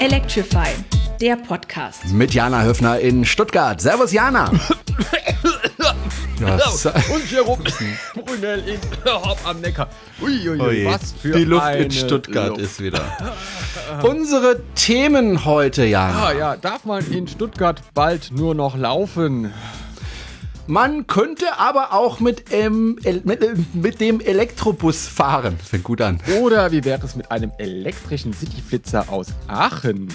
Electrify, der Podcast. Mit Jana Höfner in Stuttgart. Servus, Jana. Was? Und Jerome Brunel in Hop am Neckar. Uiuiui, Ui, was für Die Luft in Stuttgart Luft. ist wieder. Unsere Themen heute, Jana. Ah ja, darf man in Stuttgart bald nur noch laufen? Man könnte aber auch mit, ähm, mit, äh, mit, dem Elektrobus fahren. Fängt gut an. Oder wie wäre es mit einem elektrischen Cityflitzer aus Aachen?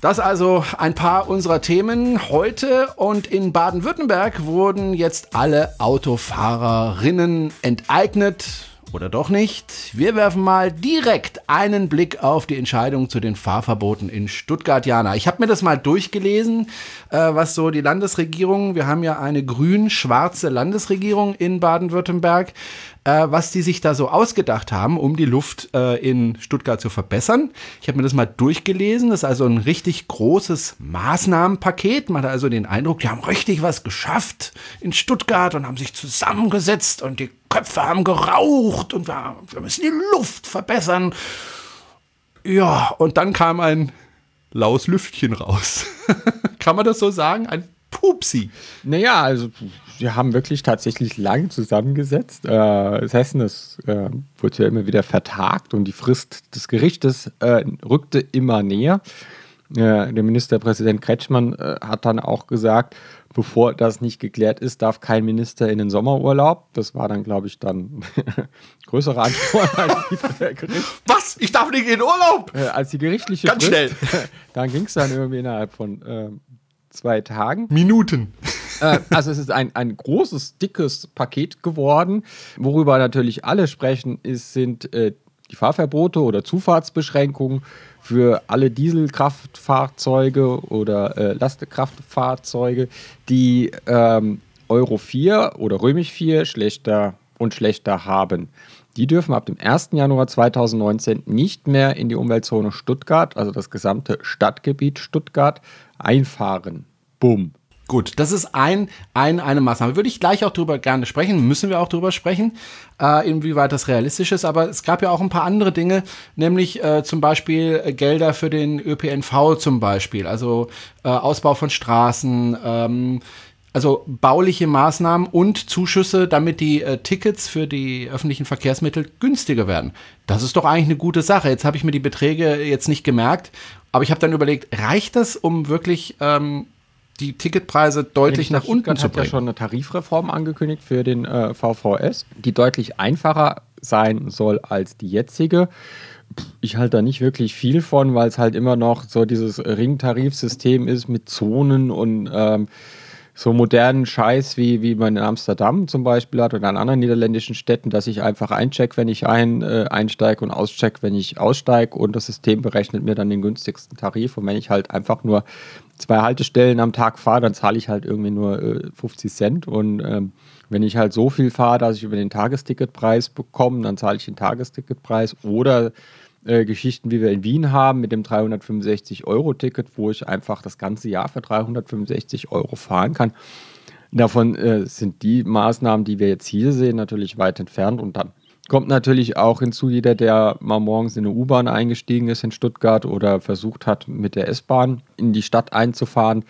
Das also ein paar unserer Themen heute und in Baden-Württemberg wurden jetzt alle Autofahrerinnen enteignet oder doch nicht? Wir werfen mal direkt einen Blick auf die Entscheidung zu den Fahrverboten in Stuttgart, Jana. Ich habe mir das mal durchgelesen, äh, was so die Landesregierung, wir haben ja eine grün-schwarze Landesregierung in Baden-Württemberg, äh, was die sich da so ausgedacht haben, um die Luft äh, in Stuttgart zu verbessern. Ich habe mir das mal durchgelesen. Das ist also ein richtig großes Maßnahmenpaket. Man hat also den Eindruck, die haben richtig was geschafft in Stuttgart und haben sich zusammengesetzt und die Köpfe haben geraucht und wir, wir müssen die Luft verbessern. Ja, und dann kam ein laues Lüftchen raus. Kann man das so sagen? Ein Pupsi. Naja, also wir haben wirklich tatsächlich lang zusammengesetzt. Äh, das heißt, es äh, wurde ja immer wieder vertagt und die Frist des Gerichtes äh, rückte immer näher. Äh, der Ministerpräsident Kretschmann äh, hat dann auch gesagt, bevor das nicht geklärt ist, darf kein Minister in den Sommerurlaub. Das war dann, glaube ich, dann größere Antwort als die Gericht. Was? Ich darf nicht in Urlaub? Äh, als die gerichtliche Ganz Frist, schnell. dann ging es dann irgendwie innerhalb von zwei Tagen. Minuten. Äh, also es ist ein, ein großes, dickes Paket geworden. Worüber natürlich alle sprechen, ist, sind äh, die Fahrverbote oder Zufahrtsbeschränkungen für alle Dieselkraftfahrzeuge oder äh, Lastkraftfahrzeuge, die ähm, Euro 4 oder Römisch 4 schlechter und schlechter haben. Die dürfen ab dem 1. Januar 2019 nicht mehr in die Umweltzone Stuttgart, also das gesamte Stadtgebiet Stuttgart, einfahren. Bumm. Gut, das ist ein, ein, eine Maßnahme. Würde ich gleich auch drüber gerne sprechen, müssen wir auch drüber sprechen, äh, inwieweit das realistisch ist. Aber es gab ja auch ein paar andere Dinge, nämlich äh, zum Beispiel äh, Gelder für den ÖPNV zum Beispiel, also äh, Ausbau von Straßen, ähm, also bauliche Maßnahmen und Zuschüsse, damit die äh, Tickets für die öffentlichen Verkehrsmittel günstiger werden. Das ist doch eigentlich eine gute Sache. Jetzt habe ich mir die Beträge jetzt nicht gemerkt, aber ich habe dann überlegt, reicht das, um wirklich ähm, die Ticketpreise deutlich nach unten Stuttgart zu bringen. hat ja schon eine Tarifreform angekündigt für den äh, VVS, die deutlich einfacher sein soll als die jetzige. Ich halte da nicht wirklich viel von, weil es halt immer noch so dieses Ringtarifsystem ist mit Zonen und ähm, so modernen Scheiß, wie, wie man in Amsterdam zum Beispiel hat oder in anderen niederländischen Städten, dass ich einfach eincheck, wenn ich ein, äh, einsteige und auscheck, wenn ich aussteige und das System berechnet mir dann den günstigsten Tarif. Und wenn ich halt einfach nur zwei Haltestellen am Tag fahre, dann zahle ich halt irgendwie nur äh, 50 Cent und ähm, wenn ich halt so viel fahre, dass ich über den Tagesticketpreis bekomme, dann zahle ich den Tagesticketpreis oder äh, Geschichten, wie wir in Wien haben, mit dem 365-Euro-Ticket, wo ich einfach das ganze Jahr für 365 Euro fahren kann. Davon äh, sind die Maßnahmen, die wir jetzt hier sehen, natürlich weit entfernt. Und dann kommt natürlich auch hinzu, jeder, der mal morgens in eine U-Bahn eingestiegen ist in Stuttgart oder versucht hat, mit der S-Bahn in die Stadt einzufahren,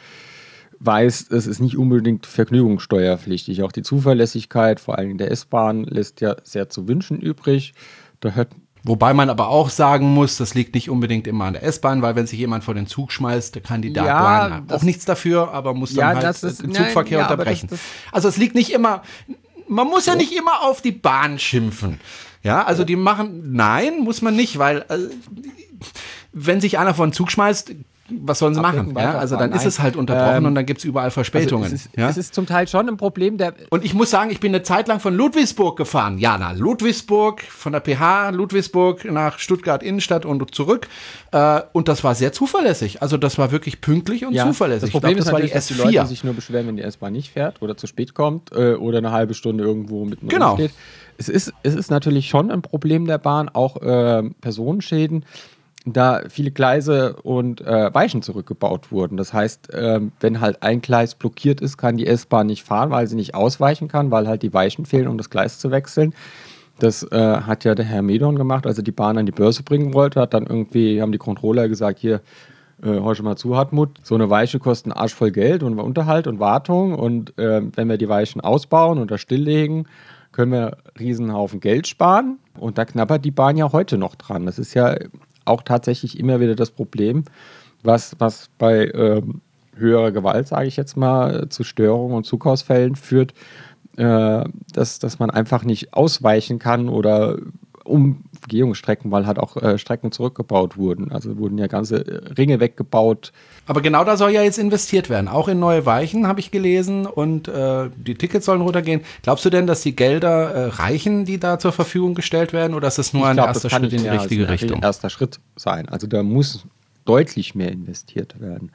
weiß, es ist nicht unbedingt vergnügungssteuerpflichtig. Auch die Zuverlässigkeit, vor allem der S-Bahn, lässt ja sehr zu wünschen übrig. Da hört Wobei man aber auch sagen muss, das liegt nicht unbedingt immer an der S-Bahn, weil wenn sich jemand vor den Zug schmeißt, der Kandidat ja, auch nichts dafür, aber muss dann ja, halt ist, den Zugverkehr nein, ja, unterbrechen. Das, das also es liegt nicht immer, man muss ja nicht immer auf die Bahn schimpfen. Ja, also die machen, nein, muss man nicht, weil äh, wenn sich einer vor den Zug schmeißt, was sollen sie machen? Ja? Also dann ist es halt unterbrochen ähm, und dann gibt es überall Verspätungen. Also es, ist, ja? es ist zum Teil schon ein Problem der. Und ich muss sagen, ich bin eine Zeit lang von Ludwigsburg gefahren. Ja, nach Ludwigsburg, von der PH Ludwigsburg nach Stuttgart Innenstadt und zurück. Äh, und das war sehr zuverlässig. Also das war wirklich pünktlich und ja, zuverlässig. Das Problem glaub, das ist war die S4. Die Leute sich nur beschweren, wenn die S-Bahn nicht fährt oder zu spät kommt äh, oder eine halbe Stunde irgendwo mitten genau. steht. Es ist, es ist natürlich schon ein Problem der Bahn, auch äh, Personenschäden da viele Gleise und äh, Weichen zurückgebaut wurden. Das heißt, äh, wenn halt ein Gleis blockiert ist, kann die S-Bahn nicht fahren, weil sie nicht ausweichen kann, weil halt die Weichen fehlen, um das Gleis zu wechseln. Das äh, hat ja der Herr Medon gemacht, als er die Bahn an die Börse bringen wollte. Hat dann irgendwie, haben die Controller gesagt, hier, äh, hör schon mal zu, Hartmut, so eine Weiche kostet einen Arsch voll Geld und Unterhalt und Wartung. Und äh, wenn wir die Weichen ausbauen oder stilllegen, können wir einen Riesenhaufen Geld sparen. Und da knabbert die Bahn ja heute noch dran. Das ist ja auch tatsächlich immer wieder das Problem, was, was bei ähm, höherer Gewalt, sage ich jetzt mal, zu Störungen und Zugausfällen führt, äh, dass, dass man einfach nicht ausweichen kann oder Umgehungsstrecken, weil halt auch äh, Strecken zurückgebaut wurden. Also wurden ja ganze äh, Ringe weggebaut. Aber genau da soll ja jetzt investiert werden. Auch in neue Weichen habe ich gelesen und äh, die Tickets sollen runtergehen. Glaubst du denn, dass die Gelder äh, reichen, die da zur Verfügung gestellt werden, oder ist das nur ich ein glaub, erster Schritt in die richtige Richtung? Ein erster Schritt sein. Also da muss deutlich mehr investiert werden.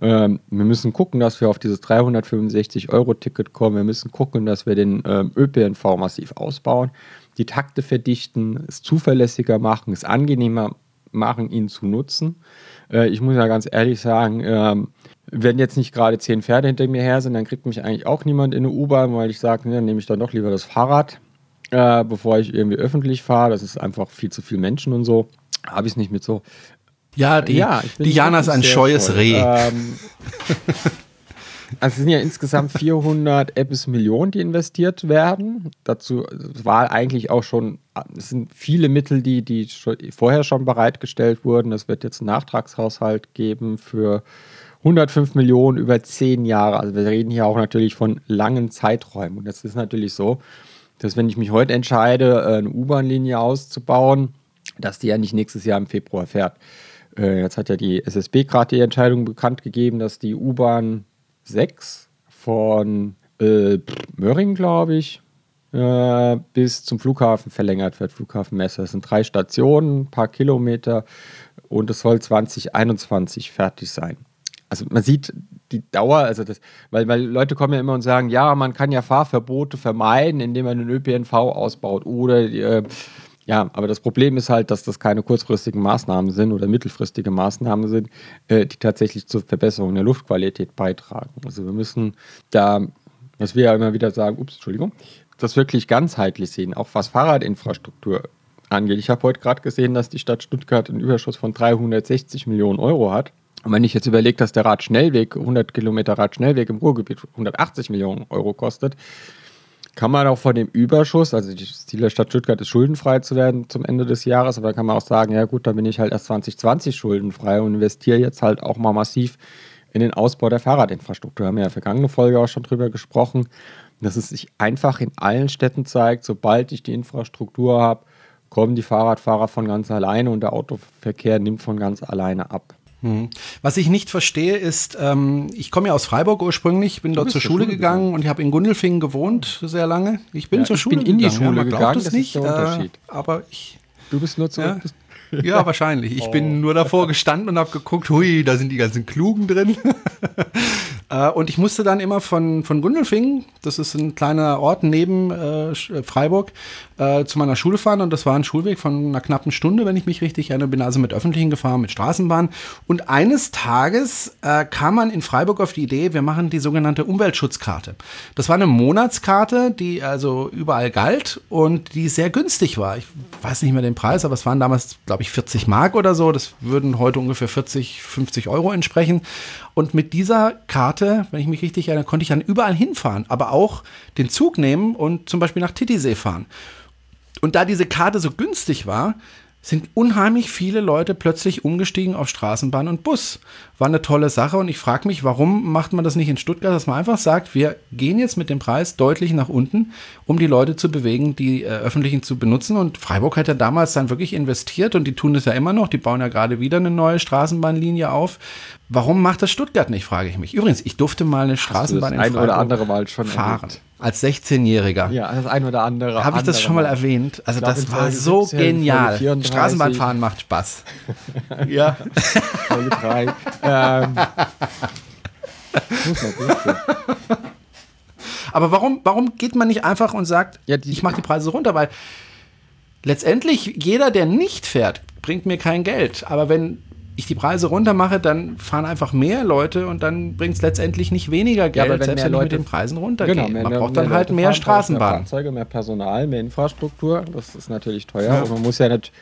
Ähm, wir müssen gucken, dass wir auf dieses 365-Euro-Ticket kommen. Wir müssen gucken, dass wir den ähm, ÖPNV massiv ausbauen, die Takte verdichten, es zuverlässiger machen, es angenehmer machen, ihn zu nutzen. Äh, ich muss ja ganz ehrlich sagen, ähm, wenn jetzt nicht gerade zehn Pferde hinter mir her sind, dann kriegt mich eigentlich auch niemand in eine U-Bahn, weil ich sage, dann nehme ich dann doch lieber das Fahrrad, äh, bevor ich irgendwie öffentlich fahre. Das ist einfach viel zu viel Menschen und so. Habe ich es nicht mit so ja, die, ja, die Jana ist ein scheues voll. Reh. Ähm, also es sind ja insgesamt 400 Apps Millionen, die investiert werden. Dazu war eigentlich auch schon, es sind viele Mittel, die, die vorher schon bereitgestellt wurden. Es wird jetzt einen Nachtragshaushalt geben für 105 Millionen über zehn Jahre. Also wir reden hier auch natürlich von langen Zeiträumen. Und das ist natürlich so, dass wenn ich mich heute entscheide, eine U-Bahn-Linie auszubauen, dass die ja nicht nächstes Jahr im Februar fährt. Äh, jetzt hat ja die SSB gerade die Entscheidung bekannt gegeben, dass die U-Bahn 6 von äh, Möring, glaube ich, äh, bis zum Flughafen verlängert wird, Flughafen Messe. Das sind drei Stationen, ein paar Kilometer und es soll 2021 fertig sein. Also man sieht die Dauer, also das, weil, weil Leute kommen ja immer und sagen, ja, man kann ja Fahrverbote vermeiden, indem man den ÖPNV ausbaut oder äh, ja, aber das Problem ist halt, dass das keine kurzfristigen Maßnahmen sind oder mittelfristige Maßnahmen sind, äh, die tatsächlich zur Verbesserung der Luftqualität beitragen. Also wir müssen da, was wir ja immer wieder sagen, ups, Entschuldigung, das wirklich ganzheitlich sehen, auch was Fahrradinfrastruktur angeht. Ich habe heute gerade gesehen, dass die Stadt Stuttgart einen Überschuss von 360 Millionen Euro hat. Und wenn ich jetzt überlege, dass der Radschnellweg, 100 Kilometer Radschnellweg im Ruhrgebiet 180 Millionen Euro kostet, kann man auch von dem Überschuss, also das Ziel der Stadt Stuttgart ist, schuldenfrei zu werden zum Ende des Jahres, aber kann man auch sagen, ja gut, dann bin ich halt erst 2020 schuldenfrei und investiere jetzt halt auch mal massiv in den Ausbau der Fahrradinfrastruktur. Wir haben ja in der vergangenen Folge auch schon drüber gesprochen, dass es sich einfach in allen Städten zeigt, sobald ich die Infrastruktur habe, kommen die Fahrradfahrer von ganz alleine und der Autoverkehr nimmt von ganz alleine ab. Mhm. Was ich nicht verstehe ist, ähm, ich komme ja aus Freiburg ursprünglich, bin du dort zur Schule, Schule gegangen, gegangen und ich habe in Gundelfingen gewohnt sehr lange. Ich bin ja, zur ich Schule bin in die gegangen, Schule gegangen, das nicht, ist der Unterschied. Äh, aber ich Du bist nur zu, ja? Ja, wahrscheinlich. Ich oh. bin nur davor gestanden und habe geguckt, hui, da sind die ganzen Klugen drin. Äh, und ich musste dann immer von, von Gundelfingen, das ist ein kleiner Ort neben äh, Freiburg, äh, zu meiner Schule fahren. Und das war ein Schulweg von einer knappen Stunde, wenn ich mich richtig erinnere. Bin also mit Öffentlichen gefahren, mit Straßenbahn. Und eines Tages äh, kam man in Freiburg auf die Idee, wir machen die sogenannte Umweltschutzkarte. Das war eine Monatskarte, die also überall galt und die sehr günstig war. Ich weiß nicht mehr den Preis, aber es waren damals, glaube ich, 40 Mark oder so. Das würden heute ungefähr 40, 50 Euro entsprechen. Und mit dieser Karte, wenn ich mich richtig erinnere, konnte ich dann überall hinfahren, aber auch den Zug nehmen und zum Beispiel nach Titisee fahren. Und da diese Karte so günstig war, sind unheimlich viele Leute plötzlich umgestiegen auf Straßenbahn und Bus. War eine tolle Sache und ich frage mich, warum macht man das nicht in Stuttgart, dass man einfach sagt, wir gehen jetzt mit dem Preis deutlich nach unten, um die Leute zu bewegen, die äh, öffentlichen zu benutzen. Und Freiburg hat ja damals dann wirklich investiert und die tun es ja immer noch. Die bauen ja gerade wieder eine neue Straßenbahnlinie auf. Warum macht das Stuttgart nicht, frage ich mich. Übrigens, ich durfte mal eine Straßenbahn in Freiburg oder andere Mal schon fahren. Erlebt. Als 16-Jähriger. Ja, das ein oder andere. Habe ich das schon mal erwähnt? Also glaub, das war so 17, genial. Straßenbahnfahren macht Spaß. ja. Folge 3. ähm. Aber warum, warum geht man nicht einfach und sagt, ja, ich mache die Preise runter? Weil letztendlich jeder, der nicht fährt, bringt mir kein Geld. Aber wenn ich die Preise runter mache, dann fahren einfach mehr Leute und dann bringt es letztendlich nicht weniger Geld, Ja, aber wenn selbst mehr wenn ich mit Leute- den Preisen runtergehe. Genau, man mehr- braucht dann mehr halt Leute mehr braucht Mehr Straßenbahnen. Fahrzeuge, mehr Personal, mehr Infrastruktur. Das ist natürlich teuer. Ja. Und man muss ja nicht,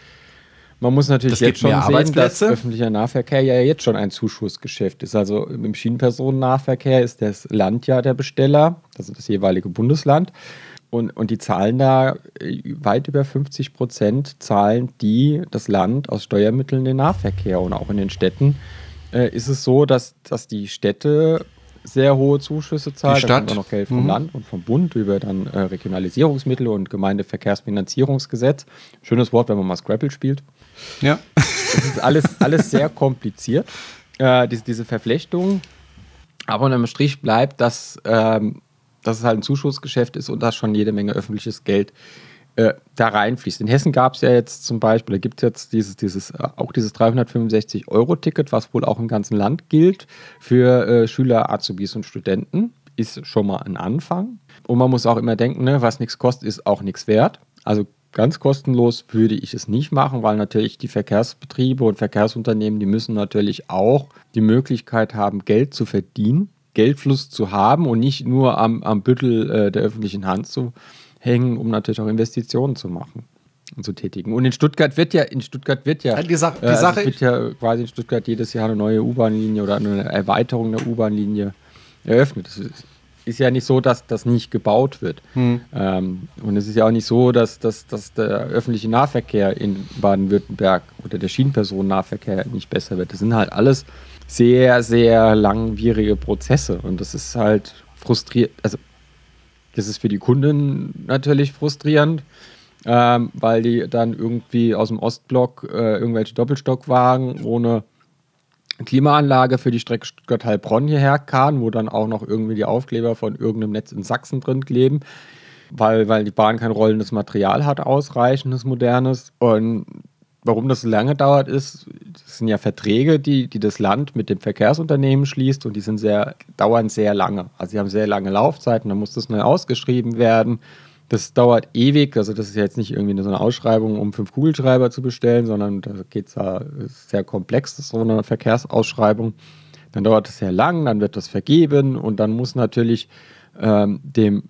man muss natürlich Das jetzt schon mehr sehen, dass Arbeitsplätze. öffentlicher Nahverkehr ja jetzt schon ein Zuschussgeschäft ist. Also im Schienenpersonennahverkehr ist das Land ja der Besteller, also das jeweilige Bundesland. Und, und die zahlen da äh, weit über 50 Prozent zahlen die das Land aus Steuermitteln den Nahverkehr. Und auch in den Städten äh, ist es so, dass, dass die Städte sehr hohe Zuschüsse zahlen. Die Da Stadt? kommt auch noch Geld vom Mhm. Land und vom Bund über dann äh, Regionalisierungsmittel und Gemeindeverkehrsfinanzierungsgesetz. Schönes Wort, wenn man mal Scrabble spielt. Ja. Das ist alles, alles sehr kompliziert, äh, diese, diese Verflechtung. Aber unterm Strich bleibt, dass, ähm, dass es halt ein Zuschussgeschäft ist und dass schon jede Menge öffentliches Geld äh, da reinfließt. In Hessen gab es ja jetzt zum Beispiel, da gibt es jetzt dieses, dieses, äh, auch dieses 365-Euro-Ticket, was wohl auch im ganzen Land gilt, für äh, Schüler, Azubis und Studenten. Ist schon mal ein Anfang. Und man muss auch immer denken, ne, was nichts kostet, ist auch nichts wert. Also ganz kostenlos würde ich es nicht machen, weil natürlich die Verkehrsbetriebe und Verkehrsunternehmen, die müssen natürlich auch die Möglichkeit haben, Geld zu verdienen, Geldfluss zu haben und nicht nur am, am Büttel äh, der öffentlichen Hand zu hängen, um natürlich auch Investitionen zu machen und zu tätigen. Und in Stuttgart wird ja, in Stuttgart wird ja, Halt die Sache- die äh, Sache- wird ja quasi in Stuttgart jedes Jahr eine neue U-Bahn-Linie oder eine Erweiterung der U-Bahn-Linie eröffnet. Es ist, ist ja nicht so, dass das nicht gebaut wird. Hm. Ähm, und es ist ja auch nicht so, dass, dass, dass der öffentliche Nahverkehr in Baden-Württemberg oder der Schienenpersonennahverkehr nicht besser wird. Das sind halt alles sehr, sehr langwierige Prozesse. Und das ist halt frustriert. Also, das ist für die Kunden natürlich frustrierend, ähm, weil die dann irgendwie aus dem Ostblock äh, irgendwelche Doppelstockwagen ohne Klimaanlage für die Strecke Stuttgart-Heilbronn hierher kamen, wo dann auch noch irgendwie die Aufkleber von irgendeinem Netz in Sachsen drin kleben, weil, weil die Bahn kein rollendes Material hat, ausreichendes, modernes. Und warum das so lange dauert, ist, das sind ja Verträge, die, die das Land mit dem Verkehrsunternehmen schließt und die sind sehr, dauern sehr lange. Also sie haben sehr lange Laufzeiten, dann muss das neu ausgeschrieben werden. Das dauert ewig, also das ist jetzt nicht irgendwie so eine Ausschreibung, um fünf Kugelschreiber zu bestellen, sondern da geht es ja sehr komplex, so eine Verkehrsausschreibung. Dann dauert es sehr lang, dann wird das vergeben und dann muss natürlich ähm, dem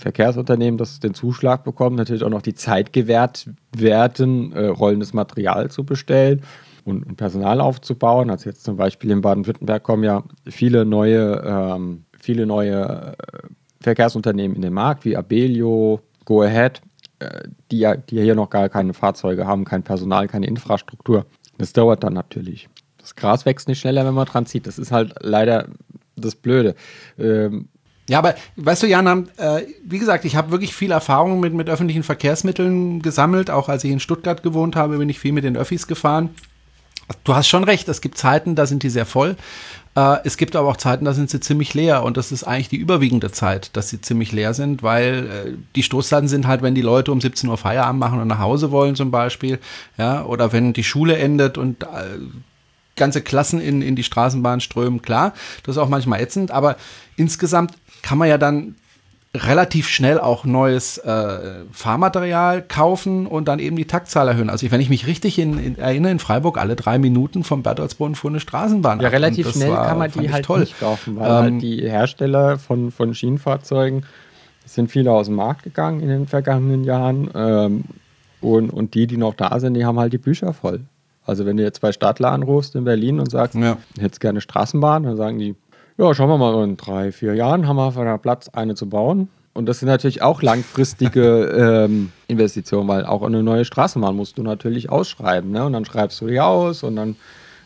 Verkehrsunternehmen, das den Zuschlag bekommt, natürlich auch noch die Zeit gewährt werden, äh, rollendes Material zu bestellen und, und Personal aufzubauen. Also jetzt zum Beispiel in Baden-Württemberg kommen ja viele neue, ähm, viele neue äh, Verkehrsunternehmen in den Markt, wie Abelio, Go Ahead, äh, die, ja, die ja hier noch gar keine Fahrzeuge haben, kein Personal, keine Infrastruktur. Das dauert dann natürlich. Das Gras wächst nicht schneller, wenn man dran zieht. Das ist halt leider das Blöde. Ähm, Ja, aber weißt du, Jan, äh, wie gesagt, ich habe wirklich viel Erfahrung mit, mit öffentlichen Verkehrsmitteln gesammelt. Auch als ich in Stuttgart gewohnt habe, bin ich viel mit den Öffis gefahren. Du hast schon recht, es gibt Zeiten, da sind die sehr voll. Äh, es gibt aber auch Zeiten, da sind sie ziemlich leer. Und das ist eigentlich die überwiegende Zeit, dass sie ziemlich leer sind, weil äh, die Stoßzeiten sind halt, wenn die Leute um 17 Uhr Feierabend machen und nach Hause wollen zum Beispiel. Ja, oder wenn die Schule endet und äh, ganze Klassen in, in die Straßenbahn strömen, klar. Das ist auch manchmal ätzend, aber insgesamt kann man ja dann relativ schnell auch neues äh, Fahrmaterial kaufen und dann eben die Taktzahl erhöhen. Also wenn ich mich richtig in, in, erinnere, in Freiburg alle drei Minuten vom Bertholdsboden fuhr eine Straßenbahn. Ja, ab. relativ schnell war- kann man die ich halt toll. nicht kaufen, weil Ähm, halt die Hersteller von, von Schienenfahrzeugen sind viele aus dem Markt gegangen in den vergangenen Jahren. Ähm, und, und die, die noch da sind, die haben halt die Bücher voll. Also wenn du jetzt bei Stadler anrufst in Berlin und sagst, Ja. ich hätte gerne Straßenbahn, dann sagen die, ja, schauen wir mal, in drei, vier Jahren haben wir von der Platz, eine zu bauen. Und das sind natürlich auch langfristige ähm, Investitionen, weil auch eine neue Straßenbahn musst du natürlich ausschreiben. Ne? Und dann schreibst du die aus und dann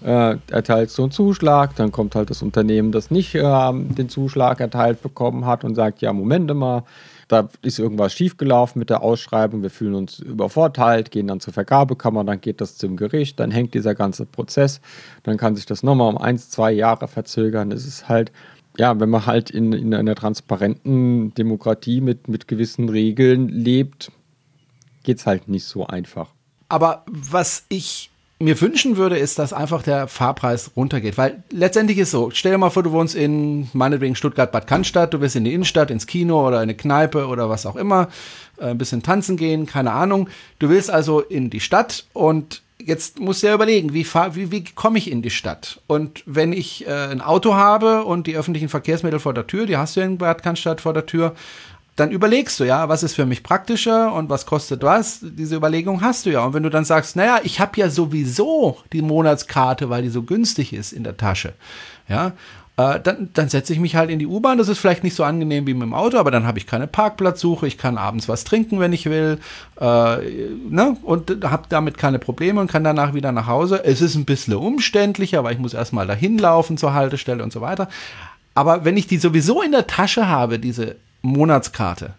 äh, erteilst du einen Zuschlag. Dann kommt halt das Unternehmen, das nicht ähm, den Zuschlag erteilt bekommen hat und sagt, ja, Moment mal, da ist irgendwas schiefgelaufen mit der Ausschreibung, wir fühlen uns übervorteilt, gehen dann zur Vergabekammer, dann geht das zum Gericht, dann hängt dieser ganze Prozess, dann kann sich das nochmal um eins, zwei Jahre verzögern. Es ist halt, ja, wenn man halt in, in einer transparenten Demokratie mit, mit gewissen Regeln lebt, geht es halt nicht so einfach. Aber was ich mir wünschen würde, ist, dass einfach der Fahrpreis runtergeht. Weil letztendlich ist so, stell dir mal vor, du wohnst in meinetwegen Stuttgart-Bad Cannstatt, du willst in die Innenstadt, ins Kino oder in eine Kneipe oder was auch immer, äh, ein bisschen tanzen gehen, keine Ahnung. Du willst also in die Stadt und jetzt musst du ja überlegen, wie, wie, wie komme ich in die Stadt? Und wenn ich äh, ein Auto habe und die öffentlichen Verkehrsmittel vor der Tür, die hast du in Bad Cannstatt vor der Tür, dann überlegst du ja, was ist für mich praktischer und was kostet was. Diese Überlegung hast du ja. Und wenn du dann sagst, naja, ich habe ja sowieso die Monatskarte, weil die so günstig ist in der Tasche, ja, äh, dann, dann setze ich mich halt in die U-Bahn. Das ist vielleicht nicht so angenehm wie mit dem Auto, aber dann habe ich keine Parkplatzsuche, ich kann abends was trinken, wenn ich will, äh, ne? und habe damit keine Probleme und kann danach wieder nach Hause. Es ist ein bisschen umständlicher, weil ich muss erstmal dahin laufen zur Haltestelle und so weiter. Aber wenn ich die sowieso in der Tasche habe, diese Monatskarte,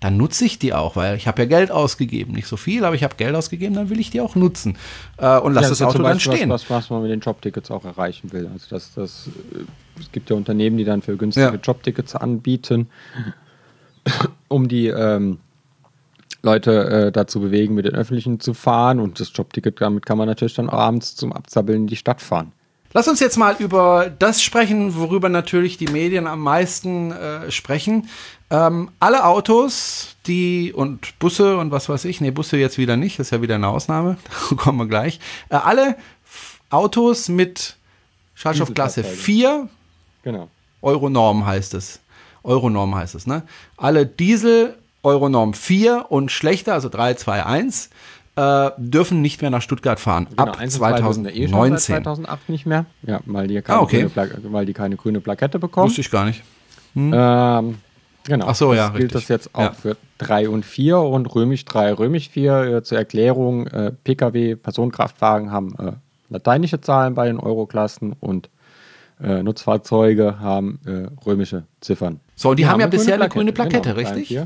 dann nutze ich die auch, weil ich habe ja Geld ausgegeben. Nicht so viel, aber ich habe Geld ausgegeben, dann will ich die auch nutzen. Äh, und lass ja, das, das Auto dann stehen. Was, was, was man mit den Jobtickets auch erreichen will. Also das, das, äh, es gibt ja Unternehmen, die dann für günstige ja. Jobtickets anbieten, um die ähm, Leute äh, dazu bewegen, mit den Öffentlichen zu fahren. Und das Jobticket, damit kann man natürlich dann abends zum Abzappeln in die Stadt fahren. Lass uns jetzt mal über das sprechen, worüber natürlich die Medien am meisten äh, sprechen. Ähm, alle Autos, die und Busse und was weiß ich, nee, Busse jetzt wieder nicht, das ist ja wieder eine Ausnahme, da kommen wir gleich. Äh, alle Autos mit Schadstoffklasse 4, genau. Euronorm heißt es. Euronorm heißt es, ne? Alle Diesel Euronorm 4 und schlechter, also 3, 2, 1, äh, dürfen nicht mehr nach Stuttgart fahren. Genau, ab 2019. Eh 2008 nicht mehr. Ja, weil die, keine ah, okay. grüne weil die keine grüne Plakette bekommen. Wusste ich gar nicht. Hm. Ähm, genau. Ach so, ja. Gilt richtig. das jetzt auch ja. für 3 und 4 und Römisch 3, Römisch 4 äh, zur Erklärung. Äh, Pkw, Personenkraftwagen haben äh, lateinische Zahlen bei den Euroklassen und äh, Nutzfahrzeuge haben äh, römische Ziffern. So, die, die haben, haben, ja bisher eine grüne Plakette, genau, richtig?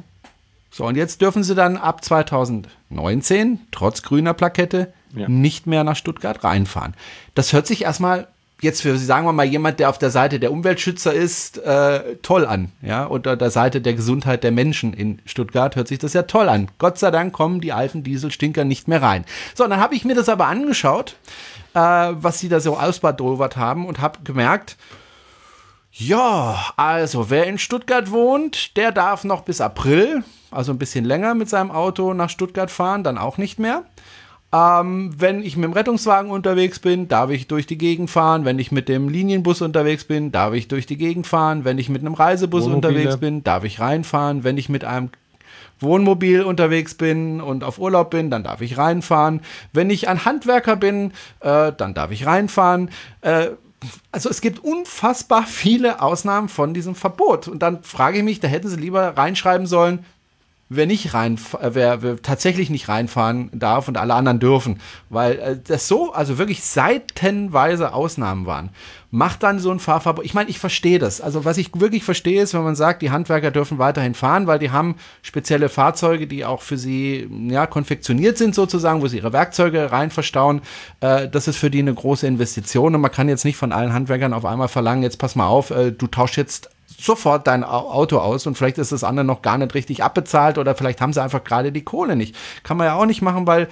So, und jetzt dürfen sie dann ab 2019, trotz grüner Plakette, ja. nicht mehr nach Stuttgart reinfahren. Das hört sich erstmal jetzt für, sagen wir mal, jemand, der auf der Seite der Umweltschützer ist, äh, toll an. Ja, unter der Seite der Gesundheit der Menschen in Stuttgart hört sich das ja toll an. Gott sei Dank kommen die alten Dieselstinker nicht mehr rein. So, und dann habe ich mir das aber angeschaut, äh, was sie da so ausbadovert haben und habe gemerkt, ja, also wer in Stuttgart wohnt, der darf noch bis April, also ein bisschen länger mit seinem Auto nach Stuttgart fahren, dann auch nicht mehr. Ähm, wenn ich mit dem Rettungswagen unterwegs bin, darf ich durch die Gegend fahren. Wenn ich mit dem Linienbus unterwegs bin, darf ich durch die Gegend fahren. Wenn ich mit einem Reisebus Wohnmobile. unterwegs bin, darf ich reinfahren. Wenn ich mit einem Wohnmobil unterwegs bin und auf Urlaub bin, dann darf ich reinfahren. Wenn ich ein Handwerker bin, äh, dann darf ich reinfahren. Äh, also es gibt unfassbar viele Ausnahmen von diesem Verbot. Und dann frage ich mich, da hätten sie lieber reinschreiben sollen, wer nicht rein, äh, wer, wer, tatsächlich nicht reinfahren darf und alle anderen dürfen, weil äh, das so, also wirklich seitenweise Ausnahmen waren. Macht dann so ein Fahrverbot. Ich meine, ich verstehe das. Also was ich wirklich verstehe, ist, wenn man sagt, die Handwerker dürfen weiterhin fahren, weil die haben spezielle Fahrzeuge, die auch für sie ja konfektioniert sind sozusagen, wo sie ihre Werkzeuge rein verstauen. Äh, das ist für die eine große Investition und man kann jetzt nicht von allen Handwerkern auf einmal verlangen, jetzt pass mal auf, äh, du tauschst jetzt sofort dein Auto aus und vielleicht ist das andere noch gar nicht richtig abbezahlt oder vielleicht haben sie einfach gerade die Kohle nicht. Kann man ja auch nicht machen, weil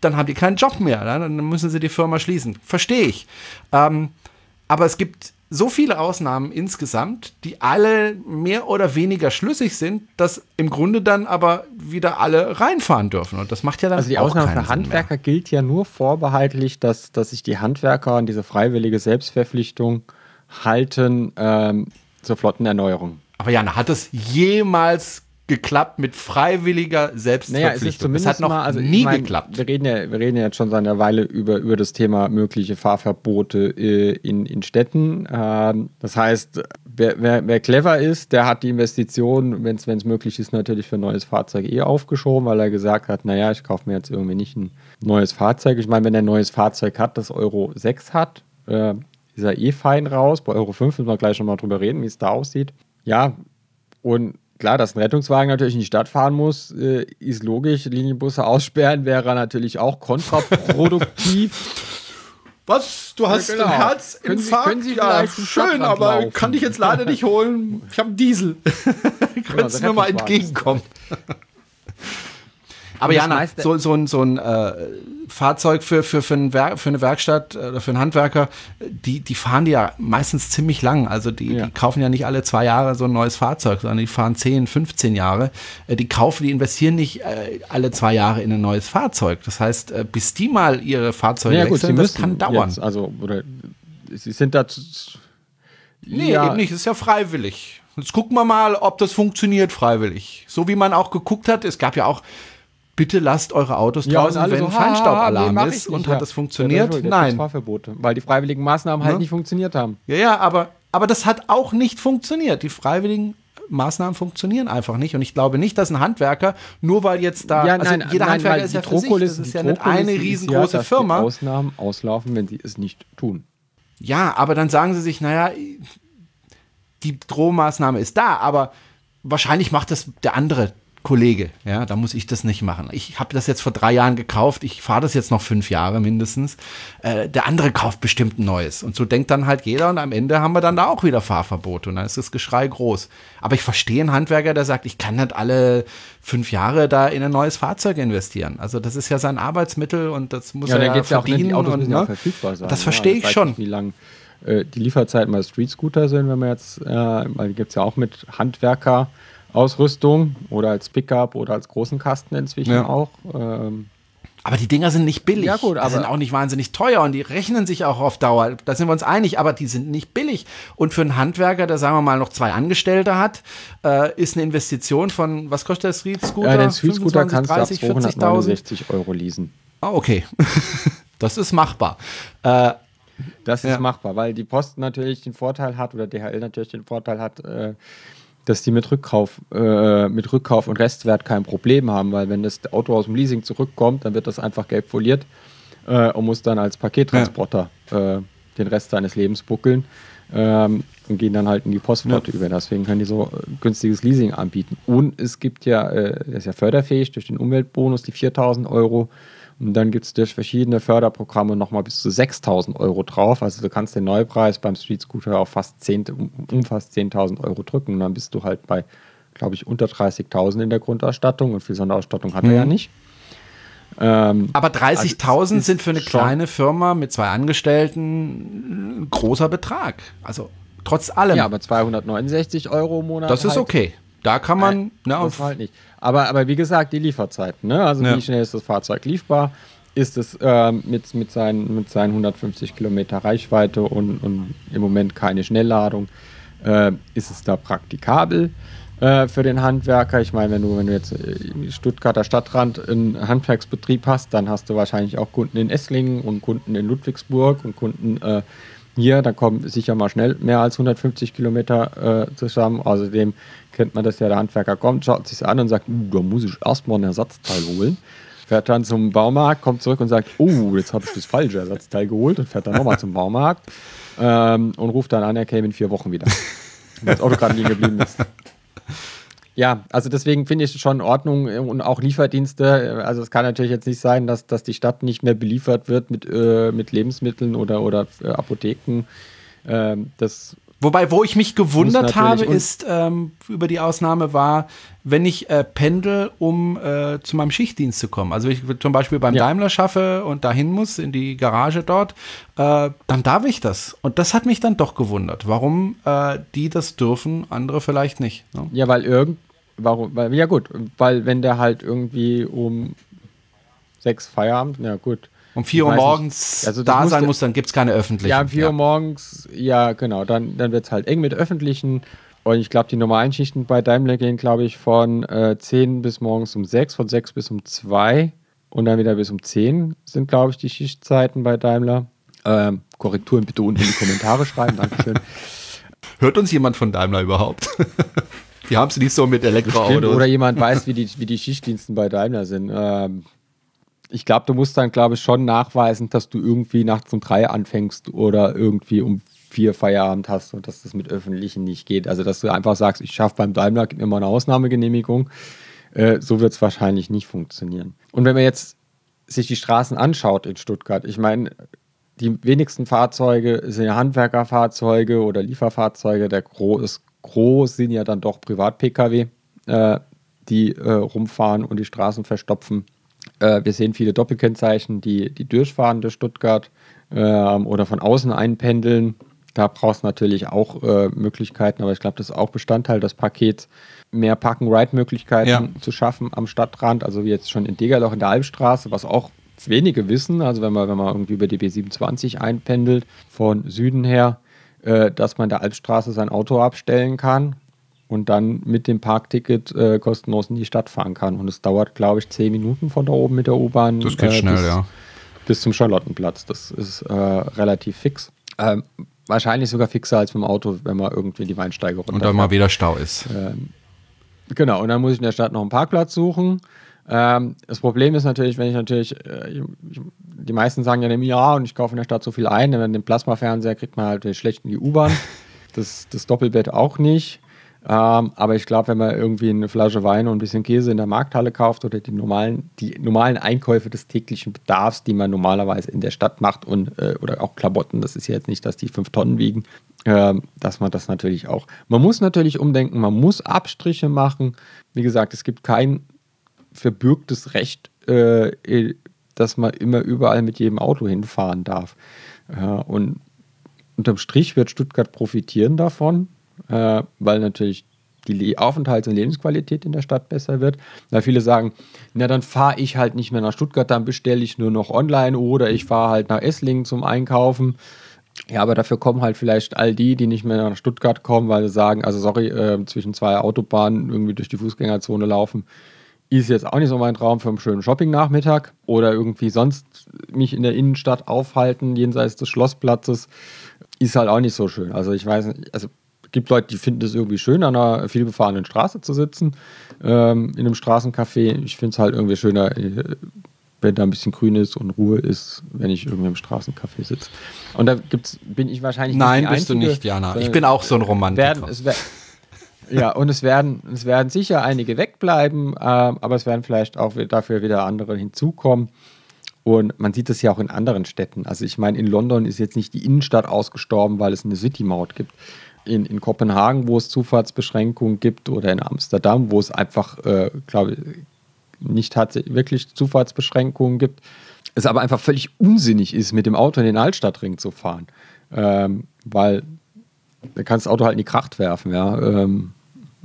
dann haben die keinen Job mehr. Ne? Dann müssen sie die Firma schließen. Verstehe ich. Ähm, aber es gibt so viele Ausnahmen insgesamt, die alle mehr oder weniger schlüssig sind, dass im Grunde dann aber wieder alle reinfahren dürfen. Und das macht ja dann Also die Ausnahme für Handwerker mehr. gilt ja nur vorbehaltlich, dass, dass sich die Handwerker an diese freiwillige Selbstverpflichtung halten, ähm, zur Flottenerneuerung. Aber Jana, hat es jemals geklappt mit freiwilliger Selbstverpflichtung? Naja, es ist zumindest das hat noch mal, also nie mein, geklappt. Wir reden, ja, wir reden ja jetzt schon seit einer Weile über, über das Thema mögliche Fahrverbote äh, in, in Städten. Ähm, das heißt, wer, wer, wer, clever ist, der hat die Investition, wenn es möglich ist, natürlich für ein neues Fahrzeug eh aufgeschoben, weil er gesagt hat, naja, ich kaufe mir jetzt irgendwie nicht ein neues Fahrzeug. Ich meine, wenn er ein neues Fahrzeug hat, das Euro 6 hat, äh, ist er eh fein raus. Bei Euro 5 müssen wir gleich nochmal drüber reden, wie es da aussieht. Ja, und klar, dass ein Rettungswagen natürlich in die Stadt fahren muss, äh, ist logisch. Linienbusse aussperren wäre natürlich auch kontraproduktiv. Was? Du hast ja, genau. einen Herzinfarkt? Können Sie, können Sie ja, schön, aber laufen. kann ich jetzt leider nicht holen. Ich habe einen Diesel. Könntest du mir mal entgegenkommen? Aber ja, na, so, so ein, so ein äh, Fahrzeug für, für, für, ein Werk, für eine Werkstatt oder für einen Handwerker, die, die fahren die ja meistens ziemlich lang. Also die, ja. die kaufen ja nicht alle zwei Jahre so ein neues Fahrzeug, sondern die fahren 10, 15 Jahre. Äh, die kaufen, die investieren nicht äh, alle zwei Jahre in ein neues Fahrzeug. Das heißt, äh, bis die mal ihre Fahrzeuge ja, wechseln, gut, das kann dauern. Jetzt, also, oder sie sind da. Nee, ja. eben nicht. Das ist ja freiwillig. Jetzt gucken wir mal, ob das funktioniert freiwillig. So wie man auch geguckt hat, es gab ja auch bitte lasst eure Autos draußen, ja, wenn so, Feinstaubalarm nee, ist. Und ja. hat das funktioniert? Ja, Nein. Fahrverbote, weil die freiwilligen Maßnahmen halt nicht funktioniert haben. Ja, ja, aber, aber das hat auch nicht funktioniert. Die freiwilligen Maßnahmen funktionieren einfach nicht. Und ich glaube nicht, dass ein Handwerker, nur weil jetzt da, ja, also nein, jeder nein, Handwerker ist ja für sich, das ist ja nicht eine riesengroße ja, Firma. Ausnahmen auslaufen, wenn sie es nicht tun. Ja, aber dann sagen sie sich, naja, die Drohmaßnahme ist da, aber wahrscheinlich macht das der andere Kollege, ja, da muss ich das nicht machen. Ich habe das jetzt vor drei Jahren gekauft, ich fahre das jetzt noch fünf Jahre mindestens. Äh, der andere kauft bestimmt ein neues. Und so denkt dann halt jeder und am Ende haben wir dann da auch wieder Fahrverbote und dann ist das Geschrei groß. Aber ich verstehe einen Handwerker, der sagt, ich kann nicht alle fünf Jahre da in ein neues Fahrzeug investieren. Also das ist ja sein Arbeitsmittel und das muss ja, er ja verdienen. Auch, und, ne? verfügbar sein. Das verstehe ja, ich schon. Nicht, wie lang äh, die Lieferzeiten bei Street Scooter sind, wenn man jetzt, äh, weil gibt es ja auch mit Handwerker Ausrüstung oder als Pickup oder als großen Kasten inzwischen ja. auch. Ähm, aber die Dinger sind nicht billig. Ja, gut, aber die sind auch nicht wahnsinnig teuer und die rechnen sich auch auf Dauer. Da sind wir uns einig, aber die sind nicht billig. Und für einen Handwerker, der sagen wir mal noch zwei Angestellte hat, äh, ist eine Investition von, was kostet der Street Scooter? Ja, den Street Scooter 25, kannst 30, du ab 269 Euro leasen. Ah, okay. das ist machbar. Äh, das ist ja. machbar, weil die Post natürlich den Vorteil hat oder DHL natürlich den Vorteil hat, äh, dass die mit Rückkauf, äh, mit Rückkauf und Restwert kein Problem haben, weil wenn das Auto aus dem Leasing zurückkommt, dann wird das einfach gelb foliert äh, und muss dann als Pakettransporter ja. äh, den Rest seines Lebens buckeln ähm, und gehen dann halt in die Postflotte ja. über. Deswegen können die so äh, günstiges Leasing anbieten. Und es gibt ja, äh, das ist ja förderfähig durch den Umweltbonus, die 4000 Euro und dann gibt es durch verschiedene Förderprogramme nochmal bis zu 6000 Euro drauf. Also du kannst den Neupreis beim Street Scooter auf fast 10, um fast 10.000 Euro drücken. Und dann bist du halt bei, glaube ich, unter 30.000 in der Grundausstattung. Und viel Sonderausstattung hat mhm. er ja mhm. nicht. Ähm, Aber 30.000 also sind für eine kleine Firma mit zwei Angestellten ein großer Betrag. Also trotz allem. Ja, aber 269 Euro im Monat. Das ist halt. okay. Da kann man. Nein, ne, das halt nicht. Aber, aber wie gesagt, die Lieferzeiten. Ne? Also ja. wie schnell ist das Fahrzeug lieferbar? Ist es äh, mit, mit, seinen, mit seinen 150 Kilometer Reichweite und, und im Moment keine Schnellladung? Äh, ist es da praktikabel äh, für den Handwerker? Ich meine, wenn du, wenn du jetzt im Stuttgarter Stadtrand einen Handwerksbetrieb hast, dann hast du wahrscheinlich auch Kunden in Esslingen und Kunden in Ludwigsburg und Kunden äh, hier, da kommen sicher mal schnell mehr als 150 Kilometer äh, zusammen. Außerdem kennt man das ja, der Handwerker kommt, schaut sich an und sagt, uh, da muss ich erstmal ein Ersatzteil holen. Fährt dann zum Baumarkt, kommt zurück und sagt, oh, jetzt habe ich das falsche Ersatzteil geholt und fährt dann nochmal zum Baumarkt ähm, und ruft dann an, er käme in vier Wochen wieder. Weil das Auto gerade liegen geblieben ist. Ja, also deswegen finde ich es schon in Ordnung und auch Lieferdienste. Also es kann natürlich jetzt nicht sein, dass, dass die Stadt nicht mehr beliefert wird mit, äh, mit Lebensmitteln oder, oder äh, Apotheken. Ähm, das Wobei, wo ich mich gewundert habe, ist ähm, über die Ausnahme war, wenn ich äh, pendel, um äh, zu meinem Schichtdienst zu kommen. Also wenn ich zum Beispiel beim ja. Daimler schaffe und dahin muss, in die Garage dort, äh, dann darf ich das. Und das hat mich dann doch gewundert, warum äh, die das dürfen, andere vielleicht nicht. Ne? Ja, weil irgend, warum, weil, ja gut, weil wenn der halt irgendwie um sechs Feierabend, ja gut, um 4 Uhr morgens also da sein muss, dann gibt es keine öffentlichen. Ja, um 4 Uhr morgens, ja, genau. Dann, dann wird es halt eng mit öffentlichen. Und ich glaube, die normalen Schichten bei Daimler gehen, glaube ich, von äh, 10 bis morgens um 6, von 6 bis um 2 und dann wieder bis um 10 sind, glaube ich, die Schichtzeiten bei Daimler. Ähm, Korrekturen bitte unten in die Kommentare schreiben, Dankeschön. Hört uns jemand von Daimler überhaupt? die haben es nicht so mit Elektroautos. Oder jemand weiß, wie die, wie die Schichtdiensten bei Daimler sind. Ähm, ich glaube, du musst dann, glaube ich, schon nachweisen, dass du irgendwie nachts um drei anfängst oder irgendwie um vier Feierabend hast und dass das mit öffentlichen nicht geht. Also, dass du einfach sagst, ich schaffe beim Daimler, gib mir mal eine Ausnahmegenehmigung. Äh, so wird es wahrscheinlich nicht funktionieren. Und wenn man jetzt sich die Straßen anschaut in Stuttgart, ich meine, die wenigsten Fahrzeuge sind Handwerkerfahrzeuge oder Lieferfahrzeuge. Der Gros, Gros sind ja dann doch Privat-Pkw. Äh, die äh, rumfahren und die Straßen verstopfen. Äh, wir sehen viele Doppelkennzeichen, die, die durchfahren durch Stuttgart ähm, oder von außen einpendeln. Da brauchst du natürlich auch äh, Möglichkeiten, aber ich glaube, das ist auch Bestandteil des Pakets, mehr Park-and-Ride-Möglichkeiten ja. zu schaffen am Stadtrand. Also wie jetzt schon in Degerloch in der Albstraße, was auch wenige wissen. Also wenn man, wenn man irgendwie über die B27 einpendelt, von Süden her, äh, dass man der Albstraße sein Auto abstellen kann und dann mit dem Parkticket äh, kostenlos in die Stadt fahren kann. Und es dauert, glaube ich, zehn Minuten von da oben mit der U-Bahn. Das geht äh, schnell, bis, ja. Bis zum Charlottenplatz. Das ist äh, relativ fix. Ähm, wahrscheinlich sogar fixer als mit dem Auto, wenn man irgendwie die Weinsteige runter. Und dann mal wieder Stau ist. Ähm, genau, und dann muss ich in der Stadt noch einen Parkplatz suchen. Ähm, das Problem ist natürlich, wenn ich natürlich, äh, die meisten sagen ja, ja, und ich kaufe in der Stadt so viel ein, wenn den Plasmafernseher kriegt man halt schlecht in die U-Bahn. Das, das Doppelbett auch nicht. Ähm, aber ich glaube, wenn man irgendwie eine Flasche Wein und ein bisschen Käse in der Markthalle kauft oder die normalen, die normalen Einkäufe des täglichen Bedarfs, die man normalerweise in der Stadt macht und äh, oder auch Klamotten, das ist ja jetzt nicht, dass die fünf Tonnen wiegen, äh, dass man das natürlich auch. Man muss natürlich umdenken, man muss Abstriche machen. Wie gesagt, es gibt kein verbürgtes Recht, äh, dass man immer überall mit jedem Auto hinfahren darf. Äh, und unterm Strich wird Stuttgart profitieren davon, äh, weil natürlich die Aufenthalts- und Lebensqualität in der Stadt besser wird. Da viele sagen, na dann fahre ich halt nicht mehr nach Stuttgart, dann bestelle ich nur noch online oder ich fahre halt nach Esslingen zum Einkaufen. Ja, aber dafür kommen halt vielleicht all die, die nicht mehr nach Stuttgart kommen, weil sie sagen, also sorry, äh, zwischen zwei Autobahnen irgendwie durch die Fußgängerzone laufen, ist jetzt auch nicht so mein Traum für einen schönen Shopping-Nachmittag oder irgendwie sonst mich in der Innenstadt aufhalten, jenseits des Schlossplatzes, ist halt auch nicht so schön. Also ich weiß nicht, also es gibt Leute, die finden es irgendwie schön, an einer vielbefahrenen Straße zu sitzen, ähm, in einem Straßencafé. Ich finde es halt irgendwie schöner, äh, wenn da ein bisschen grün ist und Ruhe ist, wenn ich irgendwie im Straßencafé sitze. Und da gibt's, bin ich wahrscheinlich Nein, nicht bist Einzige, du nicht, Jana. Ich bin auch so ein Romantiker. Werden, es, ja, und es werden, es werden sicher einige wegbleiben, äh, aber es werden vielleicht auch dafür wieder andere hinzukommen. Und man sieht das ja auch in anderen Städten. Also ich meine, in London ist jetzt nicht die Innenstadt ausgestorben, weil es eine City-Maut gibt. In, in Kopenhagen, wo es Zufahrtsbeschränkungen gibt, oder in Amsterdam, wo es einfach, äh, glaube ich, nicht wirklich Zufahrtsbeschränkungen gibt, es aber einfach völlig unsinnig ist, mit dem Auto in den Altstadtring zu fahren. Ähm, weil da kannst das Auto halt in die Kracht werfen, ja. Ähm,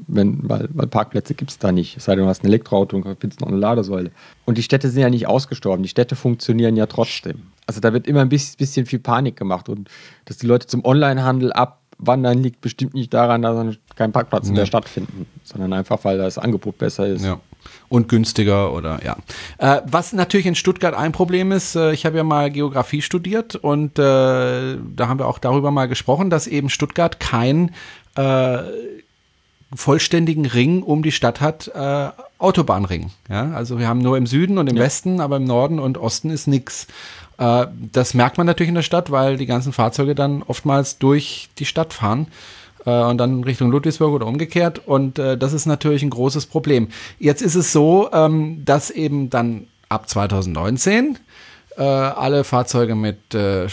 wenn, weil, weil Parkplätze gibt es da nicht. Es sei denn, du hast ein Elektroauto und findest noch eine Ladesäule. Und die Städte sind ja nicht ausgestorben. Die Städte funktionieren ja trotzdem. Also da wird immer ein bisschen, bisschen viel Panik gemacht. Und dass die Leute zum Onlinehandel abwandern, liegt bestimmt nicht daran, dass keinen Parkplatz nee. in der Stadt finden, sondern einfach, weil das Angebot besser ist. Ja und günstiger oder ja. Äh, was natürlich in Stuttgart ein Problem ist, äh, ich habe ja mal Geografie studiert und äh, da haben wir auch darüber mal gesprochen, dass eben Stuttgart kein äh, vollständigen Ring um die Stadt hat, äh, Autobahnring. Ja? Also wir haben nur im Süden und im ja. Westen, aber im Norden und Osten ist nichts. Äh, das merkt man natürlich in der Stadt, weil die ganzen Fahrzeuge dann oftmals durch die Stadt fahren äh, und dann Richtung Ludwigsburg oder umgekehrt. Und äh, das ist natürlich ein großes Problem. Jetzt ist es so, ähm, dass eben dann ab 2019 äh, alle Fahrzeuge mit äh,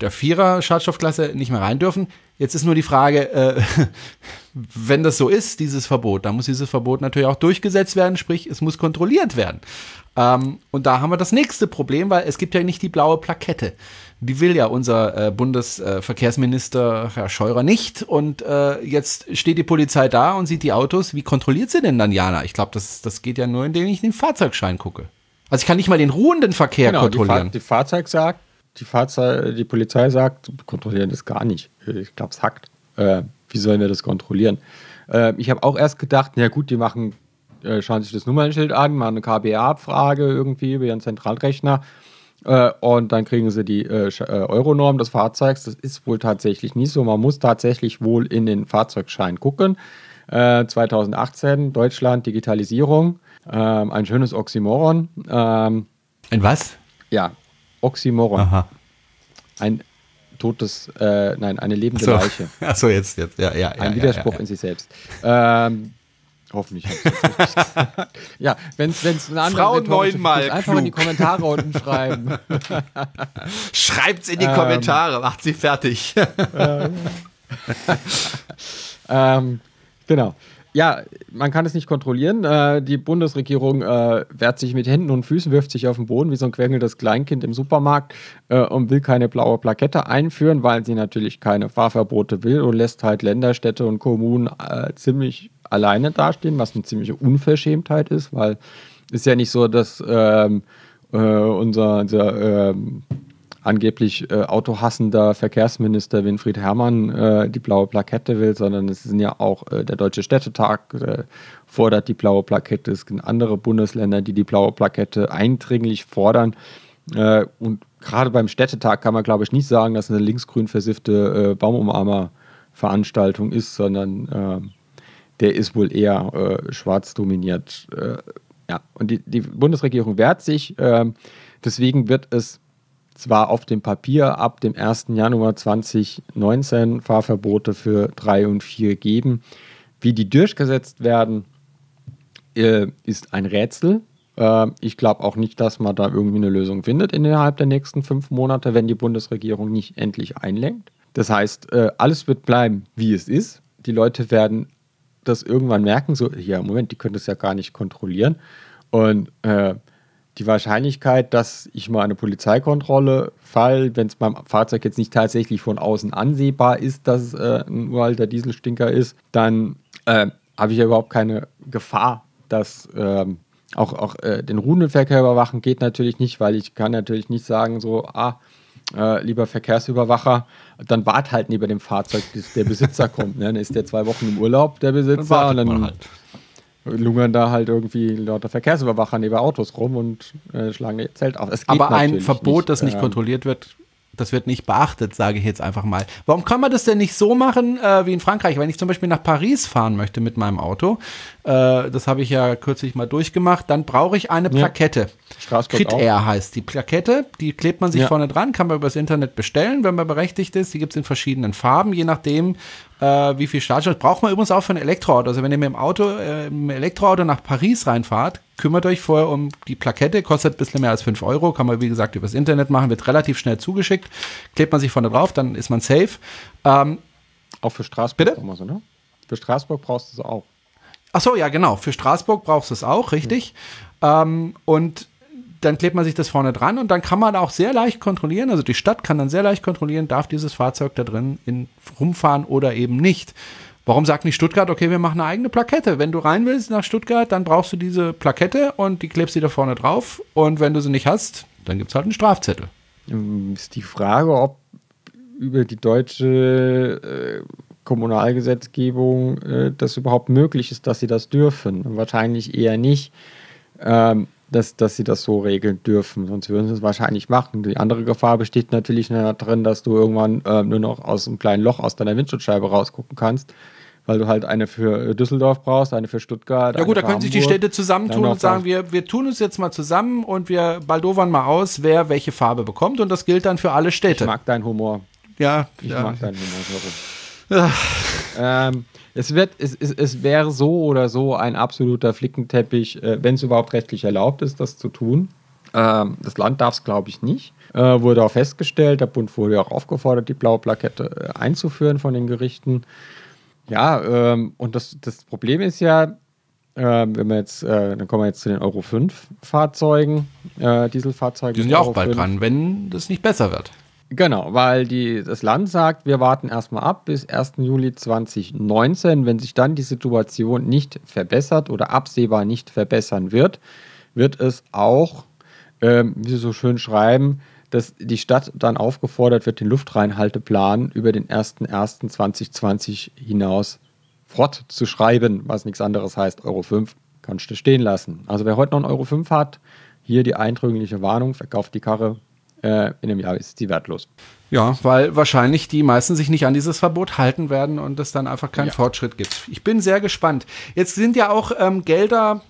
der Vierer Schadstoffklasse nicht mehr rein dürfen. Jetzt ist nur die Frage, äh, wenn das so ist, dieses Verbot, dann muss dieses Verbot natürlich auch durchgesetzt werden, sprich, es muss kontrolliert werden. Ähm, und da haben wir das nächste Problem, weil es gibt ja nicht die blaue Plakette. Die will ja unser äh, Bundesverkehrsminister Herr Scheurer nicht. Und äh, jetzt steht die Polizei da und sieht die Autos. Wie kontrolliert sie denn dann Jana? Ich glaube, das, das geht ja nur, indem ich den Fahrzeugschein gucke. Also ich kann nicht mal den ruhenden Verkehr genau, kontrollieren. Die, Fahr die Fahrzeug sagt, die, Fahrzeug, die Polizei sagt, kontrollieren das gar nicht. Ich glaube, es hackt. Äh, wie sollen wir das kontrollieren? Äh, ich habe auch erst gedacht, na gut, die machen, äh, schauen sich das Nummernschild an, machen eine KBA-Abfrage irgendwie über ihren Zentralrechner äh, und dann kriegen sie die äh, äh, Euronorm des Fahrzeugs. Das ist wohl tatsächlich nicht so. Man muss tatsächlich wohl in den Fahrzeugschein gucken. 2018, Deutschland, Digitalisierung. Ähm, ein schönes Oxymoron. Ähm, ein was? Ja, Oxymoron. Aha. Ein totes, äh, nein, eine lebende so. Leiche. Achso, jetzt, jetzt, ja, ja. Ein ja, Widerspruch ja, ja. in sich selbst. Ähm, hoffentlich. ja, wenn es eine andere Frau neunmal einfach in die Kommentare unten schreiben. Schreibt's in die ähm, Kommentare, macht sie fertig. ähm, genau. Ja, man kann es nicht kontrollieren. Äh, die Bundesregierung äh, wehrt sich mit Händen und Füßen, wirft sich auf den Boden wie so ein quengelndes Kleinkind im Supermarkt äh, und will keine blaue Plakette einführen, weil sie natürlich keine Fahrverbote will und lässt halt Länder, Städte und Kommunen äh, ziemlich alleine dastehen, was eine ziemliche Unverschämtheit ist, weil es ist ja nicht so, dass ähm, äh, unser, unser ähm, angeblich äh, autohassender Verkehrsminister Winfried Herrmann äh, die blaue Plakette will, sondern es sind ja auch äh, der Deutsche Städtetag äh, fordert die blaue Plakette. Es gibt andere Bundesländer, die die blaue Plakette eindringlich fordern. Äh, und gerade beim Städtetag kann man, glaube ich, nicht sagen, dass es eine linksgrün versiffte äh, Baumumarmer-Veranstaltung ist, sondern der ist wohl eher schwarz dominiert. ja, und die, die, Bundesregierung wehrt sich. Ähm, deswegen wird es zwar auf dem Papier ab dem 1. Januar 2019 Fahrverbote für 3 und 4 geben. Wie die durchgesetzt werden, äh, ist ein Rätsel. Äh, ich glaube auch nicht, dass man da irgendwie eine Lösung findet innerhalb der nächsten fünf Monate, wenn die Bundesregierung nicht endlich einlenkt. Das heißt, äh, alles wird bleiben, wie es ist. Die Leute werden das irgendwann merken, so, ja, Moment, die können das ja gar nicht kontrollieren. Und äh, die Wahrscheinlichkeit, dass ich mal eine Polizeikontrolle fall, wenn es beim Fahrzeug jetzt nicht tatsächlich von außen ansehbar ist, dass es äh, ein uralter Dieselstinker ist, dann äh, habe ich ja überhaupt keine Gefahr, dass ähm, auch, auch äh, den Rudelverkehr überwachen geht natürlich nicht, weil ich kann natürlich nicht sagen, so, ah, äh, lieber Verkehrsüberwacher, dann wart halt neben dem Fahrzeug, bis der Besitzer kommt. Ne? Dann ist der zwei Wochen im Urlaub, der Besitzer, und dann halt lungern da halt irgendwie lauter Verkehrsüberwacher neben Autos rum und äh, schlagen ihr Zelt auf. Aber ein Verbot, nicht, das nicht ähm, kontrolliert wird, das wird nicht beachtet, sage ich jetzt einfach mal. Warum kann man das denn nicht so machen äh, wie in Frankreich? Wenn ich zum Beispiel nach Paris fahren möchte mit meinem Auto, äh, das habe ich ja kürzlich mal durchgemacht, dann brauche ich eine Plakette. Ja. Crit Air heißt die Plakette, die klebt man sich ja. vorne dran, kann man übers Internet bestellen, wenn man berechtigt ist. Die gibt es in verschiedenen Farben, je nachdem, äh, wie viel Startschutz. Braucht man übrigens auch für ein Elektroauto. Also wenn ihr mit dem Auto, äh, im Elektroauto nach Paris reinfahrt, kümmert euch vorher um die Plakette, kostet ein bisschen mehr als 5 Euro, kann man wie gesagt übers Internet machen, wird relativ schnell zugeschickt, klebt man sich vorne drauf, dann ist man safe. Ähm, auch für Straßburg bitte? So, ne? Für Straßburg brauchst du es auch. Ach so, ja genau, für Straßburg brauchst du es auch, richtig. Mhm. Ähm, und dann klebt man sich das vorne dran und dann kann man auch sehr leicht kontrollieren, also die Stadt kann dann sehr leicht kontrollieren, darf dieses Fahrzeug da drin in, rumfahren oder eben nicht. Warum sagt nicht Stuttgart, okay, wir machen eine eigene Plakette? Wenn du rein willst nach Stuttgart, dann brauchst du diese Plakette und die klebst du da vorne drauf. Und wenn du sie nicht hast, dann gibt es halt einen Strafzettel. Ähm, ist die Frage, ob über die deutsche äh, Kommunalgesetzgebung äh, das überhaupt möglich ist, dass sie das dürfen. Wahrscheinlich eher nicht. Ähm, dass, dass sie das so regeln dürfen. Sonst würden sie es wahrscheinlich machen. Die andere Gefahr besteht natürlich darin, dass du irgendwann äh, nur noch aus einem kleinen Loch aus deiner Windschutzscheibe rausgucken kannst, weil du halt eine für Düsseldorf brauchst, eine für Stuttgart. Ja gut, da können sich die Städte zusammentun und sagen, wir, wir tun uns jetzt mal zusammen und wir baldowern mal aus, wer welche Farbe bekommt und das gilt dann für alle Städte. Ich mag deinen Humor. Ja. Ich ja. mag deinen Humor. ähm, es, wird, es, es, es wäre so oder so ein absoluter Flickenteppich, äh, wenn es überhaupt rechtlich erlaubt ist, das zu tun. Ähm, das Land darf es, glaube ich, nicht. Äh, wurde auch festgestellt, der Bund wurde auch aufgefordert, die blaue Plakette äh, einzuführen von den Gerichten. Ja, ähm, und das, das Problem ist ja, ähm, wenn wir jetzt, äh, dann kommen wir jetzt zu den Euro 5 Fahrzeugen, äh, Dieselfahrzeugen. Die sind ja auch bald 5. dran, wenn das nicht besser wird. Genau, weil die, das Land sagt, wir warten erstmal ab bis 1. Juli 2019. Wenn sich dann die Situation nicht verbessert oder absehbar nicht verbessern wird, wird es auch, ähm, wie Sie so schön schreiben, dass die Stadt dann aufgefordert wird, den Luftreinhalteplan über den 1.1.2020 hinaus fortzuschreiben, was nichts anderes heißt, Euro 5 kannst du stehen lassen. Also wer heute noch einen Euro 5 hat, hier die eindringliche Warnung, verkauft die Karre, äh, in einem Jahr ist sie wertlos. Ja, weil wahrscheinlich die meisten sich nicht an dieses Verbot halten werden und es dann einfach keinen ja. Fortschritt gibt. Ich bin sehr gespannt. Jetzt sind ja auch ähm, Gelder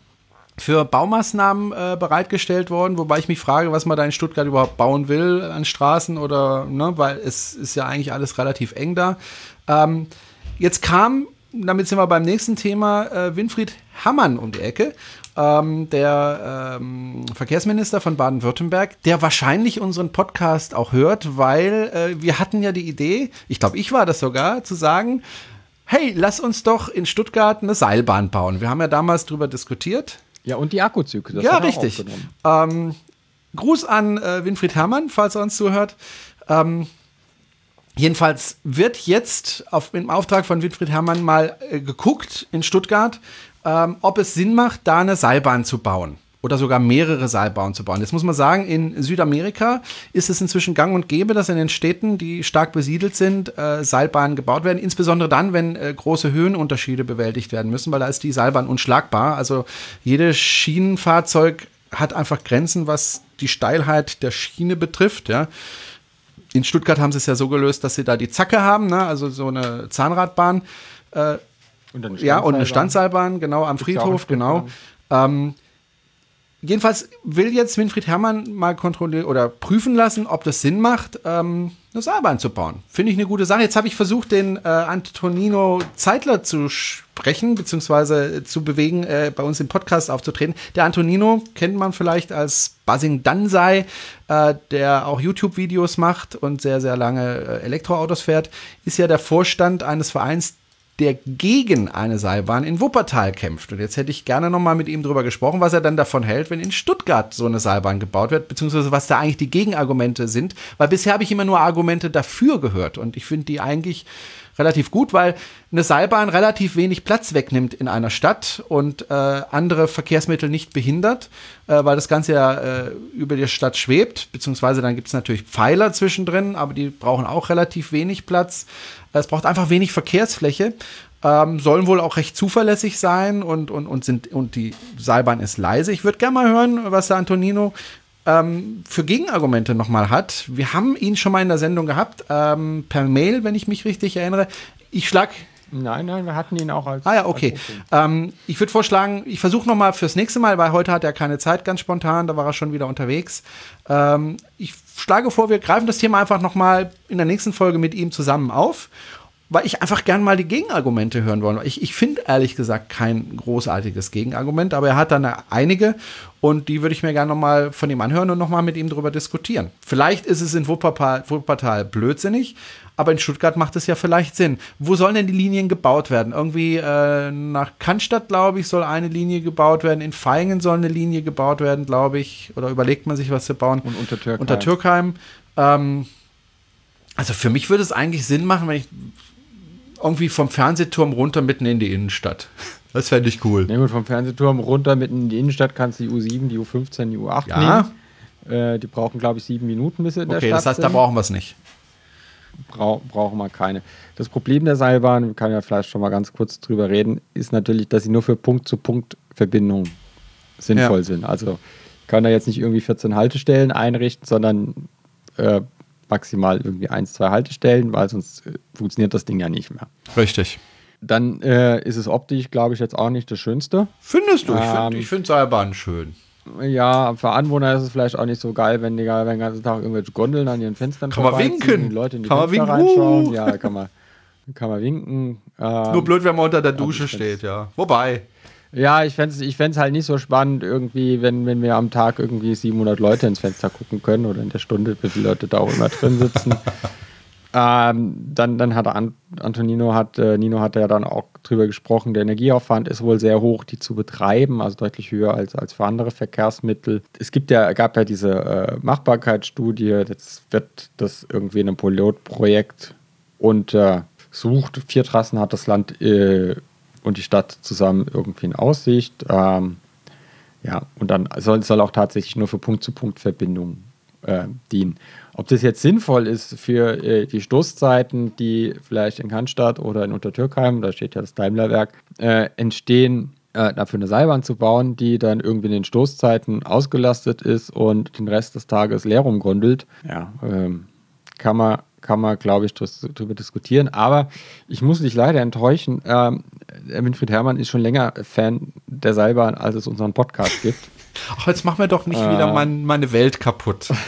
für Baumaßnahmen äh, bereitgestellt worden, wobei ich mich frage, was man da in Stuttgart überhaupt bauen will an Straßen oder, ne, weil es ist ja eigentlich alles relativ eng da. Ähm, jetzt kam, damit sind wir beim nächsten Thema, äh, Winfried Hammann um die Ecke ähm, der ähm, Verkehrsminister von Baden-Württemberg, der wahrscheinlich unseren Podcast auch hört, weil äh, wir hatten ja die Idee, ich glaube, ich war das sogar, zu sagen, hey, lass uns doch in Stuttgart eine Seilbahn bauen. Wir haben ja damals drüber diskutiert. Ja, und die Akkuzyklen. Ja, richtig. Ähm, Gruß an äh, Winfried Herrmann, falls er uns zuhört. Ähm, jedenfalls wird jetzt auf, im Auftrag von Winfried Herrmann mal äh, geguckt in Stuttgart, ähm, ob es Sinn macht, da eine Seilbahn zu bauen oder sogar mehrere Seilbahnen zu bauen. Jetzt muss man sagen, in Südamerika ist es inzwischen gang und gäbe, dass in den Städten, die stark besiedelt sind, äh, Seilbahnen gebaut werden. Insbesondere dann, wenn äh, große Höhenunterschiede bewältigt werden müssen, weil da ist die Seilbahn unschlagbar. Also jedes Schienenfahrzeug hat einfach Grenzen, was die Steilheit der Schiene betrifft. Ja. In Stuttgart haben sie es ja so gelöst, dass sie da die Zacke haben, ne? also so eine Zahnradbahn. Äh, und ja, und eine Standseilbahn, genau, am Friedhof, genau. Ähm, Jedenfalls will jetzt Winfried Herrmann mal kontrollieren oder prüfen lassen, ob das Sinn macht, ähm, eine Seilbahn zu bauen. Finde ich eine gute Sache. Jetzt habe ich versucht, den äh, Antonino Zeitler zu sprechen, beziehungsweise zu bewegen, äh, bei uns im Podcast aufzutreten. Der Antonino kennt man vielleicht als Buzzing Danzai, äh, der auch YouTube-Videos macht und sehr, sehr lange äh, Elektroautos fährt, ist ja der Vorstand eines Vereins, der gegen eine Seilbahn in Wuppertal kämpft. Und jetzt hätte ich gerne nochmal mit ihm darüber gesprochen, was er dann davon hält, wenn in Stuttgart so eine Seilbahn gebaut wird, beziehungsweise was da eigentlich die Gegenargumente sind. Weil bisher habe ich immer nur Argumente dafür gehört. Und ich finde die eigentlich relativ gut, weil eine Seilbahn relativ wenig Platz wegnimmt in einer Stadt und äh, andere Verkehrsmittel nicht behindert, äh, weil das Ganze ja äh, über die Stadt schwebt, beziehungsweise dann gibt es natürlich Pfeiler zwischendrin, aber die brauchen auch relativ wenig Platz. Es braucht einfach wenig Verkehrsfläche. Ähm, sollen wohl auch recht zuverlässig sein und, und, und, sind, und die Seilbahn ist leise. Ich würde gerne mal hören, was der Antonino ähm, für Gegenargumente nochmal hat. Wir haben ihn schon mal in der Sendung gehabt, ähm, per Mail, wenn ich mich richtig erinnere. Ich schlage Nein, nein, wir hatten ihn auch als. Ah ja, okay. Ähm, ich würde vorschlagen, ich versuche nochmal fürs nächste Mal, weil heute hat er keine Zeit, ganz spontan, da war er schon wieder unterwegs. Ähm, ich schlage vor, wir greifen das Thema einfach nochmal in der nächsten Folge mit ihm zusammen auf, weil ich einfach gern mal die Gegenargumente hören wollte. Ich, ich finde ehrlich gesagt kein großartiges Gegenargument, aber er hat dann einige und die würde ich mir gerne nochmal von ihm anhören und nochmal mit ihm darüber diskutieren. Vielleicht ist es in Wuppertal, Wuppertal blödsinnig, aber in Stuttgart macht es ja vielleicht Sinn. Wo sollen denn die Linien gebaut werden? Irgendwie äh, nach Cannstatt, glaube ich, soll eine Linie gebaut werden. In Feingen soll eine Linie gebaut werden, glaube ich. Oder überlegt man sich, was zu bauen? Und unter Türkheim. Unter Türkheim. Ähm, also für mich würde es eigentlich Sinn machen, wenn ich irgendwie vom Fernsehturm runter mitten in die Innenstadt. Das fände ich cool. Nee, gut, vom Fernsehturm runter mitten in die Innenstadt kannst du die U7, die U15, die U8 ja. nehmen. Äh, die brauchen, glaube ich, sieben Minuten bis in der okay, Stadt. Okay, das heißt, sind. da brauchen wir es nicht brau brauchen wir keine. Das Problem der Seilbahn, wir können ja vielleicht schon mal ganz kurz drüber reden, ist natürlich, dass sie nur für Punkt-zu-Punkt-Verbindungen sinnvoll ja. sind. Also ich kann da jetzt nicht irgendwie 14 Haltestellen einrichten, sondern äh, maximal irgendwie ein, zwei Haltestellen, weil sonst äh, funktioniert das Ding ja nicht mehr. Richtig. Dann äh, ist es optisch, glaube ich, jetzt auch nicht das Schönste. Findest du? Ähm, ich finde find Seilbahn schön. Ja, für Anwohner ist es vielleicht auch nicht so geil, wenn die wenn den ganzen Tag irgendwelche Gondeln an ihren Fenstern Kann man winken. Die Leute in die kann Fenster man winken. reinschauen. Uh. Ja, kann man, kann man winken. Ähm, Nur blöd, wenn man unter der Dusche steht, ja. Wobei. Ja, ich fände es ich halt nicht so spannend, irgendwie, wenn, wenn wir am Tag irgendwie 700 Leute ins Fenster gucken können oder in der Stunde, wie viele Leute da auch immer drin sitzen. Ähm, dann, dann hat An Antonino hat, äh, Nino hat ja dann auch drüber gesprochen, der Energieaufwand ist wohl sehr hoch, die zu betreiben, also deutlich höher als, als für andere Verkehrsmittel. Es gibt ja, gab ja diese äh, Machbarkeitsstudie, das wird das irgendwie in einem Pilotprojekt untersucht. Äh, Vier Trassen hat das Land äh, und die Stadt zusammen irgendwie in Aussicht. Ähm, ja, und dann soll, soll auch tatsächlich nur für Punkt-zu-Punkt-Verbindungen äh, dienen. Ob das jetzt sinnvoll ist für äh, die Stoßzeiten, die vielleicht in Cannstatt oder in Untertürkheim, da steht ja das Daimlerwerk, äh, entstehen, äh, dafür eine Seilbahn zu bauen, die dann irgendwie in den Stoßzeiten ausgelastet ist und den Rest des Tages leer rumgründelt, ja, ähm, kann man, kann man glaube ich, darüber diskutieren. Aber ich muss dich leider enttäuschen, ähm, Winfried Herrmann ist schon länger Fan der Seilbahn, als es unseren Podcast gibt. Ach, jetzt machen wir doch nicht äh, wieder mein, meine Welt kaputt.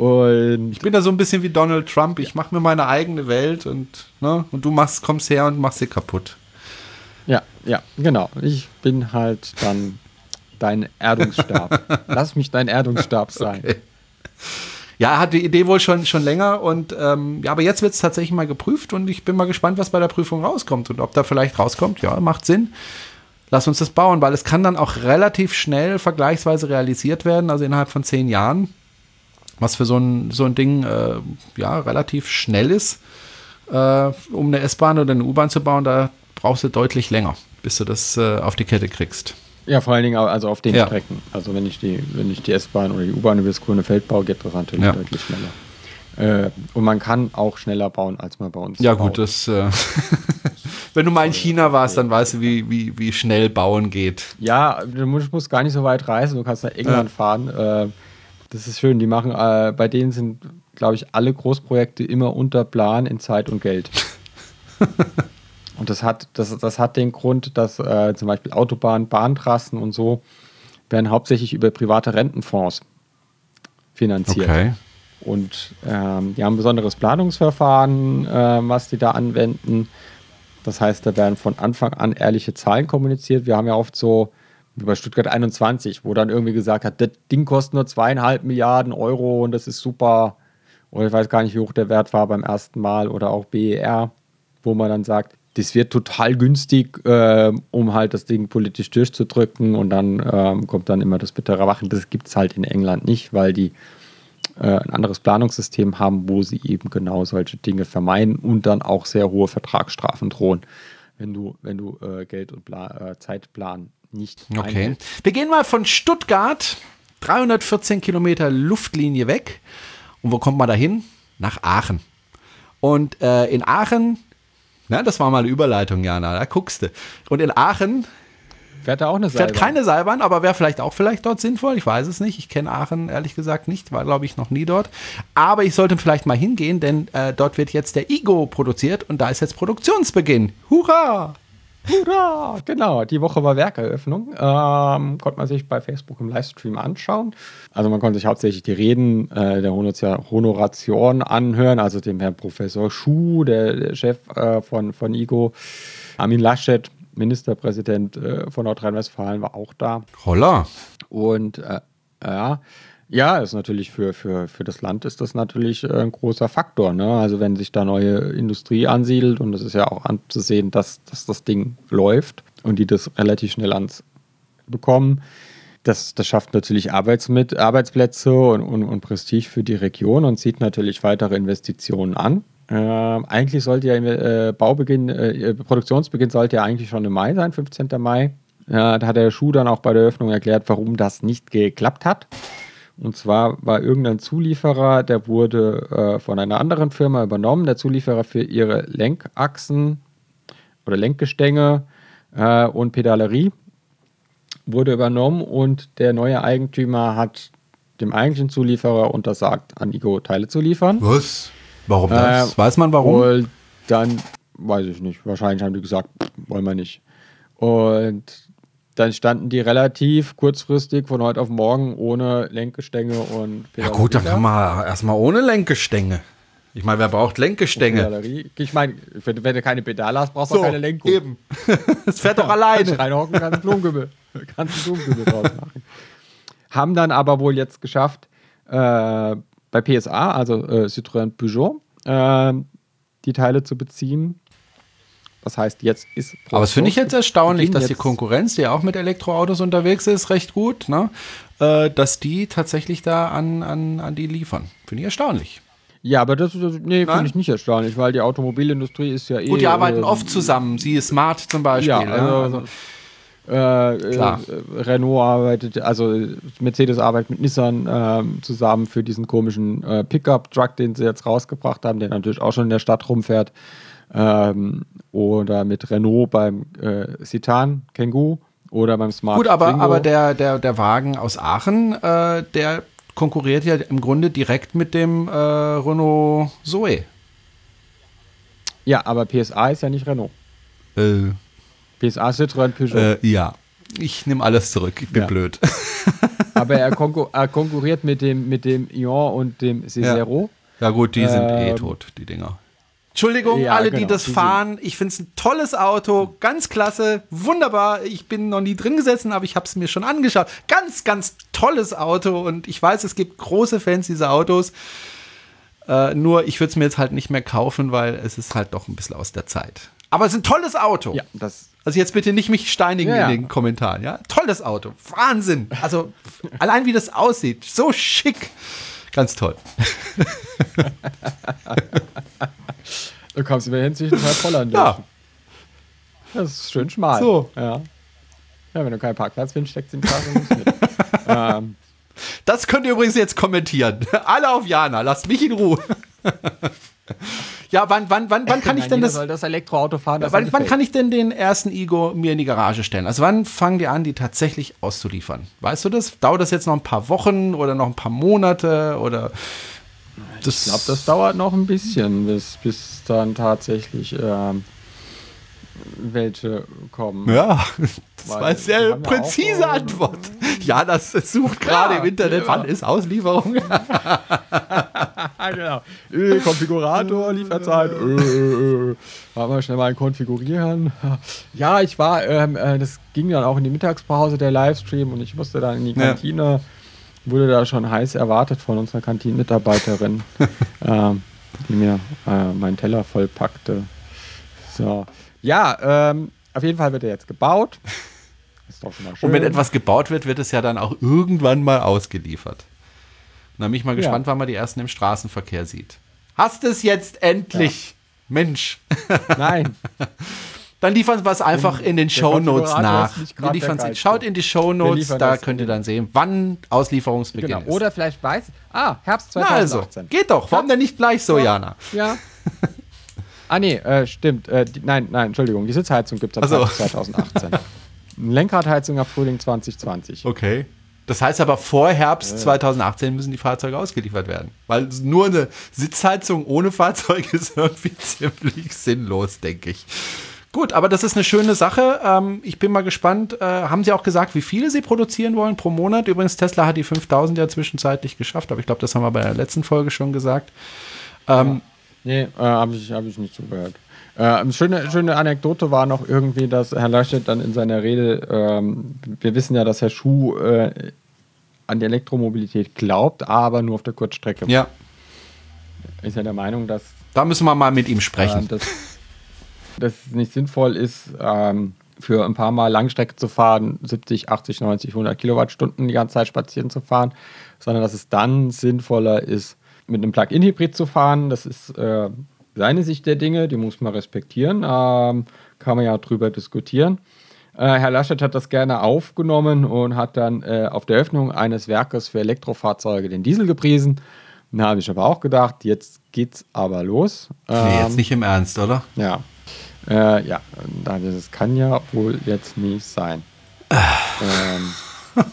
Und ich bin da so ein bisschen wie Donald Trump. Ich mache mir meine eigene Welt und, ne, und du machst, kommst her und machst sie kaputt. Ja, ja, genau. Ich bin halt dann dein Erdungsstab. Lass mich dein Erdungsstab sein. Okay. Ja, er hat die Idee wohl schon, schon länger und ähm, ja, aber jetzt wird es tatsächlich mal geprüft und ich bin mal gespannt, was bei der Prüfung rauskommt und ob da vielleicht rauskommt, ja, macht Sinn. Lass uns das bauen, weil es kann dann auch relativ schnell vergleichsweise realisiert werden, also innerhalb von zehn Jahren, was für so ein, so ein Ding äh, ja relativ schnell ist, äh, um eine S-Bahn oder eine U-Bahn zu bauen, da brauchst du deutlich länger, bis du das äh, auf die Kette kriegst. Ja, vor allen Dingen also auf den Ja. Strecken. Also wenn ich die, wenn ich die S-Bahn oder die U-Bahn über das grüne Feld baue, geht das natürlich Ja. deutlich schneller. Äh, und man kann auch schneller bauen, als man bei uns Ja, baut. gut, das. Äh, wenn du mal in China warst, dann weißt du, wie, wie, wie schnell bauen geht. Ja, du musst, musst gar nicht so weit reisen, du kannst nach England fahren. Äh, das ist schön, die machen, äh, bei denen sind, glaube ich, alle Großprojekte immer unter Plan in Zeit und Geld. und das hat, das, das hat den Grund, dass äh, zum Beispiel Autobahnen, Bahntrassen und so werden hauptsächlich über private Rentenfonds finanziert. Und ähm, die haben ein besonderes Planungsverfahren, äh, was die da anwenden. Das heißt, da werden von Anfang an ehrliche Zahlen kommuniziert. Wir haben ja oft so, wie bei Stuttgart 21, wo dann irgendwie gesagt hat, das Ding kostet nur zweieinhalb Milliarden Euro und das ist super. Oder ich weiß gar nicht, wie hoch der Wert war beim ersten Mal. Oder auch BER, wo man dann sagt, das wird total günstig, äh, um halt das Ding politisch durchzudrücken. Und dann ähm, kommt dann immer das bittere Wachen. Das gibt es halt in England nicht, weil die äh, ein anderes Planungssystem haben, wo sie eben genau solche Dinge vermeiden und dann auch sehr hohe Vertragsstrafen drohen, wenn du, wenn du äh, Geld und Pla äh, Zeitplan nicht Okay. einhältst. Wir gehen mal von Stuttgart, 314 Kilometer Luftlinie weg. Und wo kommt man da hin? Nach Aachen. Und äh, in Aachen, na, das war mal eine Überleitung, Jana, da guckst du. Und in Aachen Fährt da auch eine fährt Seilbahn? keine Seilbahn, aber wäre vielleicht auch vielleicht dort sinnvoll. Ich weiß es nicht. Ich kenne Aachen ehrlich gesagt nicht, war glaube ich noch nie dort. Aber ich sollte vielleicht mal hingehen, denn äh, dort wird jetzt der Igo produziert und da ist jetzt Produktionsbeginn. Hurra! Hurra! Genau, die Woche war Werkeröffnung. Ähm, konnte man sich bei Facebook im Livestream anschauen. Also man konnte sich hauptsächlich die Reden äh, der Honoratio- Honoration anhören, also dem Herrn Professor Schuh, der, der Chef äh, von, von IGO. Armin Laschet, Ministerpräsident äh, von Nordrhein-Westfalen, war auch da. Holla! Und äh, ja, ja, ist natürlich für, für, für das Land ist das natürlich äh, ein großer Faktor. Ne? Also wenn sich da neue Industrie ansiedelt und es ist ja auch anzusehen, dass, dass das Ding läuft und die das relativ schnell ans bekommen. Das, das schafft natürlich Arbeitsmit Arbeitsplätze und, und, und Prestige für die Region und zieht natürlich weitere Investitionen an. Ähm, eigentlich sollte ja äh, Baubeginn, äh, Produktionsbeginn sollte ja eigentlich schon im Mai sein, 15. Mai. Da hat der Schuh dann auch bei der Eröffnung erklärt, warum das nicht geklappt hat. Und zwar war irgendein Zulieferer, der wurde äh, von einer anderen Firma übernommen, der Zulieferer für ihre Lenkachsen oder Lenkgestänge äh, und Pedalerie wurde übernommen und der neue Eigentümer hat dem eigentlichen Zulieferer untersagt, an Igo Teile zu liefern. Was? Warum das? Äh, Weiß man warum? Und dann, weiß ich nicht, wahrscheinlich haben die gesagt, pff, wollen wir nicht. Und dann standen die relativ kurzfristig von heute auf morgen ohne Lenkgestänge und ja gut, dann kann man erstmal ohne Lenkgestänge. Ich meine, wer braucht Lenkgestänge? Ich meine, wenn, wenn du keine Pedale hast, brauchst du auch keine Lenkung. eben. Es fährt doch Kannst alleine. reinhocken, kannst einen Blumenkübel, kannst einen Blumenkübel draus machen. Haben dann aber wohl jetzt geschafft, äh, bei PSA, also äh, Citroën Peugeot, äh, die Teile zu beziehen. Das heißt, jetzt ist. Aber das finde ich jetzt erstaunlich, dass die jetzt- Konkurrenz, die ja auch mit Elektroautos unterwegs ist, recht gut, ne? äh, dass die tatsächlich da an, an, an die liefern. Finde ich erstaunlich. Ja, aber das, das nee, finde ich nicht erstaunlich, weil die Automobilindustrie ist ja eh. Gut, die arbeiten äh, oft zusammen. Sie ist Smart zum Beispiel. Ja, ne? also, äh, äh, Klar. Renault arbeitet, also Mercedes arbeitet mit Nissan ähm, zusammen für diesen komischen äh, Pickup-Truck, den sie jetzt rausgebracht haben, der natürlich auch schon in der Stadt rumfährt. Ähm, oder mit Renault beim äh, Citan Kangoo oder beim Smart Gut, aber, aber der, der, der Wagen aus Aachen, äh, der konkurriert ja im Grunde direkt mit dem äh, Renault Zoe. Ja, aber PSA ist ja nicht Renault. Äh, PSA Citroën Peugeot. äh, ja. Ich nehme alles zurück. Ich bin Ja. blöd. Aber er, konkur er konkurriert mit dem, mit dem Ion und dem Cicero. Ja gut, die sind eh Ähm, tot, die Dinger. Entschuldigung, Ja, alle, die genau, das die sind- fahren. Ich finde es ein tolles Auto, ganz klasse, wunderbar. Ich bin noch nie drin gesessen, aber ich habe es mir schon angeschaut. Ganz, ganz tolles Auto und ich weiß, es gibt große Fans dieser Autos. Äh, nur ich würde es mir jetzt halt nicht mehr kaufen, weil es ist halt doch ein bisschen aus der Zeit. Aber es ist ein tolles Auto. Ja, das. Also jetzt bitte nicht mich steinigen Ja, ja. in den Kommentaren, ja? Tolles Auto. Wahnsinn. Also allein wie das aussieht, so schick. Ganz toll. Du kommst über hin zwischen zwei Pollern Ja. Das ist schön schmal. So. Ja. Ja, wenn du keinen Parkplatz findest, steckst du den Karren nicht mit. ähm, Das könnt ihr übrigens jetzt kommentieren. Alle auf Jana, lasst mich in Ruhe. Ja, wann, wann, wann, wann kann ich nein, denn jeder das. soll das Elektroauto fahren? Das Wann, wann kann ich denn den ersten Igo mir in die Garage stellen? Also wann fangen die an, die tatsächlich auszuliefern? Weißt du das? Dauert das jetzt noch ein paar Wochen oder noch ein paar Monate oder das, Ich glaube, das dauert noch ein bisschen, bis, bis dann tatsächlich ähm, welche kommen. Ja, das Weil war eine sehr ja präzise äh, Antwort. Ja, das sucht gerade im Internet. ja. Wann ist Auslieferung? Genau. Äh, Konfigurator, Lieferzeit. Äh, äh. Wollen wir schnell mal konfigurieren. Ja, ich war, ähm, äh, das ging dann auch in die Mittagspause, der Livestream, und ich musste dann in die Ja. Kantine. Wurde da schon heiß erwartet von unserer Kantinenmitarbeiterin, ähm, die mir äh, meinen Teller vollpackte. So. Ja, ähm, auf jeden Fall wird er jetzt gebaut. Ist doch schon mal schön. Und wenn etwas gebaut wird, wird es ja dann auch irgendwann mal ausgeliefert. Und dann bin ich mal gespannt, wann man die ersten im Straßenverkehr sieht. Hast es jetzt endlich? Mensch. Nein, Dann liefern wir es einfach in den der Shownotes nach. Geilste. Schaut in die Shownotes, da könnt ihr in- dann sehen, wann Auslieferungsbeginn genau. ist. Oder vielleicht weiß. Ah, Herbst Na also, 2018. geht doch. Warum denn nicht gleich so, Jana? Ja. ah, nee, äh, stimmt. Äh, die, nein, nein, Entschuldigung. Die Sitzheizung gibt es ab Ach so. Herbst 2018. Eine Lenkradheizung ab Frühling 2020. Okay. Das heißt aber, vor Herbst 2018 müssen die Fahrzeuge ausgeliefert werden. Weil nur eine Sitzheizung ohne Fahrzeug ist irgendwie ziemlich sinnlos, denke ich. Gut, aber das ist eine schöne Sache. Ähm, ich bin mal gespannt. Äh, haben Sie auch gesagt, wie viele Sie produzieren wollen pro Monat? Übrigens, Tesla hat die 5000 ja zwischenzeitlich geschafft, aber ich glaube, das haben wir bei der letzten Folge schon gesagt. Ähm, Nee, äh, habe ich, hab ich nicht zugehört. Äh, eine schöne, schöne Anekdote war noch irgendwie, dass Herr Laschet dann in seiner Rede, ähm, wir wissen ja, dass Herr Schuh äh, an die Elektromobilität glaubt, aber nur auf der Kurzstrecke. ja, Ist ja der Meinung, dass da müssen wir mal mit ihm sprechen. ähm, dass, dass es nicht sinnvoll ist, ähm, für ein paar Mal Langstrecke zu fahren, 70, 80, 90, 100 Kilowattstunden die ganze Zeit spazieren zu fahren, sondern dass es dann sinnvoller ist, mit einem Plug-in-Hybrid zu fahren. Das ist äh, seine Sicht der Dinge, die muss man respektieren, ähm, kann man ja drüber diskutieren. Äh, Herr Laschet hat das gerne aufgenommen und hat dann äh, auf der Öffnung eines Werkes für Elektrofahrzeuge den Diesel gepriesen. Da habe ich aber auch gedacht, jetzt geht's aber los. nee, Ähm, jetzt nicht im Ernst, oder? ja. Äh, ja, da- das kann ja wohl jetzt nicht sein. ähm,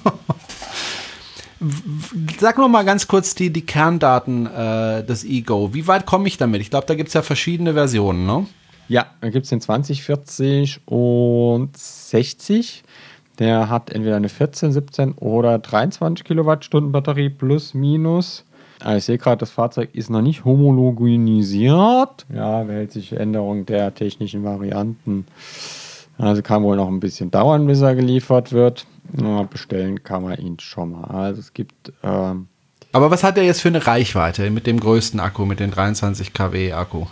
Sag noch mal ganz kurz die, die Kerndaten äh, des Ego. Wie weit komme ich damit? Ich glaube, da gibt es ja verschiedene Versionen, ne? ja, da gibt es den 20, 40 und 60. Der hat entweder eine 14, 17 oder 23 Kilowattstunden Batterie plus minus. Ah, ich sehe gerade, das Fahrzeug ist noch nicht homogenisiert. Ja, behält sich Änderung der technischen Varianten. Also kann wohl noch ein bisschen dauern, bis er geliefert wird. Ja, bestellen kann man ihn schon mal. Also es gibt ähm, Aber was hat er jetzt für eine Reichweite mit dem größten Akku, mit dem 23 kW Akku?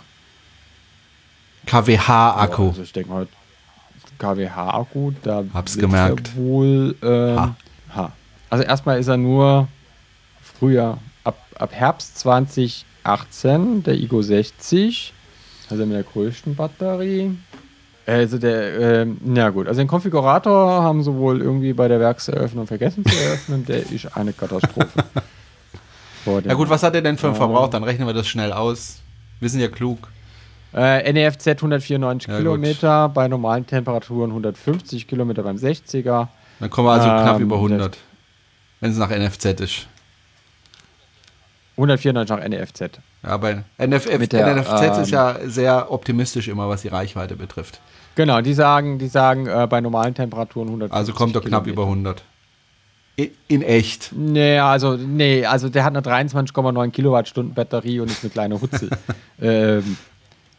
KWH-Akku. Also ich denke mal, KWH-Akku, da Hab's gemerkt. er wohl ähm, Ha. ha. Also erstmal ist er nur früher, ab, ab Herbst 2018, der Igo 60, also mit der größten Batterie. Also der, ähm, na gut, also den Konfigurator haben sie wohl irgendwie bei der Werkseröffnung vergessen zu eröffnen, der ist eine Katastrophe. Ja gut, was hat er denn für einen Verbrauch? Dann rechnen wir das schnell aus. Wir sind ja klug. Äh, NEFZ 194 Ja, Kilometer, bei normalen Temperaturen 150 Kilometer beim 60er. Dann kommen wir also Ähm, knapp über 100. Wenn es nach NFZ ist. 194 nach NEFZ. Ja, bei NFF, der, NFZ ist ähm, ja sehr optimistisch immer, was die Reichweite betrifft. Genau, die sagen, die sagen äh, bei normalen Temperaturen 150 Also kommt er knapp Kilometer. über 100. I- In echt. Nee, also, nee, also der hat eine 23,9 Kilowattstunden Batterie und ist eine kleine Hutzel. ähm,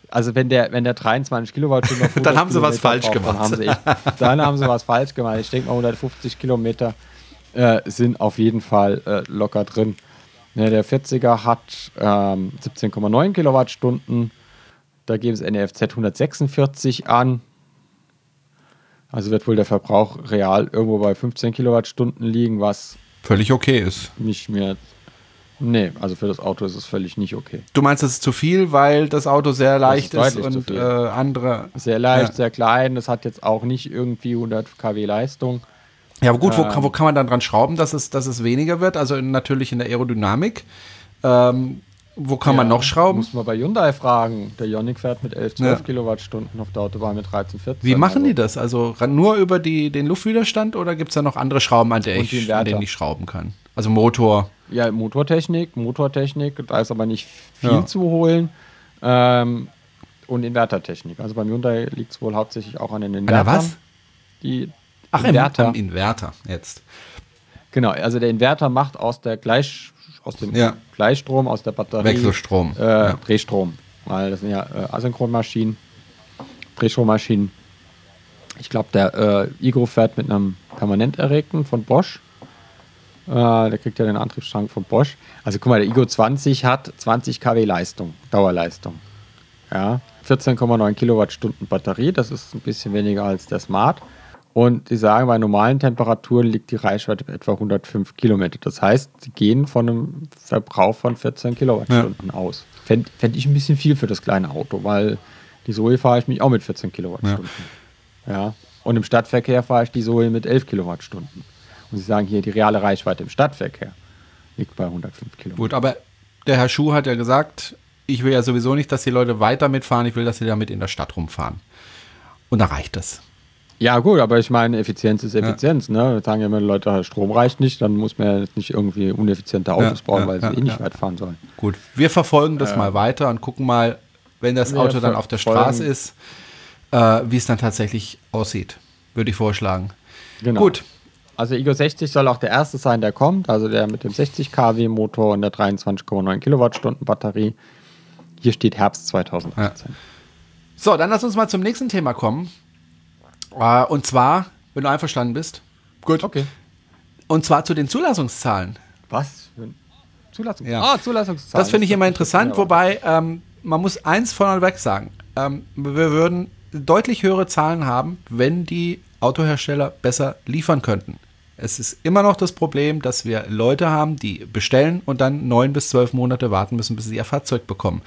Also wenn der, wenn der 23 Kilowattstunden Dann haben sie was Kilometer falsch braucht, gemacht. Dann haben, sie echt, dann haben sie was falsch gemacht. Ich denke mal 150 Kilometer äh, sind auf jeden Fall äh, locker drin. Ne, der 40er hat ähm, 17,9 Kilowattstunden. Da geben es NFZ 146 an. Also wird wohl der Verbrauch real irgendwo bei 15 Kilowattstunden liegen, was Völlig okay ist. nicht mehr. Nee, also für das Auto ist es völlig nicht okay. Du meinst, das ist zu viel, weil das Auto sehr leicht ist, zu und äh, andere. Sehr leicht, Ja. sehr klein. Das hat jetzt auch nicht irgendwie 100 kW Leistung. Ja, aber gut, wo, Ähm. kann, wo kann man dann dran schrauben, dass es, dass es weniger wird? Also in, natürlich in der Aerodynamik. Ähm, wo kann man Ja, noch schrauben? Muss man bei Hyundai fragen. Der Ioniq fährt mit 11, 12 Ja. Kilowattstunden auf der Autobahn mit 13, 14. Wie machen also die das? Also nur über die, den Luftwiderstand oder gibt es da noch andere Schrauben, an, der ich, an denen ich schrauben kann? Also Motor. Ja, Motortechnik, Motortechnik, da ist aber nicht viel Ja. zu holen. Ähm, und Invertertechnik. Also beim Hyundai liegt es wohl hauptsächlich auch an den der Invertern. was? Die Ach, im Inverter. Inverter. Inverter jetzt. Genau, also der Inverter macht aus der Gleich, aus dem Ja. Gleichstrom, aus der Batterie Wechselstrom. Äh, Ja. Drehstrom. Weil das sind ja äh, Asynchronmaschinen, Drehstrommaschinen. Ich glaube, der äh, Igro fährt mit einem permanent erregten von Bosch. Äh, der kriegt ja den Antriebsstrang von Bosch. Also guck mal, der Igro 20 hat 20 kW Leistung, Dauerleistung. Ja, 14,9 Kilowattstunden Batterie, das ist ein bisschen weniger als der Smart. Und die sagen, bei normalen Temperaturen liegt die Reichweite bei etwa 105 Kilometer. Das heißt, sie gehen von einem Verbrauch von 14 Kilowattstunden aus. Fände fänd ich ein bisschen viel für das kleine Auto, weil die Zoe fahre ich mich auch mit 14 Kilowattstunden. Ja. Und im Stadtverkehr fahre ich die Zoe mit 11 Kilowattstunden. Und sie sagen hier, die reale Reichweite im Stadtverkehr liegt bei 105 Kilometer. Gut, aber der Herr Schuh hat ja gesagt, ich will ja sowieso nicht, dass die Leute weiter mitfahren, ich will, dass sie damit in der Stadt rumfahren. Und da reicht das. Ja, gut, aber ich meine, Effizienz ist Effizienz. Ne? Wir sagen ja immer, Leute, Strom reicht nicht, dann muss man ja nicht irgendwie uneffiziente Autos Ja, bauen, ja, weil sie ja, eh nicht ja. weit fahren sollen. Gut, wir verfolgen das mal weiter und gucken mal, wenn das Auto dann auf der Straße ist, äh, wie es dann tatsächlich aussieht. Würde ich vorschlagen. Genau. Gut, Also Igo 60 soll auch der erste sein, der kommt, also der mit dem 60 kW Motor und der 23,9 Kilowattstunden Batterie. Hier steht Herbst 2018. so, dann lass uns mal zum nächsten Thema kommen. Äh, und zwar, wenn du einverstanden bist. Gut. Okay. Und zwar zu den Zulassungszahlen. Was? Zulassung? Ja. Ah, Zulassungszahl. Das finde ich immer interessant, wobei ähm, man muss eins vorneweg sagen. Ähm, wir würden deutlich höhere Zahlen haben, wenn die Autohersteller besser liefern könnten. Es ist immer noch das Problem, dass wir Leute haben, die bestellen und dann neun bis zwölf Monate warten müssen, bis sie ihr Fahrzeug bekommen.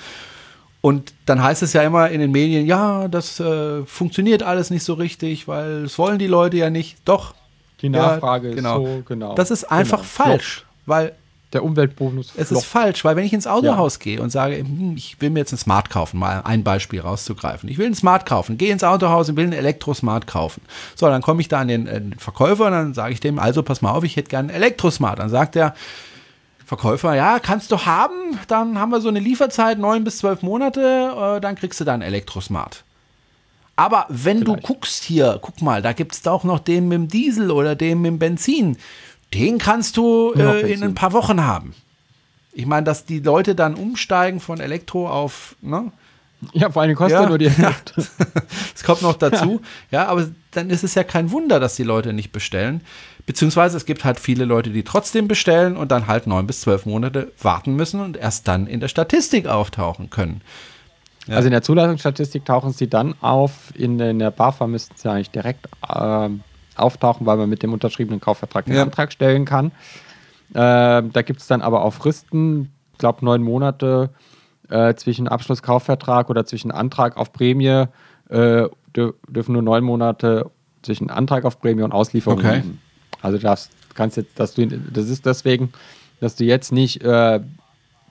Und dann heißt es ja immer in den Medien, ja, das äh, funktioniert alles nicht so richtig, weil es wollen die Leute ja nicht. Doch. Die Ja, Nachfrage genau. ist so, genau. Das ist einfach Genau. falsch, weil Der Umweltbonus es ist falsch, weil wenn ich ins Autohaus gehe und sage, hm, ich will mir jetzt ein Smart kaufen, mal ein Beispiel rauszugreifen. Ich will ein Smart kaufen, gehe ins Autohaus und will ein Elektrosmart kaufen. So, dann komme ich da an den, äh, Verkäufer und dann sage ich dem, also pass mal auf, ich hätte gerne ein Elektrosmart. Dann sagt der Verkäufer, ja, kannst du haben, dann haben wir so eine Lieferzeit, neun bis zwölf Monate, äh, dann kriegst du dann Elektrosmart. Aber wenn du Vielleicht. guckst hier, guck mal, da gibt es auch noch den mit dem Diesel oder den mit dem Benzin. Den kannst du äh, in ein paar Wochen haben. Ich meine, dass die Leute dann umsteigen von Elektro auf, ne? Ja, vor allem kostet Ja. nur die Hälfte. Das kommt noch dazu. ja, aber dann ist es ja kein Wunder, dass die Leute nicht bestellen. Beziehungsweise es gibt halt viele Leute, die trotzdem bestellen und dann halt neun bis zwölf Monate warten müssen und erst dann in der Statistik auftauchen können. Also in der Zulassungsstatistik tauchen sie dann auf, in, in der BAFA müssten sie eigentlich direkt ähm, auftauchen, weil man mit dem unterschriebenen Kaufvertrag den Ja. Antrag stellen kann. Ähm, da gibt es dann aber auch Fristen, ich glaube neun Monate äh, zwischen Abschluss Kaufvertrag oder zwischen Antrag auf Prämie, äh, dür dürfen nur neun Monate zwischen Antrag auf Prämie und Auslieferung Okay. liegen. Also das kannst jetzt, dass du, das ist deswegen, dass du jetzt nicht äh,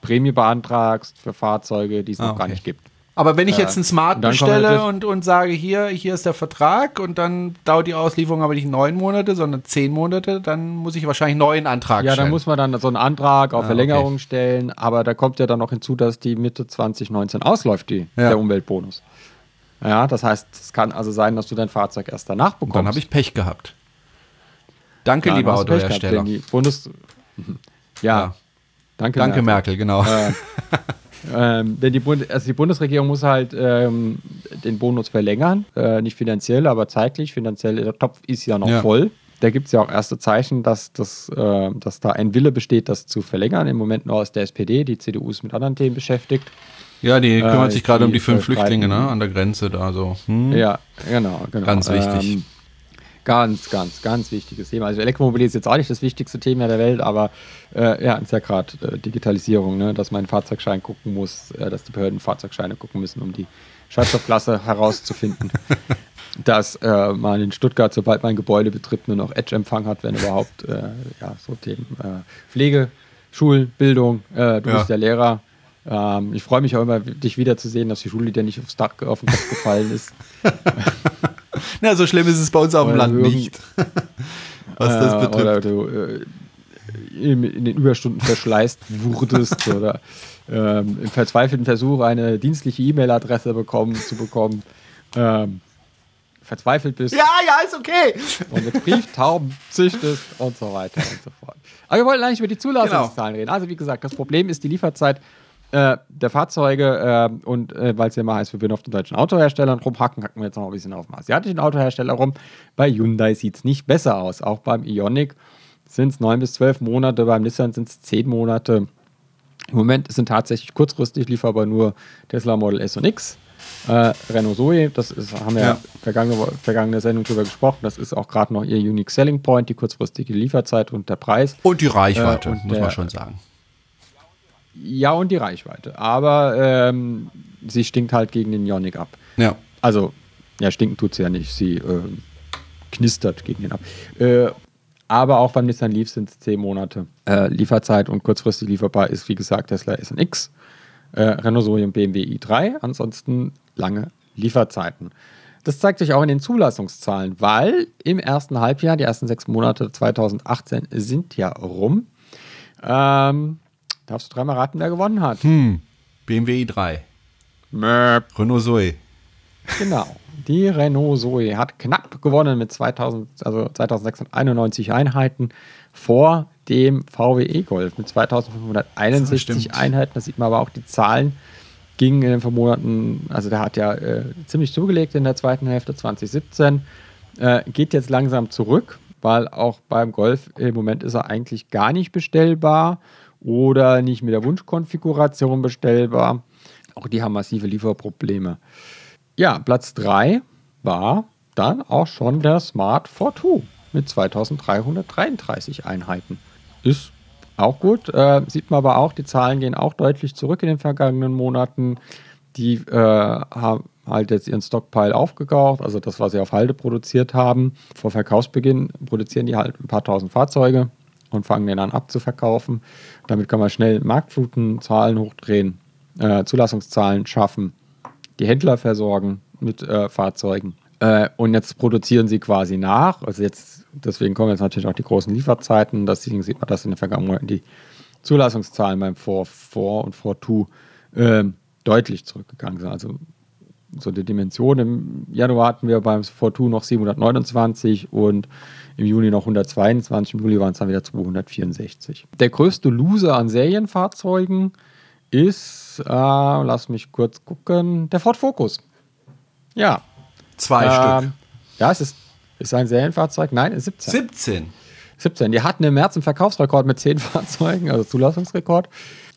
Prämie beantragst für Fahrzeuge, die es Ah, noch gar okay. nicht gibt. Aber wenn ich jetzt einen Smart und bestelle und, und sage, hier, hier ist der Vertrag und dann dauert die Auslieferung aber nicht neun Monate, sondern zehn Monate, dann muss ich wahrscheinlich einen neuen Antrag Ja, stellen. dann muss man dann so einen Antrag auf Ah, Verlängerung okay. stellen, aber da kommt ja dann noch hinzu, dass die Mitte 2019 ausläuft, die, Ja. der Umweltbonus. Ja, das heißt, es kann also sein, dass du dein Fahrzeug erst danach bekommst. Und dann habe ich Pech gehabt. Danke, Ja, lieber Autohersteller. Bundes ja, Ja. danke. Danke, Merkel, genau. Äh, Ähm, denn die, Bund also die Bundesregierung muss halt ähm, den Bonus verlängern, äh, nicht finanziell, aber zeitlich. Finanziell, der Topf ist ja noch Ja. voll. Da gibt es ja auch erste Zeichen, dass, das, äh, dass da ein Wille besteht, das zu verlängern. Im Moment nur aus der SPD. Die CDU ist mit anderen Themen beschäftigt. Ja, die kümmert sich gerade um die fünf Flüchtlinge, ne? An der Grenze da so. Hm? Ja, genau, genau. Ganz wichtig. Ähm, ganz, ganz, ganz wichtiges Thema. Also Elektromobilität ist jetzt auch nicht das wichtigste Thema der Welt, aber äh, ja, ist ja gerade äh, Digitalisierung, ne? dass mein Fahrzeugschein gucken muss, äh, dass die Behörden Fahrzeugscheine gucken müssen, um die Schadstoffklasse herauszufinden. dass äh, man in Stuttgart, sobald mein Gebäude betritt, nur noch Edge-Empfang hat, wenn überhaupt, äh, ja, so Themen. Äh, Pflege, Schulen, Bildung, äh, du Ja. bist der Lehrer. Ähm, ich freue mich auch immer, dich wiederzusehen, dass die Schule dir nicht aufs Dach, auf den Kopf gefallen ist. Na, so schlimm ist es bei uns auf dem Land irgend- nicht. Was das Äh, betrifft. Oder du äh, in, in den Überstunden verschleißt wurdest oder ähm, im verzweifelten Versuch, eine dienstliche E-Mail-Adresse bekommen, zu bekommen, ähm, verzweifelt bist ja, ja, ist okay. und mit Brieftauben züchtest und so weiter und so fort. Aber wir wollten eigentlich über die Zulassungszahlen reden. Also wie gesagt, das Problem ist die Lieferzeit äh, der Fahrzeuge äh, und äh, weil es ja immer heißt, wir würden auf den deutschen Autoherstellern rumhacken, hacken wir jetzt noch ein bisschen auf dem asiatischen Autohersteller rum. Bei Hyundai sieht es nicht besser aus. Auch beim Ioniq sind es neun bis zwölf Monate, beim Nissan sind es zehn Monate. Im Moment sind tatsächlich kurzfristig lieferbar nur Tesla Model S und X. Äh, Renault Zoe, das ist, haben wir Ja. ja. vergangene, vergangene Sendung drüber gesprochen. Das ist auch gerade noch ihr Unique Selling Point, die kurzfristige Lieferzeit und der Preis. Und die Reichweite, Äh, und muss man der- schon sagen. Ja, und die Reichweite. Aber ähm, sie stinkt halt gegen den Ioniq ab. Ja. Also, ja, stinken tut sie ja nicht. Sie ähm, knistert gegen den ab. Äh, aber auch beim Nissan Leaf sind es 10 Monate äh, Lieferzeit und kurzfristig lieferbar ist, wie gesagt, Tesla S und X, äh, Renault Zoe und BMW i3. Ansonsten lange Lieferzeiten. Das zeigt sich auch in den Zulassungszahlen, weil im ersten Halbjahr, die ersten sechs Monate 2018 sind ja rum. Ähm, darfst du dreimal raten, wer gewonnen hat? BMW i3. Möp. Renault Zoe. Genau. Die Renault Zoe hat knapp gewonnen mit 2000, also 2691 Einheiten vor dem VW E-Golf mit 2561 stimmt. Einheiten. Da sieht man aber auch die Zahlen gingen in den Monaten, also der hat ja äh, ziemlich zugelegt in der zweiten Hälfte 2017, äh, geht jetzt langsam zurück, weil auch beim Golf im Moment ist er eigentlich gar nicht bestellbar oder nicht mit der Wunschkonfiguration bestellbar. Auch die haben massive Lieferprobleme. Ja, Platz 3 war dann auch schon der Smart Fortwo mit 2333 Einheiten. Ist auch gut. Äh, sieht man aber auch, die Zahlen gehen auch deutlich zurück in den vergangenen Monaten. Die äh, haben halt jetzt ihren Stockpile aufgekauft, also das, was sie auf Halde produziert haben. Vor Verkaufsbeginn produzieren die halt ein paar tausend Fahrzeuge und fangen den an abzuverkaufen. Damit kann man schnell Marktfluten, Zahlen hochdrehen, äh, Zulassungszahlen schaffen die Händler versorgen mit äh, Fahrzeugen. Äh, und jetzt produzieren sie quasi nach. Also jetzt, deswegen kommen jetzt natürlich auch die großen Lieferzeiten. Deswegen sieht man, dass in den vergangenen Monaten die Zulassungszahlen beim 4.4 und 4.2 ähm, deutlich zurückgegangen sind. Also so die Dimension. Im Januar hatten wir beim 4.2 noch 729 und im Juni noch 122. Im Juli waren es dann wieder 264. Der größte Loser an Serienfahrzeugen ist, äh, lass mich kurz gucken, der Ford Focus. Ja. Zwei Ähm, Stück. Ja, es ist, ist ein Serienfahrzeug. Nein, ist 17. 17. 17. Die hatten im März einen Verkaufsrekord mit 10 Fahrzeugen, also Zulassungsrekord.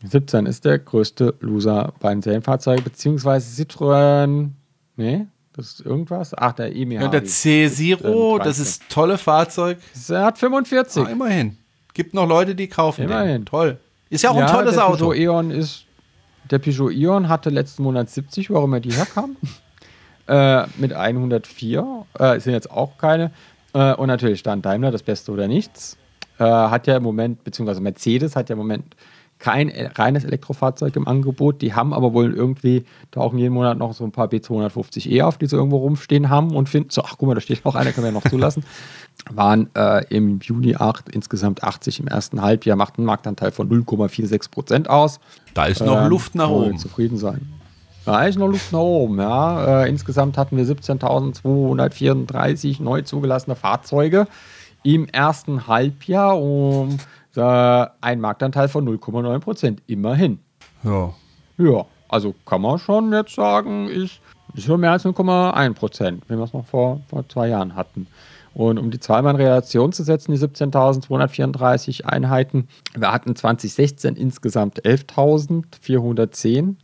17 ist der größte Loser bei den Serienfahrzeugen, beziehungsweise Citroën. Nee, das ist irgendwas. Ach, der EMI. Ja, der C-Zero, Ähm, das ist tolle Fahrzeug. Er hat 45. Ah, immerhin. Gibt noch Leute, die kaufen. Immerhin. Den. Toll. Ist ja auch ein Ja, tolles der Auto. Peugeot Eon ist. Der Peugeot Eon hatte letzten Monat 70, warum er die herkam. äh, mit 104. Äh, sind jetzt auch keine. Äh, und natürlich stand Daimler, das Beste oder nichts. Äh, hat ja im Moment, beziehungsweise Mercedes hat ja im Moment kein e- reines Elektrofahrzeug im Angebot. Die haben aber wohl irgendwie, tauchen jeden Monat noch so ein paar B250e auf, die sie irgendwo rumstehen haben und finden, so, ach guck mal, da steht noch einer, können wir noch zulassen. Waren äh, im Juni 8, insgesamt 80 im ersten Halbjahr, macht einen Marktanteil von 0,46 Prozent aus. Da ist noch Ähm, Luft nach oben. Zufrieden sein. Da ist noch Luft nach oben, ja. Äh, insgesamt hatten wir 17.234 neu zugelassene Fahrzeuge im ersten Halbjahr um äh, einen Marktanteil von 0,9 Prozent. Immerhin. Ja. Ja, also kann man schon jetzt sagen, ist, ist schon mehr als 0,1 Prozent, wenn wir es noch vor, vor zwei Jahren hatten. Und um die Zahl mal in Relation zu setzen, die 17.234 Einheiten, wir hatten 2016 insgesamt 11.410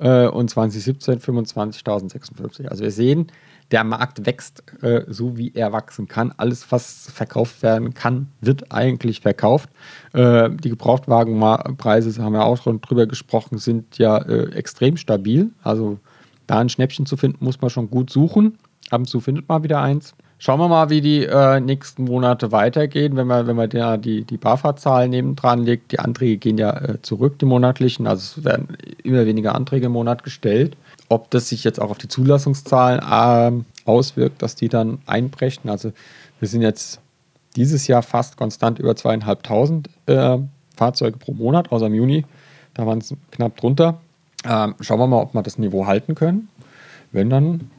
äh, und 2017 25.056. Also wir sehen, der Markt wächst äh, so, wie er wachsen kann. Alles, was verkauft werden kann, wird eigentlich verkauft. Äh, die Gebrauchtwagenpreise, haben wir auch schon drüber gesprochen, sind ja äh, extrem stabil. Also da ein Schnäppchen zu finden, muss man schon gut suchen. Ab und zu findet man wieder eins. Schauen wir mal, wie die äh, nächsten Monate weitergehen. Wenn man, wenn man da die, die BAFA-Zahlen nebendran legt, die Anträge gehen ja äh, zurück, die monatlichen. Also es werden immer weniger Anträge im Monat gestellt. Ob das sich jetzt auch auf die Zulassungszahlen äh, auswirkt, dass die dann einbrechen. Also wir sind jetzt dieses Jahr fast konstant über zweieinhalbtausend äh, Fahrzeuge pro Monat, außer im Juni. Da waren es knapp drunter. Ähm, schauen wir mal, ob wir das Niveau halten können. Wenn dann,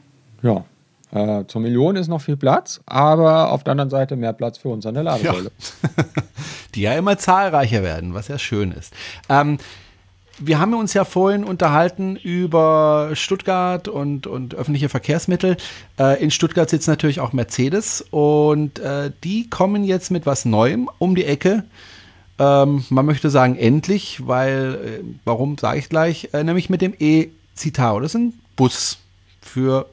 ja, äh, zur Million ist noch viel Platz, aber auf der anderen Seite mehr Platz für uns an der Ladesäule. Ja. Die ja immer zahlreicher werden, was ja schön ist. Ähm, wir haben uns ja vorhin unterhalten über Stuttgart und, und öffentliche Verkehrsmittel. Äh, in Stuttgart sitzt natürlich auch Mercedes und äh, die kommen jetzt mit was Neuem um die Ecke. Ähm, man möchte sagen endlich, weil, äh, warum sage ich gleich, äh, nämlich mit dem E-Citaro. Das ist ein Bus für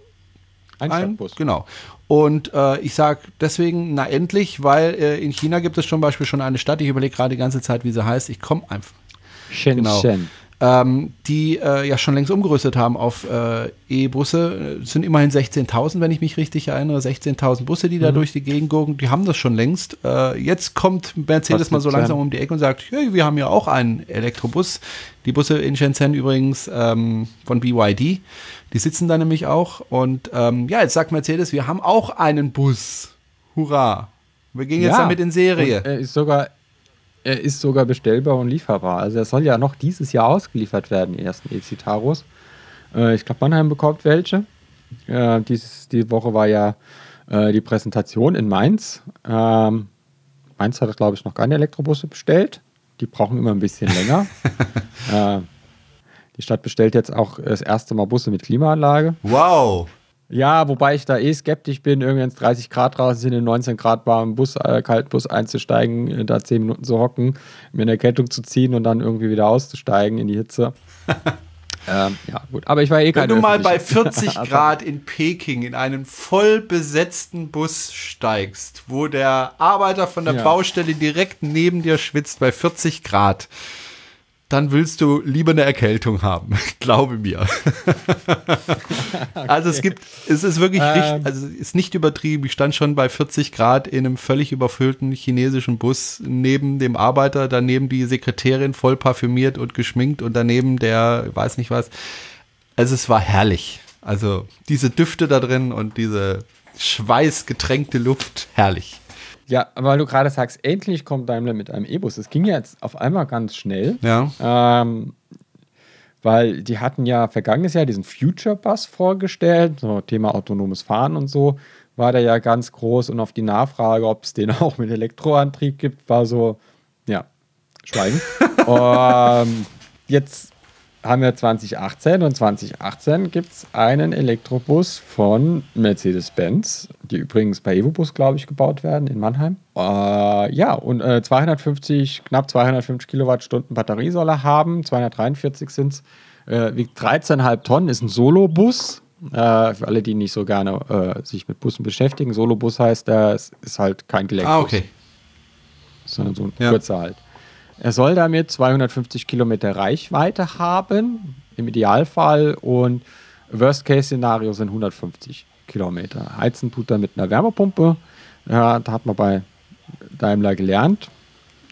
ein Stadtbus. Genau. Und äh, ich sage deswegen, na endlich, weil äh, in China gibt es zum Beispiel schon eine Stadt, ich überlege gerade die ganze Zeit, wie sie heißt. Ich komme einfach. Shenzhen. Genau ähm, die äh, ja schon längst umgerüstet haben auf äh, E-Busse. Es sind immerhin 16.000, wenn ich mich richtig erinnere, 16.000 Busse, die da mhm. durch die Gegend gurken. Die haben das schon längst. Äh, jetzt kommt Mercedes mal so langsam um die Ecke und sagt, hey, wir haben ja auch einen Elektrobus. Die Busse in Shenzhen übrigens ähm, von BYD. Die sitzen da nämlich auch. Und ähm, ja, jetzt sagt Mercedes, wir haben auch einen Bus. Hurra. Wir gehen jetzt ja, damit in Serie. Und er ist sogar er ist sogar bestellbar und lieferbar. Also er soll ja noch dieses Jahr ausgeliefert werden, die ersten E-Citaros. Äh, ich glaube, Mannheim bekommt welche. Äh, dieses, die Woche war ja äh, die Präsentation in Mainz. Ähm, Mainz hat, glaube ich, noch keine Elektrobusse bestellt. Die brauchen immer ein bisschen länger. Äh, die Stadt bestellt jetzt auch das erste Mal Busse mit Klimaanlage. Wow! Ja, wobei ich da eh skeptisch bin, irgendwie ins 30 Grad draußen in 19 Grad warmen Bus, äh, Kaltbus einzusteigen, äh, da 10 Minuten zu hocken, mir eine Erkältung zu ziehen und dann irgendwie wieder auszusteigen in die Hitze. ähm, ja, gut. Aber ich war eh Wenn du mal bei 40 also Grad in Peking in einen voll besetzten Bus steigst, wo der Arbeiter von der ja. Baustelle direkt neben dir schwitzt bei 40 Grad dann willst du lieber eine Erkältung haben. Glaube mir. okay. Also es gibt, es ist wirklich ähm. richtig, also es ist nicht übertrieben. Ich stand schon bei 40 Grad in einem völlig überfüllten chinesischen Bus neben dem Arbeiter, daneben die Sekretärin voll parfümiert und geschminkt und daneben der, weiß nicht was. Also es war herrlich. Also diese Düfte da drin und diese schweißgetränkte Luft, herrlich. Ja, weil du gerade sagst, endlich kommt Daimler mit einem E-Bus. Es ging jetzt auf einmal ganz schnell. Ja. Ähm, weil die hatten ja vergangenes Jahr diesen Future Bus vorgestellt, so Thema autonomes Fahren und so, war der ja ganz groß und auf die Nachfrage, ob es den auch mit Elektroantrieb gibt, war so, ja, Schweigen. ähm, jetzt haben wir 2018 und 2018 gibt es einen Elektrobus von Mercedes-Benz, die übrigens bei Evobus, glaube ich, gebaut werden in Mannheim. Äh, ja, und äh, 250, knapp 250 Kilowattstunden Batterie soll er haben, 243 sind es, äh, wiegt 13,5 Tonnen, ist ein Solobus. Äh, für alle, die nicht so gerne äh, sich mit Bussen beschäftigen. Solobus heißt, der ist, ist halt kein Gelenkbus. Ah, okay. Sondern so ein ja. kurzer halt. Er soll damit 250 Kilometer Reichweite haben, im Idealfall, und Worst-Case-Szenario sind 150 Kilometer. Heizen tut er mit einer Wärmepumpe. Ja, da hat man bei Daimler gelernt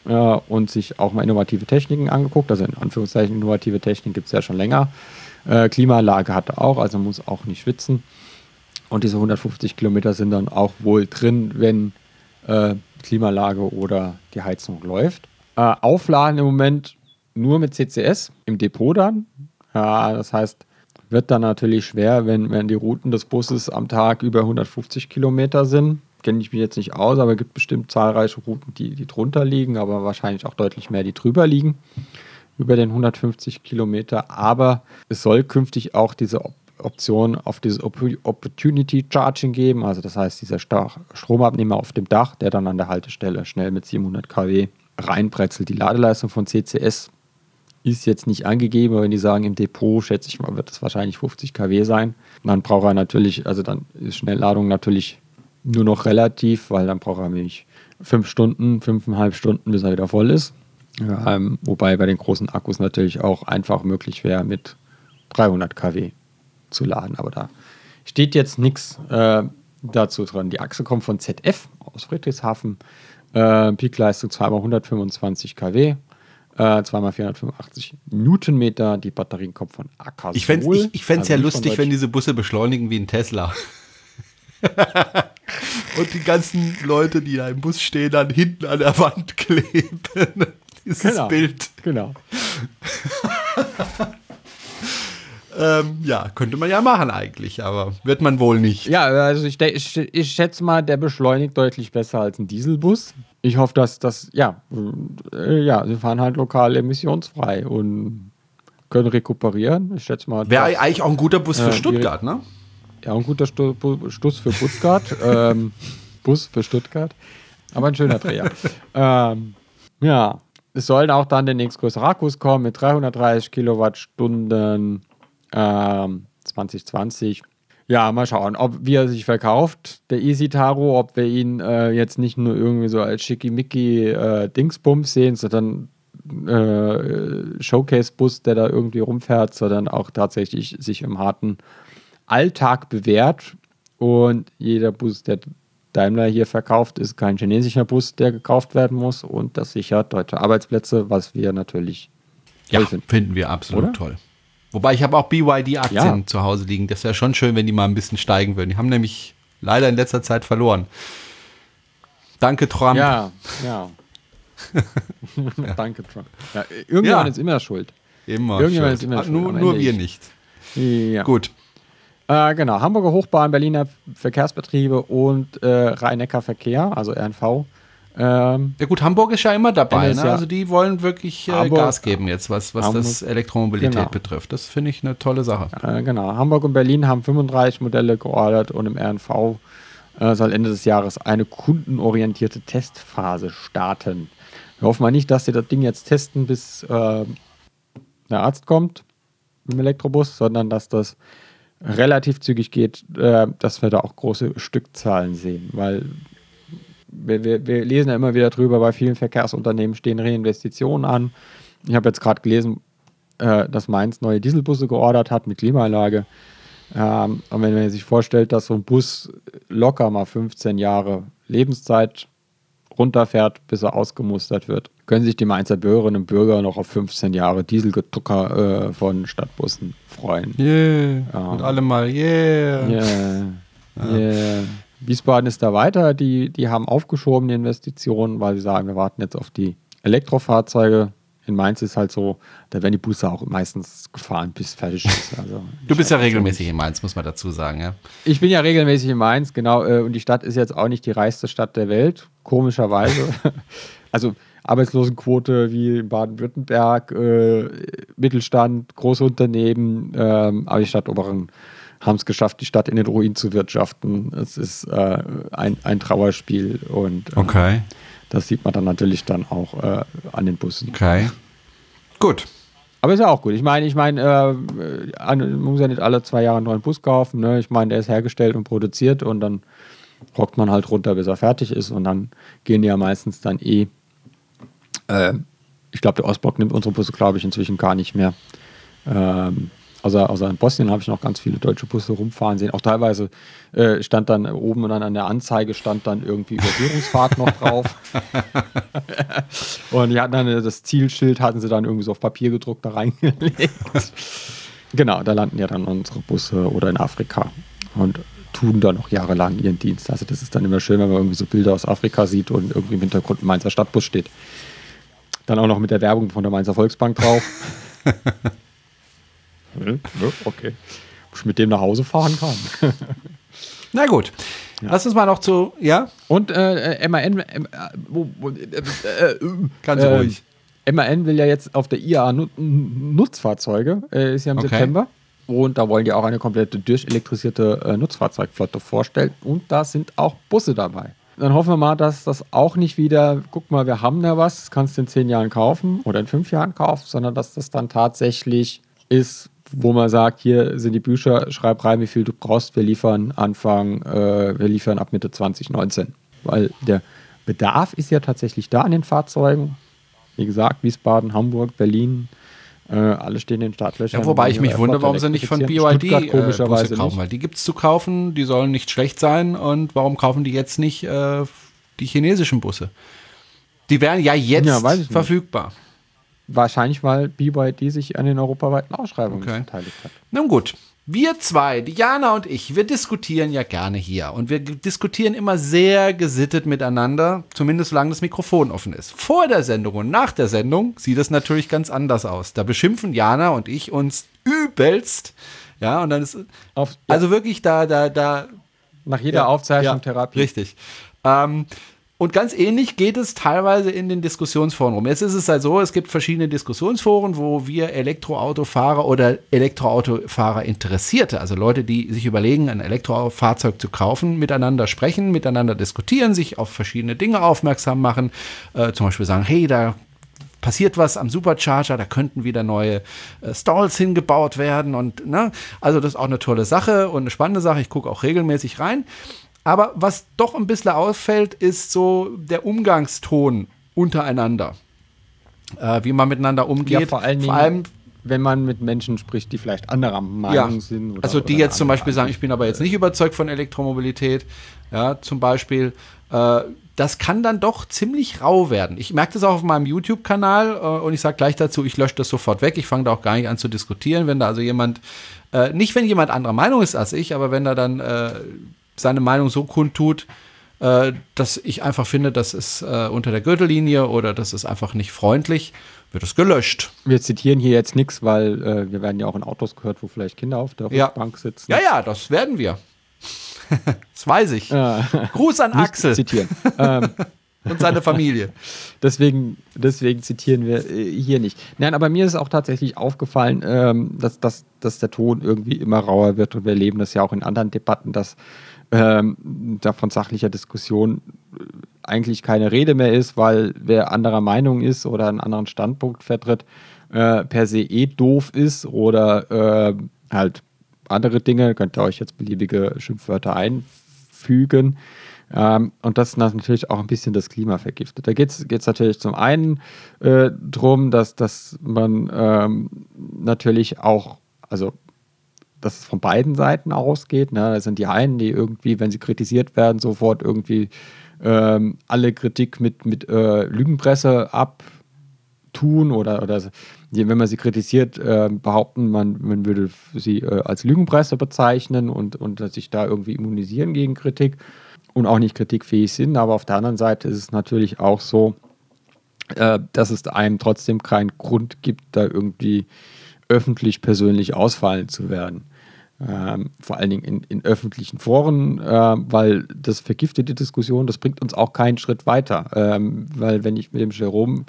äh, und sich auch mal innovative Techniken angeguckt. Also in Anführungszeichen innovative Technik gibt es ja schon länger. Äh, Klimaanlage hat er auch, also muss auch nicht schwitzen. Und diese 150 Kilometer sind dann auch wohl drin, wenn äh, Klimaanlage oder die Heizung läuft. Äh, aufladen im Moment nur mit CCS im Depot dann. Ja, das heißt, wird dann natürlich schwer, wenn, wenn die Routen des Busses am Tag über 150 Kilometer sind. Kenne ich mich jetzt nicht aus, aber es gibt bestimmt zahlreiche Routen, die, die drunter liegen, aber wahrscheinlich auch deutlich mehr, die drüber liegen. über den 150 Kilometer, aber es soll künftig auch diese Op Option auf dieses Op Opportunity Charging geben, also das heißt dieser Sta Stromabnehmer auf dem Dach, der dann an der Haltestelle schnell mit 700 kW reinbrezelt. Die Ladeleistung von CCS ist jetzt nicht angegeben, aber wenn die sagen im Depot, schätze ich mal, wird es wahrscheinlich 50 kW sein. dann braucht er natürlich, also dann ist Schnellladung natürlich nur noch relativ, weil dann braucht er nämlich fünf Stunden, fünfeinhalb Stunden, bis er wieder voll ist. Ähm, wobei bei den großen Akkus natürlich auch einfach möglich wäre, mit 300 kW zu laden. Aber da steht jetzt nichts äh, dazu dran. Die Achse kommt von ZF aus Friedrichshafen. Äh, Peakleistung zweimal 125 kW. Äh, zweimal 485 Newtonmeter. Die Batterien kommen von Akasol. Ich fände es ich, ich also ja lustig, wenn diese Busse beschleunigen wie ein Tesla. Und die ganzen Leute, die da im Bus stehen, dann hinten an der Wand kleben. Dieses genau, Bild. Genau. ähm, ja, könnte man ja machen eigentlich, aber wird man wohl nicht. Ja, also ich, ich, ich schätze mal, der beschleunigt deutlich besser als ein Dieselbus. Ich hoffe, dass das, ja, äh, ja, sie fahren halt lokal emissionsfrei und können rekuperieren. Ich schätze mal. Wäre eigentlich auch ein guter Bus für äh, Stuttgart, ne? Ja, ein guter Stu Stuss für Stuttgart. ähm, Bus für Stuttgart. Aber ein schöner Dreher. ähm, ja, es sollen auch dann der nächstgrößere Akkus kommen mit 330 Kilowattstunden ähm, 2020. Ja, mal schauen, ob wie er sich verkauft, der Easy Taro, ob wir ihn äh, jetzt nicht nur irgendwie so als schickimicki äh, Dingsbums sehen, sondern äh, Showcase-Bus, der da irgendwie rumfährt, sondern auch tatsächlich sich im harten Alltag bewährt. Und jeder Bus, der Daimler hier verkauft, ist kein chinesischer Bus, der gekauft werden muss. Und das sichert deutsche Arbeitsplätze, was wir natürlich ja, finden. finden wir absolut Oder? toll. Wobei ich habe auch BYD-Aktien ja. zu Hause liegen. Das wäre schon schön, wenn die mal ein bisschen steigen würden. Die haben nämlich leider in letzter Zeit verloren. Danke, Trump. Ja, ja. ja. Danke, Trump. Ja, irgendjemand ja. ist immer schuld. Immer. Irgendjemand schuld. ist immer schuld. Nur, nur wir nicht. Ja. Gut. Äh, genau, Hamburger Hochbahn, Berliner Verkehrsbetriebe und äh, Rhein-Neckar-Verkehr, also RNV. Ähm, ja gut, Hamburg ist ja immer dabei. Ne? Also die wollen wirklich äh, Gas geben jetzt, was, was Hamburg, das Elektromobilität genau. betrifft. Das finde ich eine tolle Sache. Äh, genau, Hamburg und Berlin haben 35 Modelle geordert und im RNV äh, soll Ende des Jahres eine kundenorientierte Testphase starten. Wir hoffen mal nicht, dass sie das Ding jetzt testen, bis äh, der Arzt kommt im Elektrobus, sondern dass das relativ zügig geht, äh, dass wir da auch große Stückzahlen sehen, weil wir, wir, wir, lesen ja immer wieder drüber, bei vielen Verkehrsunternehmen stehen Reinvestitionen an. Ich habe jetzt gerade gelesen, äh, dass Mainz neue Dieselbusse geordert hat mit Klimaanlage. Ähm, und wenn man sich vorstellt, dass so ein Bus locker mal 15 Jahre Lebenszeit runterfährt, bis er ausgemustert wird, können sich die Mainzer Bürgerinnen und Bürger noch auf 15 Jahre Dieselgedrucker äh, von Stadtbussen freuen. Yeah. Ja. Und alle mal, yeah. Yeah. Yeah. Wiesbaden ist da weiter. Die, die haben aufgeschoben die Investitionen, weil sie sagen, wir warten jetzt auf die Elektrofahrzeuge. In Mainz ist halt so, da werden die Busse auch meistens gefahren, bis fertig ist. Also du bist ja regelmäßig in Mainz, muss man dazu sagen, ja? Ich bin ja regelmäßig in Mainz, genau. Äh, und die Stadt ist jetzt auch nicht die reichste Stadt der Welt, komischerweise. also Arbeitslosenquote wie in Baden-Württemberg, äh, Mittelstand, große Unternehmen, ähm, aber die Stadt Oberen haben es geschafft, die Stadt in den Ruin zu wirtschaften. Es ist äh, ein, ein Trauerspiel und äh, okay. das sieht man dann natürlich dann auch äh, an den Bussen. Okay. Gut. Aber ist ja auch gut. Ich meine, ich meine, äh, man muss ja nicht alle zwei Jahre einen neuen Bus kaufen. Ne? Ich meine, der ist hergestellt und produziert und dann rockt man halt runter, bis er fertig ist und dann gehen die ja meistens dann eh äh, ich glaube, der Ostblock nimmt unsere Busse, glaube ich, inzwischen gar nicht mehr. Ähm, außer, außer in Bosnien habe ich noch ganz viele deutsche Busse rumfahren sehen. Auch teilweise äh, stand dann oben und dann an der Anzeige stand dann irgendwie Überführungsfahrt noch drauf. und die hatten dann äh, das Zielschild, hatten sie dann irgendwie so auf Papier gedruckt da reingelegt. genau, da landen ja dann unsere Busse oder in Afrika und tun da noch jahrelang ihren Dienst. Also das ist dann immer schön, wenn man irgendwie so Bilder aus Afrika sieht und irgendwie im Hintergrund ein Mainzer Stadtbus steht. Dann auch noch mit der Werbung von der Mainzer Volksbank drauf. Okay. Ob ich mit dem nach Hause fahren kann. Na gut. Ja. Lass uns mal noch zu, ja? Und äh, MAN, äh, äh, ganz äh, ruhig. MAN will ja jetzt auf der IAA Nu- Nutzfahrzeuge, äh, ist ja im Okay. September. Und da wollen die auch eine komplette durchelektrisierte äh, Nutzfahrzeugflotte vorstellen. Und da sind auch Busse dabei. Dann hoffen wir mal, dass das auch nicht wieder, guck mal, wir haben da was, das kannst du in zehn Jahren kaufen oder in fünf Jahren kaufen, sondern dass das dann tatsächlich ist, wo man sagt, hier sind die Bücher, schreib rein, wie viel du brauchst, wir liefern Anfang, äh, wir liefern ab Mitte 2019. Weil der Bedarf ist ja tatsächlich da an den Fahrzeugen. Wie gesagt, Wiesbaden, Hamburg, Berlin, äh, alle stehen in den Startlöchern. Ja, wobei ich mich wundere, warum sie nicht von. BYD äh, komischerweise kaufen, nicht. weil die gibt es zu kaufen, die sollen nicht schlecht sein und warum kaufen die jetzt nicht äh, die chinesischen Busse? Die wären ja jetzt Ja, ich nicht. Wahrscheinlich, weil BYD sich an den europaweiten Ausschreibungen Okay. beteiligt hat. Nun gut, wir zwei, Diana und ich, wir diskutieren ja gerne hier und wir diskutieren immer sehr gesittet miteinander, zumindest solange das Mikrofon offen ist. Vor der Sendung und nach der Sendung sieht es natürlich ganz anders aus. Da beschimpfen Jana und ich uns übelst. Ja, und dann ist Auf, ja, also wirklich da, da, da nach jeder Aufzeichnung Therapie. Richtig. Ähm, und ganz ähnlich geht es teilweise in den Diskussionsforen rum. Jetzt ist es halt so, es gibt verschiedene Diskussionsforen, wo wir Elektroautofahrer oder Elektroautofahrer Interessierte, also Leute, die sich überlegen, ein Elektrofahrzeug zu kaufen, miteinander sprechen, miteinander diskutieren, sich auf verschiedene Dinge aufmerksam machen, äh, zum Beispiel sagen, hey, da passiert was am Supercharger, da könnten wieder neue äh, Stalls hingebaut werden und ne, also das ist auch eine tolle Sache und eine spannende Sache. Ich gucke auch regelmäßig rein. Aber was doch ein bisschen auffällt, ist so der Umgangston untereinander. Äh, wie man miteinander umgeht. Ja, vor allen Dingen, wenn man mit Menschen spricht, die vielleicht anderer Meinung ja, sind. Oder, also die oder jetzt zum Beispiel sagen, ich bin aber jetzt nicht überzeugt von Elektromobilität, ja, zum Beispiel, äh, das kann dann doch ziemlich rau werden. Ich merke das auch auf meinem YouTube-Kanal äh, und ich sage gleich dazu, ich lösche das sofort weg. Ich fange da auch gar nicht an zu diskutieren, wenn da also jemand, äh, nicht wenn jemand anderer Meinung ist als ich, aber wenn er dann äh, seine Meinung so kundtut, äh, dass ich einfach finde, das ist äh, unter der Gürtellinie oder das ist einfach nicht freundlich, wird es gelöscht. Wir zitieren hier jetzt nichts, weil äh, wir werden ja auch in Autos gehört, wo vielleicht Kinder auf der Ja. Rückbank sitzen. Ja, ja, das werden wir. das weiß ich. Gruß an Axel zitieren. ähm, und seine Familie. deswegen, deswegen zitieren wir hier nicht. Nein, aber mir ist auch tatsächlich aufgefallen, ähm, dass, dass, dass der Ton irgendwie immer rauer wird und wir erleben das ja auch in anderen Debatten, dass ähm, da von sachlicher Diskussion äh, eigentlich keine Rede mehr ist, weil wer anderer Meinung ist oder einen anderen Standpunkt vertritt, äh, per se eh doof ist oder äh, halt andere Dinge, könnt ihr euch jetzt beliebige Schimpfwörter einfügen. Ähm, und das natürlich auch ein bisschen das Klima vergiftet. Da geht es natürlich zum einen äh, darum, dass, dass man ähm, natürlich auch, also dass es von beiden Seiten ausgeht. Ne? Da sind die einen, die irgendwie, wenn sie kritisiert werden, sofort irgendwie ähm, alle Kritik mit, mit äh, Lügenpresse abtun oder, oder wenn man sie kritisiert, äh, behaupten, man, man würde sie äh, als Lügenpresse bezeichnen und, und sich da irgendwie immunisieren gegen Kritik und auch nicht kritikfähig sind. Aber auf der anderen Seite ist es natürlich auch so, äh, dass es einem trotzdem keinen Grund gibt, da irgendwie öffentlich persönlich ausfallen zu werden. Ähm, vor allen Dingen in, in öffentlichen Foren, äh, weil das vergiftet die Diskussion, das bringt uns auch keinen Schritt weiter. Ähm, weil wenn ich mit dem Jerome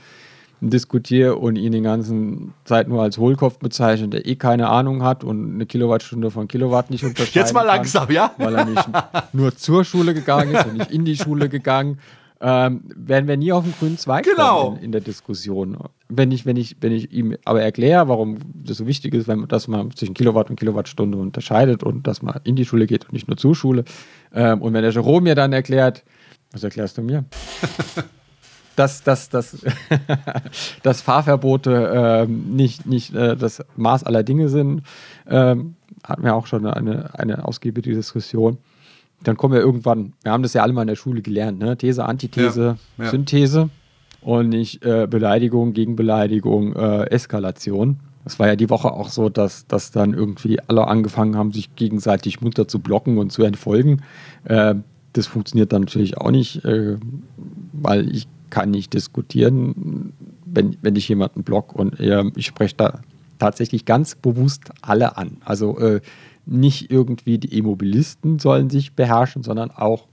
diskutiere und ihn die ganzen Zeit nur als Hohlkopf bezeichne, der eh keine Ahnung hat und eine Kilowattstunde von Kilowatt nicht unterscheiden Jetzt mal kann, langsam, ja? weil er nicht nur zur Schule gegangen ist und nicht in die Schule gegangen, ähm, werden wir nie auf den grünen Zweig Genau. kommen in, in der Diskussion. Wenn ich, wenn, ich, wenn ich ihm aber erkläre, warum das so wichtig ist, wenn, dass man zwischen Kilowatt und Kilowattstunde unterscheidet und dass man in die Schule geht und nicht nur zur Schule. Ähm, und wenn der Jerome mir dann erklärt, was erklärst du mir? dass, dass, dass, dass Fahrverbote ähm, nicht, nicht äh, das Maß aller Dinge sind, ähm, hatten wir auch schon eine, eine ausgiebige Diskussion. Dann kommen wir irgendwann, wir haben das ja alle mal in der Schule gelernt, ne? These, Antithese, Ja, ja. Synthese und nicht äh, Beleidigung gegen Beleidigung, äh, Eskalation. Es war ja die Woche auch so, dass, dass dann irgendwie alle angefangen haben, sich gegenseitig munter zu blocken und zu entfolgen. Äh, das funktioniert dann natürlich auch nicht, äh, weil ich kann nicht diskutieren, wenn, wenn ich jemanden block und äh, ich spreche da tatsächlich ganz bewusst alle an. Also äh, nicht irgendwie die Immobilisten sollen sich beherrschen, sondern auch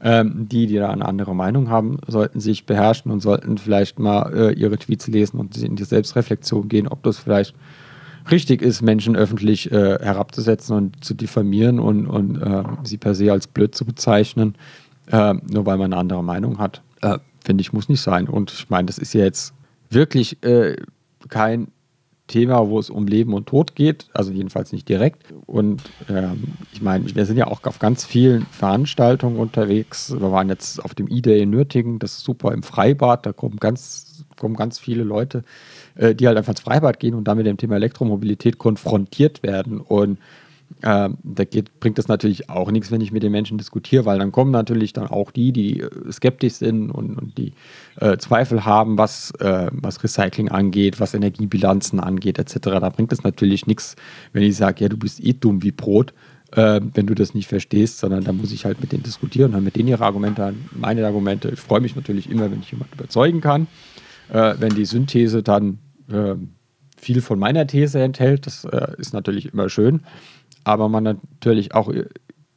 Ähm, die, die da eine andere Meinung haben, sollten sich beherrschen und sollten vielleicht mal äh, ihre Tweets lesen und in die Selbstreflexion gehen, ob das vielleicht richtig ist, Menschen öffentlich äh, herabzusetzen und zu diffamieren und, und äh, sie per se als blöd zu bezeichnen, äh, nur weil man eine andere Meinung hat. Äh, finde ich, muss nicht sein. Und ich meine, das ist ja jetzt wirklich äh, kein Thema, wo es um Leben und Tod geht, also jedenfalls nicht direkt. Und ähm, ich meine, wir sind ja auch auf ganz vielen Veranstaltungen unterwegs. Wir waren jetzt auf dem E-Day in Nürtingen, das ist super im Freibad, da kommen ganz, kommen ganz viele Leute, äh, die halt einfach ins Freibad gehen und dann mit dem Thema Elektromobilität konfrontiert werden. Und äh, da geht, bringt es natürlich auch nichts, wenn ich mit den Menschen diskutiere, weil dann kommen natürlich dann auch die, die äh, skeptisch sind und, und die äh, Zweifel haben, was, äh, was Recycling angeht, was Energiebilanzen angeht, etc. Da bringt es natürlich nichts, wenn ich sage, ja, du bist eh dumm wie Brot, äh, wenn du das nicht verstehst, sondern da muss ich halt mit denen diskutieren, dann mit denen ihre Argumente meine Argumente. Ich freue mich natürlich immer, wenn ich jemanden überzeugen kann. Äh, wenn die Synthese dann viel von meiner These enthält, das ist natürlich immer schön aber man natürlich auch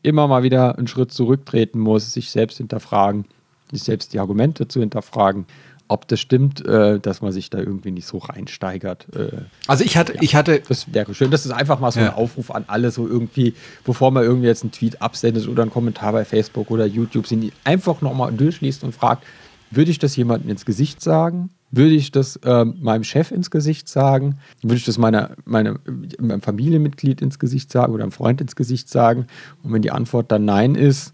immer mal wieder einen Schritt zurücktreten muss, sich selbst hinterfragen, sich selbst die Argumente zu hinterfragen, ob das stimmt, äh, dass man sich da irgendwie nicht so reinsteigert. Äh, also ich hatte, ja, ich hatte. Das wäre schön. Das ist einfach mal so ja. ein Aufruf an alle, so irgendwie, bevor man irgendwie jetzt einen Tweet absendet oder einen Kommentar bei Facebook oder YouTube, sind einfach nochmal durchliest und fragt, würde ich das jemandem ins Gesicht sagen? Würde ich das äh, meinem Chef ins Gesicht sagen? Würde ich das meiner, meine, meinem Familienmitglied ins Gesicht sagen oder einem Freund ins Gesicht sagen? Und wenn die Antwort dann Nein ist,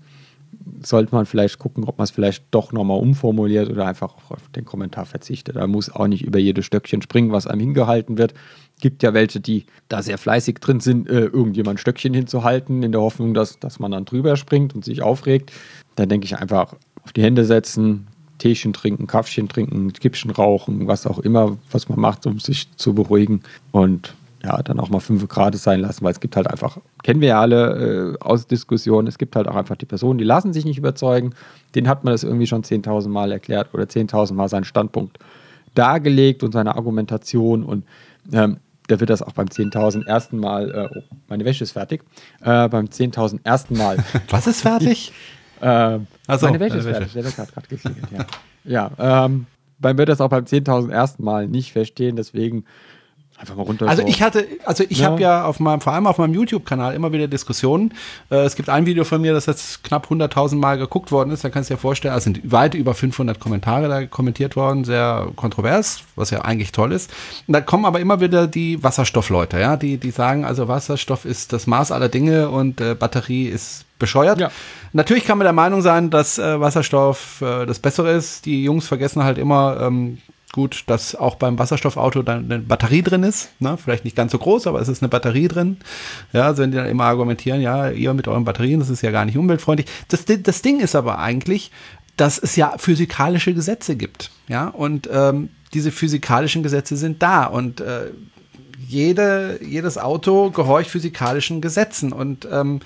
sollte man vielleicht gucken, ob man es vielleicht doch nochmal umformuliert oder einfach auf den Kommentar verzichtet. Da muss auch nicht über jedes Stöckchen springen, was einem hingehalten wird. Gibt ja welche, die da sehr fleißig drin sind, äh, irgendjemand Stöckchen hinzuhalten, in der Hoffnung, dass, dass man dann drüber springt und sich aufregt. Dann denke ich einfach auf die Hände setzen, Teechen trinken, Kaffchen trinken, Kippchen rauchen, was auch immer, was man macht, um sich zu beruhigen. Und ja, dann auch mal fünf Grad sein lassen, weil es gibt halt einfach, kennen wir ja alle äh, aus Diskussionen, es gibt halt auch einfach die Personen, die lassen sich nicht überzeugen. Denen hat man das irgendwie schon 10.000 Mal erklärt oder 10.000 Mal seinen Standpunkt dargelegt und seine Argumentation und ähm, der wird das auch beim 10.000 ersten Mal, äh, oh, meine Wäsche ist fertig, äh, beim 10.000 ersten Mal. Was ist fertig? Äh, so, meine Welt ist fertig. Der Wecker hat gerade geklingelt, ja. ja, ähm, man wird das auch beim 10.000 ersten Mal nicht verstehen, deswegen Einfach mal runter. Also ich hatte, also ich ja. habe ja auf meinem, vor allem auf meinem YouTube-Kanal immer wieder Diskussionen. Äh, es gibt ein Video von mir, das jetzt knapp 100.000 Mal geguckt worden ist. Da kannst du dir vorstellen, es sind weit über 500 Kommentare da kommentiert worden, sehr kontrovers, was ja eigentlich toll ist. Und da kommen aber immer wieder die Wasserstoffleute, ja, die, die sagen, also Wasserstoff ist das Maß aller Dinge und äh, Batterie ist bescheuert. Ja. Natürlich kann man der Meinung sein, dass äh, Wasserstoff äh, das Bessere ist. Die Jungs vergessen halt immer, ähm, gut, dass auch beim Wasserstoffauto dann eine Batterie drin ist. Ne? Vielleicht nicht ganz so groß, aber es ist eine Batterie drin. Ja, also wenn die dann immer argumentieren, ja, ihr mit euren Batterien, das ist ja gar nicht umweltfreundlich. Das, das Ding ist aber eigentlich, dass es ja physikalische Gesetze gibt. Ja, und ähm, diese physikalischen Gesetze sind da und äh, jede, jedes Auto gehorcht physikalischen Gesetzen und ähm,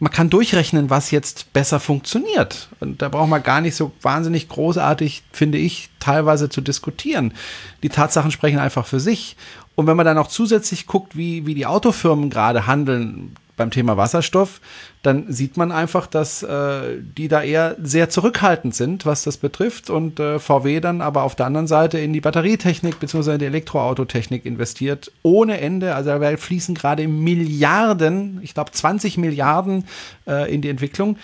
man kann durchrechnen, was jetzt besser funktioniert. Und da braucht man gar nicht so wahnsinnig großartig, finde ich, teilweise zu diskutieren. Die Tatsachen sprechen einfach für sich. Und wenn man dann auch zusätzlich guckt, wie, wie die Autofirmen gerade handeln, beim Thema Wasserstoff, dann sieht man einfach, dass äh, die da eher sehr zurückhaltend sind, was das betrifft und äh, VW dann aber auf der anderen Seite in die Batterietechnik bzw. in die Elektroautotechnik investiert ohne Ende. Also da fließen gerade Milliarden, ich glaube 20 Milliarden äh, in die Entwicklung.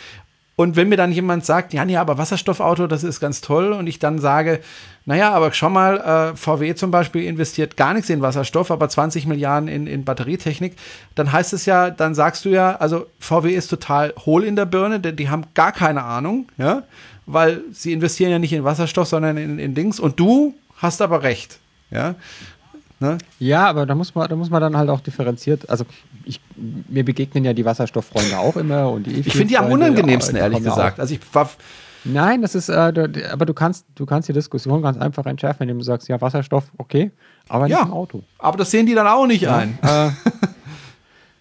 Und wenn mir dann jemand sagt, ja, nee, aber Wasserstoffauto, das ist ganz toll, und ich dann sage, naja, aber schau mal, äh, VW zum Beispiel investiert gar nichts in Wasserstoff, aber 20 Milliarden in, in Batterietechnik, dann heißt es ja, dann sagst du ja, also VW ist total hohl in der Birne, denn die haben gar keine Ahnung, ja, weil sie investieren ja nicht in Wasserstoff, sondern in, in Dings, und du hast aber recht, ja. Ne? Ja, aber da muss man, da muss man dann halt auch differenziert. Also ich, mir begegnen ja die Wasserstofffreunde auch immer und die Ich finde die am unangenehmsten, ehrlich gesagt. Also ich war. Nein, das ist, äh, du, aber du kannst, du kannst die Diskussion ganz einfach entschärfen, indem du sagst, ja, Wasserstoff, okay, aber nicht ja, im Auto. Aber das sehen die dann auch nicht ja. ein. Äh,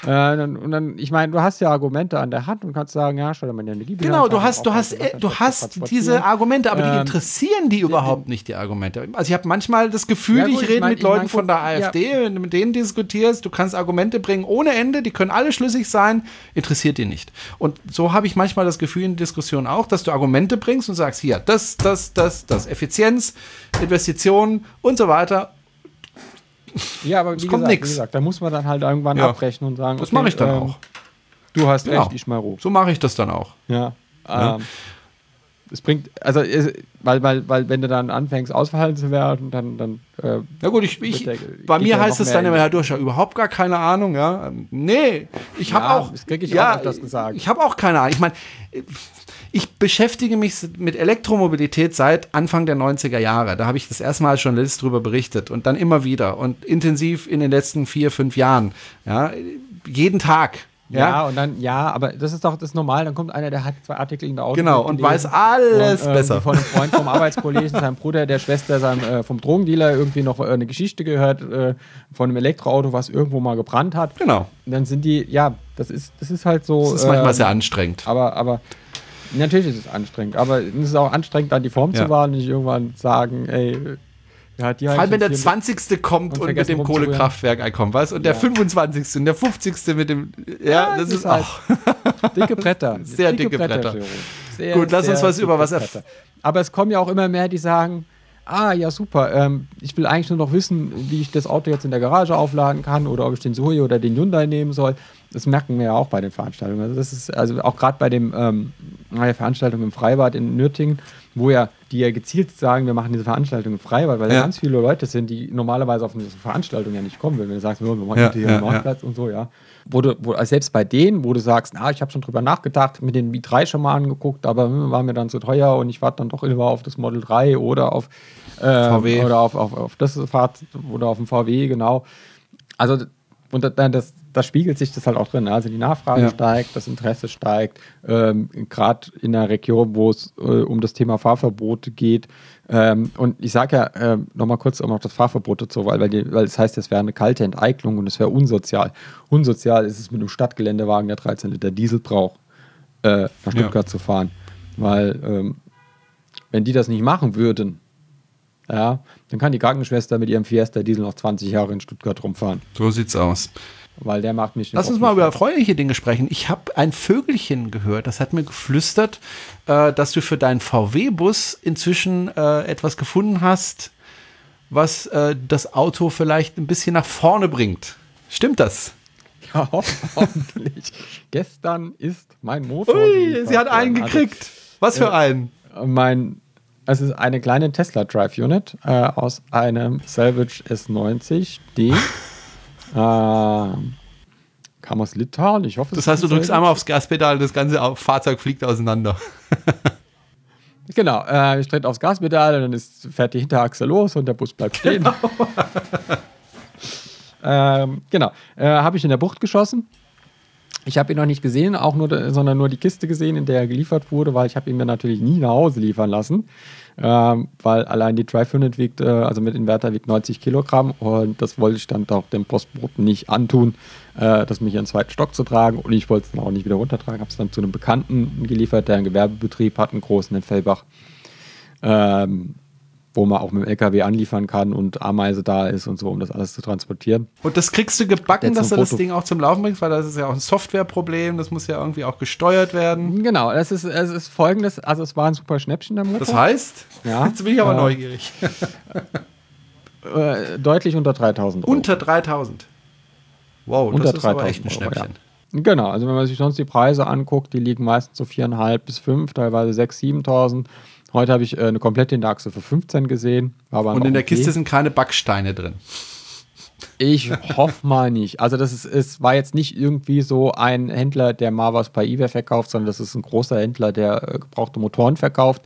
Äh, dann, und dann, ich meine, du hast ja Argumente an der Hand und kannst sagen, ja, stell dir mal eine Liebe. Genau, du hast, du hast, äh, du hast diese Argumente, aber die Ähm, interessieren die überhaupt nicht, die Argumente. Also ich habe manchmal das Gefühl, Ja, gut, ich ich rede mein- mit ich mein, Leuten von guck, der AfD, wenn du mit denen diskutierst, du kannst Argumente bringen ohne Ende, die können alle schlüssig sein, interessiert die nicht. Und so habe ich manchmal das Gefühl in Diskussionen auch, dass du Argumente bringst und sagst, hier, das, das, das, das, Effizienz, Investitionen und so weiter. Ja, aber wie kommt gesagt, nix. wie gesagt, da muss man dann halt irgendwann Ja. abbrechen und sagen, Das okay, mache ich dann ähm, auch. Du hast Genau. recht, ich mal ruhig. So mache ich das dann auch. Ja. Ja. Ähm, es bringt, also, es, weil, weil, weil, wenn du dann anfängst, ausverhalten zu werden, dann, dann äh, Ja gut, ich, ich, der- bei mir ja heißt es dann immer, Herr Duscher, überhaupt gar keine Ahnung, ja. Nee, ich habe Ja, auch. das krieg ich auch öfters gesagt. Ich habe auch keine Ahnung. Ich meine, ich beschäftige mich mit Elektromobilität seit Anfang der 90er Jahre. Da habe ich das erste Mal als Journalist drüber berichtet und dann immer wieder und intensiv in den letzten vier, fünf Jahren. Ja, jeden Tag. ja. Ja, und dann, ja, aber das ist doch das ist normal, dann kommt einer, der hat zwei Artikel in der Auto. Genau, und weiß alles besser. Von einem Freund vom Arbeitskollegen, seinem Bruder, der Schwester, seinem, äh, vom Drogendealer irgendwie noch äh, eine Geschichte gehört äh, von einem Elektroauto, was irgendwo mal gebrannt hat. genau. Und dann sind die, ja, das ist, das ist halt so. Das ist manchmal ähm, sehr anstrengend. Aber, aber natürlich ist es anstrengend. Aber es ist auch anstrengend, dann die Form Ja. zu wahren und nicht irgendwann sagen, ey, ja, die Vor allem, wenn der hier- 20. kommt und und, mit dem. Kohlekraftwerk einkommt, weißt und der Ja. 25. und der 50. mit dem. Ja, das ist halt auch. dicke Bretter. Sehr dicke Bretter. Jerome. Sehr, Gut, lass uns was über dicke was erf- Bretter. Aber es kommen ja auch immer mehr, die sagen, ah, ja, super, ähm, ich will eigentlich nur noch wissen, wie ich das Auto jetzt in der Garage aufladen kann oder ob ich den Zoe oder den Hyundai nehmen soll. Das merken wir ja auch bei den Veranstaltungen. Also das ist also auch gerade bei dem ähm, der Veranstaltung im Freibad in Nürtingen, wo ja die ja gezielt sagen, wir machen diese Veranstaltung im Freibad, weil da Ja. ganz viele Leute sind, die normalerweise auf diese Veranstaltung ja nicht kommen würden. Wenn du sagst, wir machen Ja, hier ja, einen Marktplatz und so, ja. Wo du, wo, also selbst bei denen, wo du sagst, na, ich habe schon drüber nachgedacht, mit den i3 schon mal angeguckt, aber hm, war mir dann zu teuer und ich warte dann doch lieber auf das Model 3 oder auf ähm, VW. oder auf, auf, auf das Fahrt oder auf dem VW, genau. Also und da- das, das spiegelt sich das halt auch drin. Also die Nachfrage Ja. steigt, das Interesse steigt, ähm, gerade in einer Region, wo es äh, um das Thema Fahrverbote geht. Ähm, und ich sage ja ähm, nochmal kurz um auf das Fahrverbot dazu, weil, weil, die, weil es heißt, es wäre eine kalte Enteignung und es wäre unsozial. Unsozial ist es mit einem Stadtgeländewagen, der 13 Liter Diesel braucht, äh, nach Stuttgart zu fahren. Weil ähm, wenn die das nicht machen würden, ja, dann kann die Krankenschwester mit ihrem Fiesta Diesel noch 20 Jahre in Stuttgart rumfahren. So sieht's aus. Weil der macht mich Lass uns mal über erfreuliche Dinge sprechen. Ich habe ein Vögelchen gehört, das hat mir geflüstert, äh, dass du für deinen VW-Bus inzwischen äh, etwas gefunden hast, was äh, das Auto vielleicht ein bisschen nach vorne bringt. Stimmt das? Ja, hoffentlich. Gestern ist mein Motor. Ui, sie hat einen gekriegt. Was für einen? Also, mein, es ist eine kleine Tesla Drive Unit äh, aus einem Salvage S90D. ähm, kam aus Litauen. Ich hoffe, Das heißt, du drückst einmal aufs Gaspedal, das ganze Fahrzeug fliegt auseinander. Genau, äh, ich trete aufs Gaspedal und dann ist, fährt die Hinterachse los und der Bus bleibt stehen. ähm, genau, äh, habe ich in der Bucht geschossen. Ich habe ihn noch nicht gesehen, auch nur, sondern nur die Kiste gesehen, in der er geliefert wurde, weil ich habe ihn mir natürlich nie nach Hause liefern lassen, ähm, weil allein die Drive Unit wiegt, äh, also mit Inverter wiegt 90 Kilogramm und das wollte ich dann auch dem Postboten nicht antun, äh, das mich in den zweiten Stock zu tragen. Und ich wollte es dann auch nicht wieder runtertragen, habe es dann zu einem Bekannten geliefert, der einen Gewerbebetrieb hat, einen großen in Fellbach, ähm, wo man auch mit dem LKW anliefern kann und Ameise da ist und so, um das alles zu transportieren. Und das kriegst du gebacken, dass du das. Ding auch zum Laufen bringst, weil das ist ja auch ein Softwareproblem, das muss ja irgendwie auch gesteuert werden. Genau, es ist, es ist folgendes, also es war ein super Schnäppchen der Motor. Das heißt, Ja. jetzt bin ich aber Äh, neugierig. äh, deutlich unter 3000 Euro. Unter 3000. Wow, Unter das ist aber 3000 echt ein Euro, Schnäppchen. Genau, also wenn man sich sonst die Preise anguckt, die liegen meistens so 4.500 bis 5, teilweise 6.000, 7.000. Heute habe ich äh, eine komplette Hinterachse für 15 gesehen. Und in der okay. Kiste sind keine Backsteine drin. Ich hoffe mal nicht. Also das ist, es war jetzt nicht irgendwie so ein Händler, der mal was bei eBay verkauft, sondern das ist ein großer Händler, der äh, gebrauchte Motoren verkauft.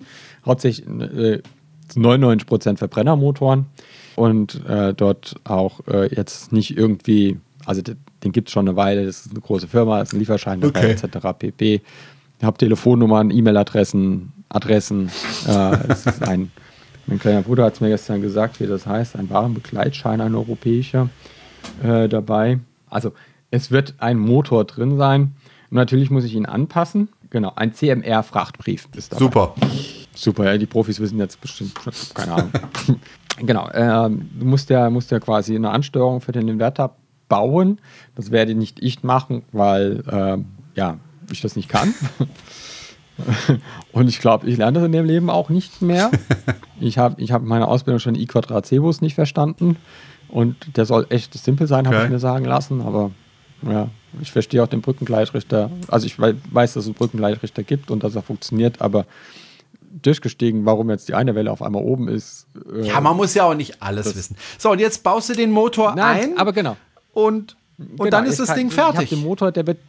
Hauptsächlich äh, zu 99% Verbrennermotoren und äh, dort auch äh, jetzt nicht irgendwie, also de- den gibt es schon eine Weile, das ist eine große Firma, ist ein Lieferschein dabei, Okay. etc. pp. Ich habe Telefonnummern, E-Mail-Adressen, Adressen. Äh, es ist ein, mein kleiner Bruder hat es mir gestern gesagt, wie das heißt, ein Warenbegleitschein, ein europäischer äh, dabei. Also Es wird ein Motor drin sein. Und natürlich muss ich ihn anpassen. Genau, ein CMR-Frachtbrief ist dabei. Super. Super, ja, die Profis wissen jetzt bestimmt, keine Ahnung. genau, äh, du musst ja, musst ja quasi eine Ansteuerung für den Inverter bauen. Das werde nicht ich machen, weil äh, ja, ich das nicht kann. Und ich glaube, ich lerne das in dem Leben auch nicht mehr. Ich habe ich hab meine Ausbildung schon I Quadrat Cebus nicht verstanden. Und der soll echt simpel sein, habe Okay. ich mir sagen lassen. Aber ja, ich verstehe auch den Brückengleichrichter. Also ich wei- weiß, dass es einen Brückengleichrichter gibt und dass er funktioniert, aber durchgestiegen, warum jetzt die eine Welle auf einmal oben ist. äh, Ja, man muss ja auch nicht alles wissen. So, und jetzt baust du den Motor Nein, ein aber genau. und, und Genau, dann ist ich das kann- Ding Ich habe fertig. den Motor, der wird.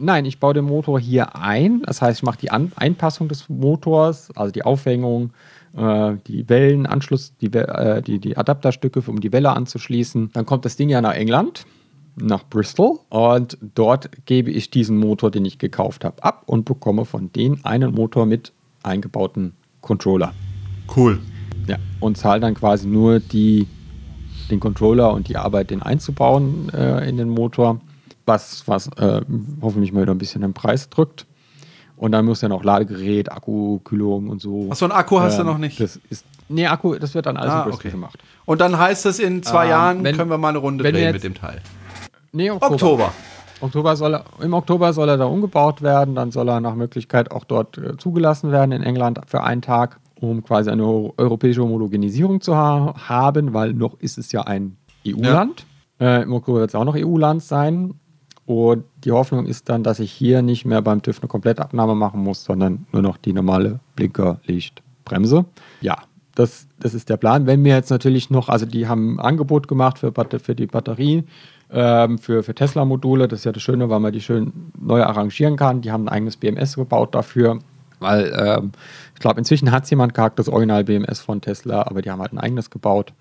Nein, ich baue den Motor hier ein. Das heißt, ich mache die an Einpassung des Motors, also die Aufhängung, äh, die Wellenanschluss, die, äh, die, die Adapterstücke, um die Welle anzuschließen. Dann kommt das Ding ja nach England, nach Bristol. Und dort gebe ich diesen Motor, den ich gekauft habe, ab und bekomme von denen einen Motor mit eingebauten Controller. Cool. Ja, und zahle dann quasi nur die, den Controller und die Arbeit, den einzubauen äh, in den Motor, was, was äh, hoffentlich mal wieder ein bisschen den Preis drückt. Und dann muss ja noch Ladegerät, Akku, Kühlung und so. Ach so, einen Akku hast du Ähm, noch nicht? Das ist, nee, Akku, das wird dann alles Ah, okay. gemacht. Und dann heißt es, in zwei Ähm, Jahren wenn- können wir mal eine Runde drehen jetzt- mit dem Teil. Nee, Oktober. Oktober soll er, Im Oktober soll er da umgebaut werden, dann soll er nach Möglichkeit auch dort äh, zugelassen werden in England für einen Tag, um quasi eine eu- europäische Homologisierung zu ha haben, weil noch ist es ja ein EU-Land. Äh, Im Oktober wird es auch noch EU-Land sein. Und die Hoffnung ist dann, dass ich hier nicht mehr beim TÜV eine Komplettabnahme machen muss, sondern nur noch die normale Blinker, Licht, Bremse. Ja, das, das ist der Plan. Wenn mir jetzt natürlich noch, also die haben ein Angebot gemacht für, für die Batterie, ähm, für, für Tesla-Module. Das ist ja das Schöne, weil man die schön neu arrangieren kann. Die haben ein eigenes BMS gebaut dafür. Weil ähm, ich glaube, inzwischen hat es jemand gehackt, das Original BMS von Tesla, aber die haben halt ein eigenes gebaut.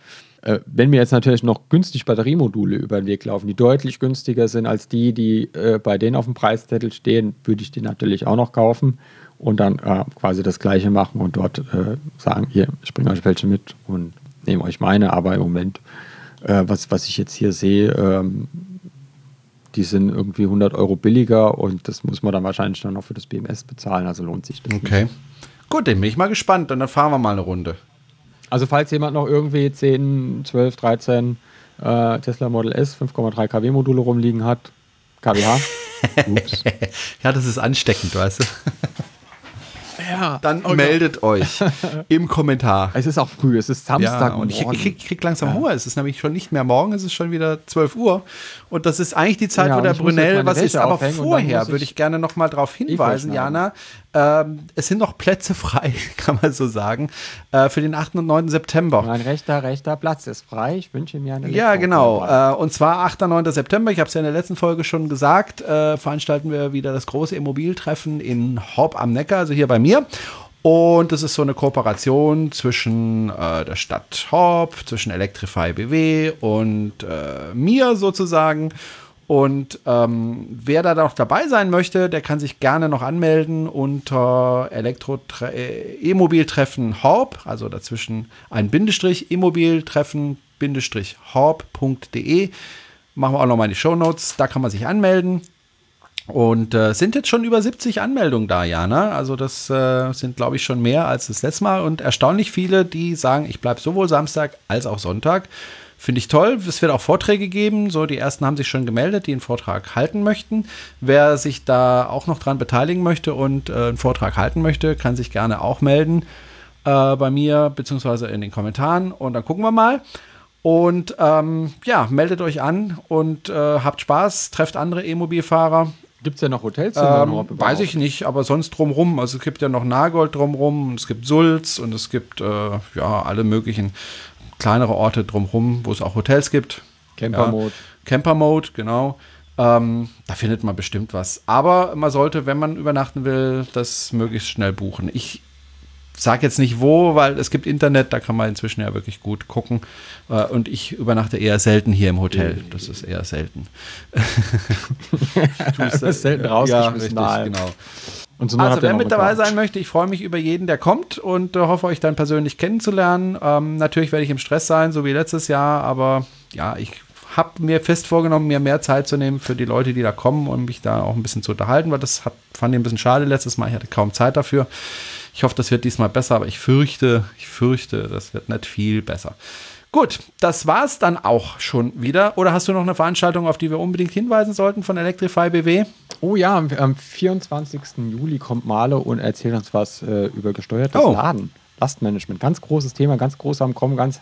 Äh, wenn mir jetzt natürlich noch günstig Batteriemodule über den Weg laufen, die deutlich günstiger sind als die, die äh, bei denen auf dem Preiszettel stehen, würde ich die natürlich auch noch kaufen und dann äh, quasi das gleiche machen und dort äh, sagen, hier, ich bringe euch welche mit und nehme euch meine, aber im Moment, äh, was, was ich jetzt hier sehe, ähm, die sind irgendwie 100 Euro billiger und das muss man dann wahrscheinlich dann noch für das BMS bezahlen, also lohnt sich das nicht. Okay. Gut, dann bin ich mal gespannt und dann fahren wir mal eine Runde. Also falls jemand noch irgendwie 10, 12, 13 äh, Tesla Model S 5,3 kW Module rumliegen hat, kWh, ups. Ja, das ist ansteckend, weißt du. ja, Dann meldet euch im Kommentar. es ist auch früh, es ist Ja, Samstag und ich, ich, krieg, ich krieg langsam Hunger. Es ist nämlich schon nicht mehr morgen, es ist schon wieder 12 Uhr. Und das ist eigentlich die Zeit, Ja, wo der Brunel was ist. Aber vorher würde ich ich gerne noch mal darauf hinweisen. Jana. Ähm, es sind noch Plätze frei, kann man so sagen, äh, für den 8. und 9. September. Mein rechter, rechter Platz ist frei. Ich wünsche mir eine Ja, genau. Äh, und zwar 8. und 9. September. Ich habe es ja in der letzten Folge schon gesagt. Äh, veranstalten wir wieder das große Immobiltreffen in Horb am Neckar, also hier bei mir. Und das ist so eine Kooperation zwischen äh, der Stadt Horb, zwischen Electrify BW und äh, mir sozusagen. Und ähm, wer da noch dabei sein möchte, der kann sich gerne noch anmelden unter äh, E-Mobiltreffen Horb, also dazwischen ein Bindestrich, E-Mobiltreffen Bindestrich Horb.de. Machen wir auch noch mal in die Shownotes, da kann man sich anmelden. Und äh, sind jetzt schon über 70 Anmeldungen da, Jana. Also das äh, sind, glaube ich, schon mehr als das letzte Mal. Und erstaunlich viele, die sagen, ich bleibe sowohl Samstag als auch Sonntag. Finde ich toll. Es wird auch Vorträge geben. So, die ersten haben sich schon gemeldet, die einen Vortrag halten möchten. Wer sich da auch noch dran beteiligen möchte und äh, einen Vortrag halten möchte, kann sich gerne auch melden äh, bei mir, beziehungsweise in den Kommentaren. Und dann gucken wir mal. Und ähm, ja, meldet euch an und äh, habt Spaß, trefft andere E-Mobilfahrer. Gibt es ja noch Hotelzimmer? in Ähm, weiß überhaupt? ich nicht, aber sonst drumrum. Also es gibt ja noch Nagold drumrum, es gibt Sulz und es gibt äh, ja alle möglichen kleinere Orte drumrum, wo es auch Hotels gibt. Camper-Mode. Ja, Camper-Mode, genau. Ähm, da findet man bestimmt was. Aber man sollte, wenn man übernachten will, das möglichst schnell buchen. Ich sage jetzt nicht wo, weil es gibt Internet, da kann man inzwischen ja wirklich gut gucken. Äh, und ich übernachte eher selten hier im Hotel. Das ist eher selten. Du bist selten Ja, rausgeschmissen. richtig, daheim. genau. So Also wer mit dabei sein möchte, ich freue mich über jeden, der kommt und äh, hoffe euch dann persönlich kennenzulernen. Ähm, natürlich werde ich im Stress sein, so wie letztes Jahr, aber ja, ich habe mir fest vorgenommen, mir mehr Zeit zu nehmen für die Leute, die da kommen und mich da auch ein bisschen zu unterhalten, weil das hat, fand ich ein bisschen schade letztes Mal. Ich hatte kaum Zeit dafür. Ich hoffe, das wird diesmal besser, aber ich fürchte, ich fürchte, das wird nicht viel besser. Gut, das war's dann auch schon wieder. Oder hast du noch eine Veranstaltung, auf die wir unbedingt hinweisen sollten von Electrify BW? Oh ja, am, am 24. Juli kommt Male und erzählt uns was äh, über gesteuertes Oh. Laden. Lastmanagement, ganz großes Thema, ganz groß am Kommen, ganz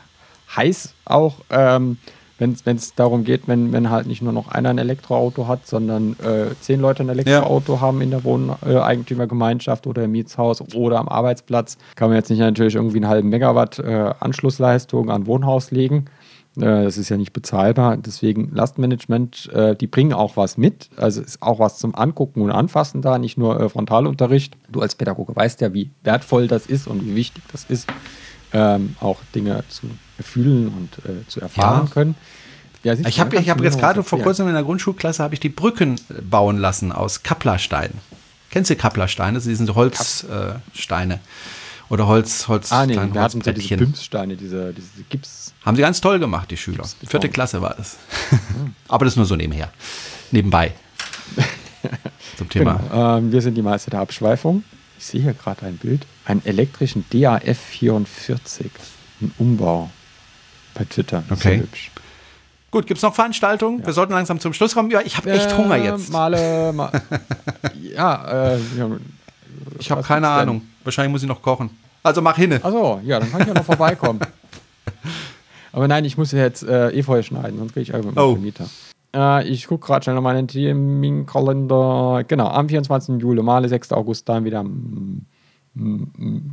heiß auch, ähm, wenn es darum geht, wenn, wenn halt nicht nur noch einer ein Elektroauto hat, sondern äh, zehn Leute ein Elektroauto haben in der Wohneigentümergemeinschaft oder im Mietshaus oder am Arbeitsplatz, kann man jetzt nicht natürlich irgendwie einen halben Megawatt äh, Anschlussleistung an Wohnhaus legen. Äh, Das ist ja nicht bezahlbar. Deswegen Lastmanagement, äh, die bringen auch was mit. Also ist auch was zum Angucken und Anfassen da, nicht nur äh, Frontalunterricht. Du als Pädagoge weißt ja, wie wertvoll das ist und wie wichtig das ist, ähm, auch Dinge zu fühlen und äh, zu erfahren Ja. können. Ja, Ich habe hab jetzt gerade vor kurzem in der Grundschulklasse habe ich die Brücken bauen lassen aus Kapplersteinen. Kennst du Kapplersteine? Das sind Holzsteine. Äh. Oder Holz, Holz, Ah, nee, kleine wir hatten so diese. Bimssteine, diese, diese Gips. Haben sie ganz toll gemacht, die Schüler. Gibt's Vierte. Klasse war das. Aber das nur so nebenher. Nebenbei. Zum Thema. Genau. Ähm, wir sind die Meister der Abschweifung. Ich sehe hier gerade ein Bild. Einen elektrischen DAF 44. Ein Umbau. Bei Twitter. Okay. hübsch. Gut, gibt es noch Veranstaltungen? Wir sollten langsam zum Schluss kommen. Ja, ich habe echt Hunger Äh, jetzt. Male, ma ja, äh, ja, Ich habe keine? Ahnung. Wahrscheinlich muss ich noch kochen. Also mach hinne. Achso, ja, dann kann ich ja noch vorbeikommen. Aber nein, ich muss jetzt äh, Efeu schneiden, sonst gehe ich einfach mit Oh. Vermieter. Äh, ich gucke gerade schnell noch meinen Terminkalender. Genau, am 24. Juli, Male 6. August, dann wieder am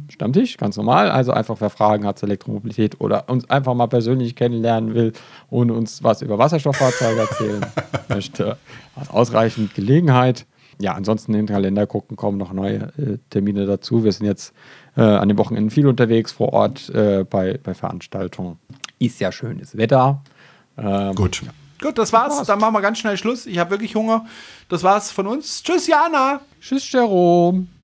Stammtisch, ganz normal. Also einfach, wer Fragen hat zur Elektromobilität oder uns einfach mal persönlich kennenlernen will und uns was über Wasserstofffahrzeuge erzählen möchte, hat ausreichend Gelegenheit. Ja, ansonsten in den Kalender gucken, kommen noch neue äh, Termine dazu. Wir sind jetzt äh, an den Wochenenden viel unterwegs vor Ort äh, bei, bei Veranstaltungen. Ist ja schönes Wetter. Ähm, Gut. Gut, das war's. war's. Dann machen wir ganz schnell Schluss. Ich habe wirklich Hunger. Das war's von uns. Tschüss, Jana. Tschüss, Jerome.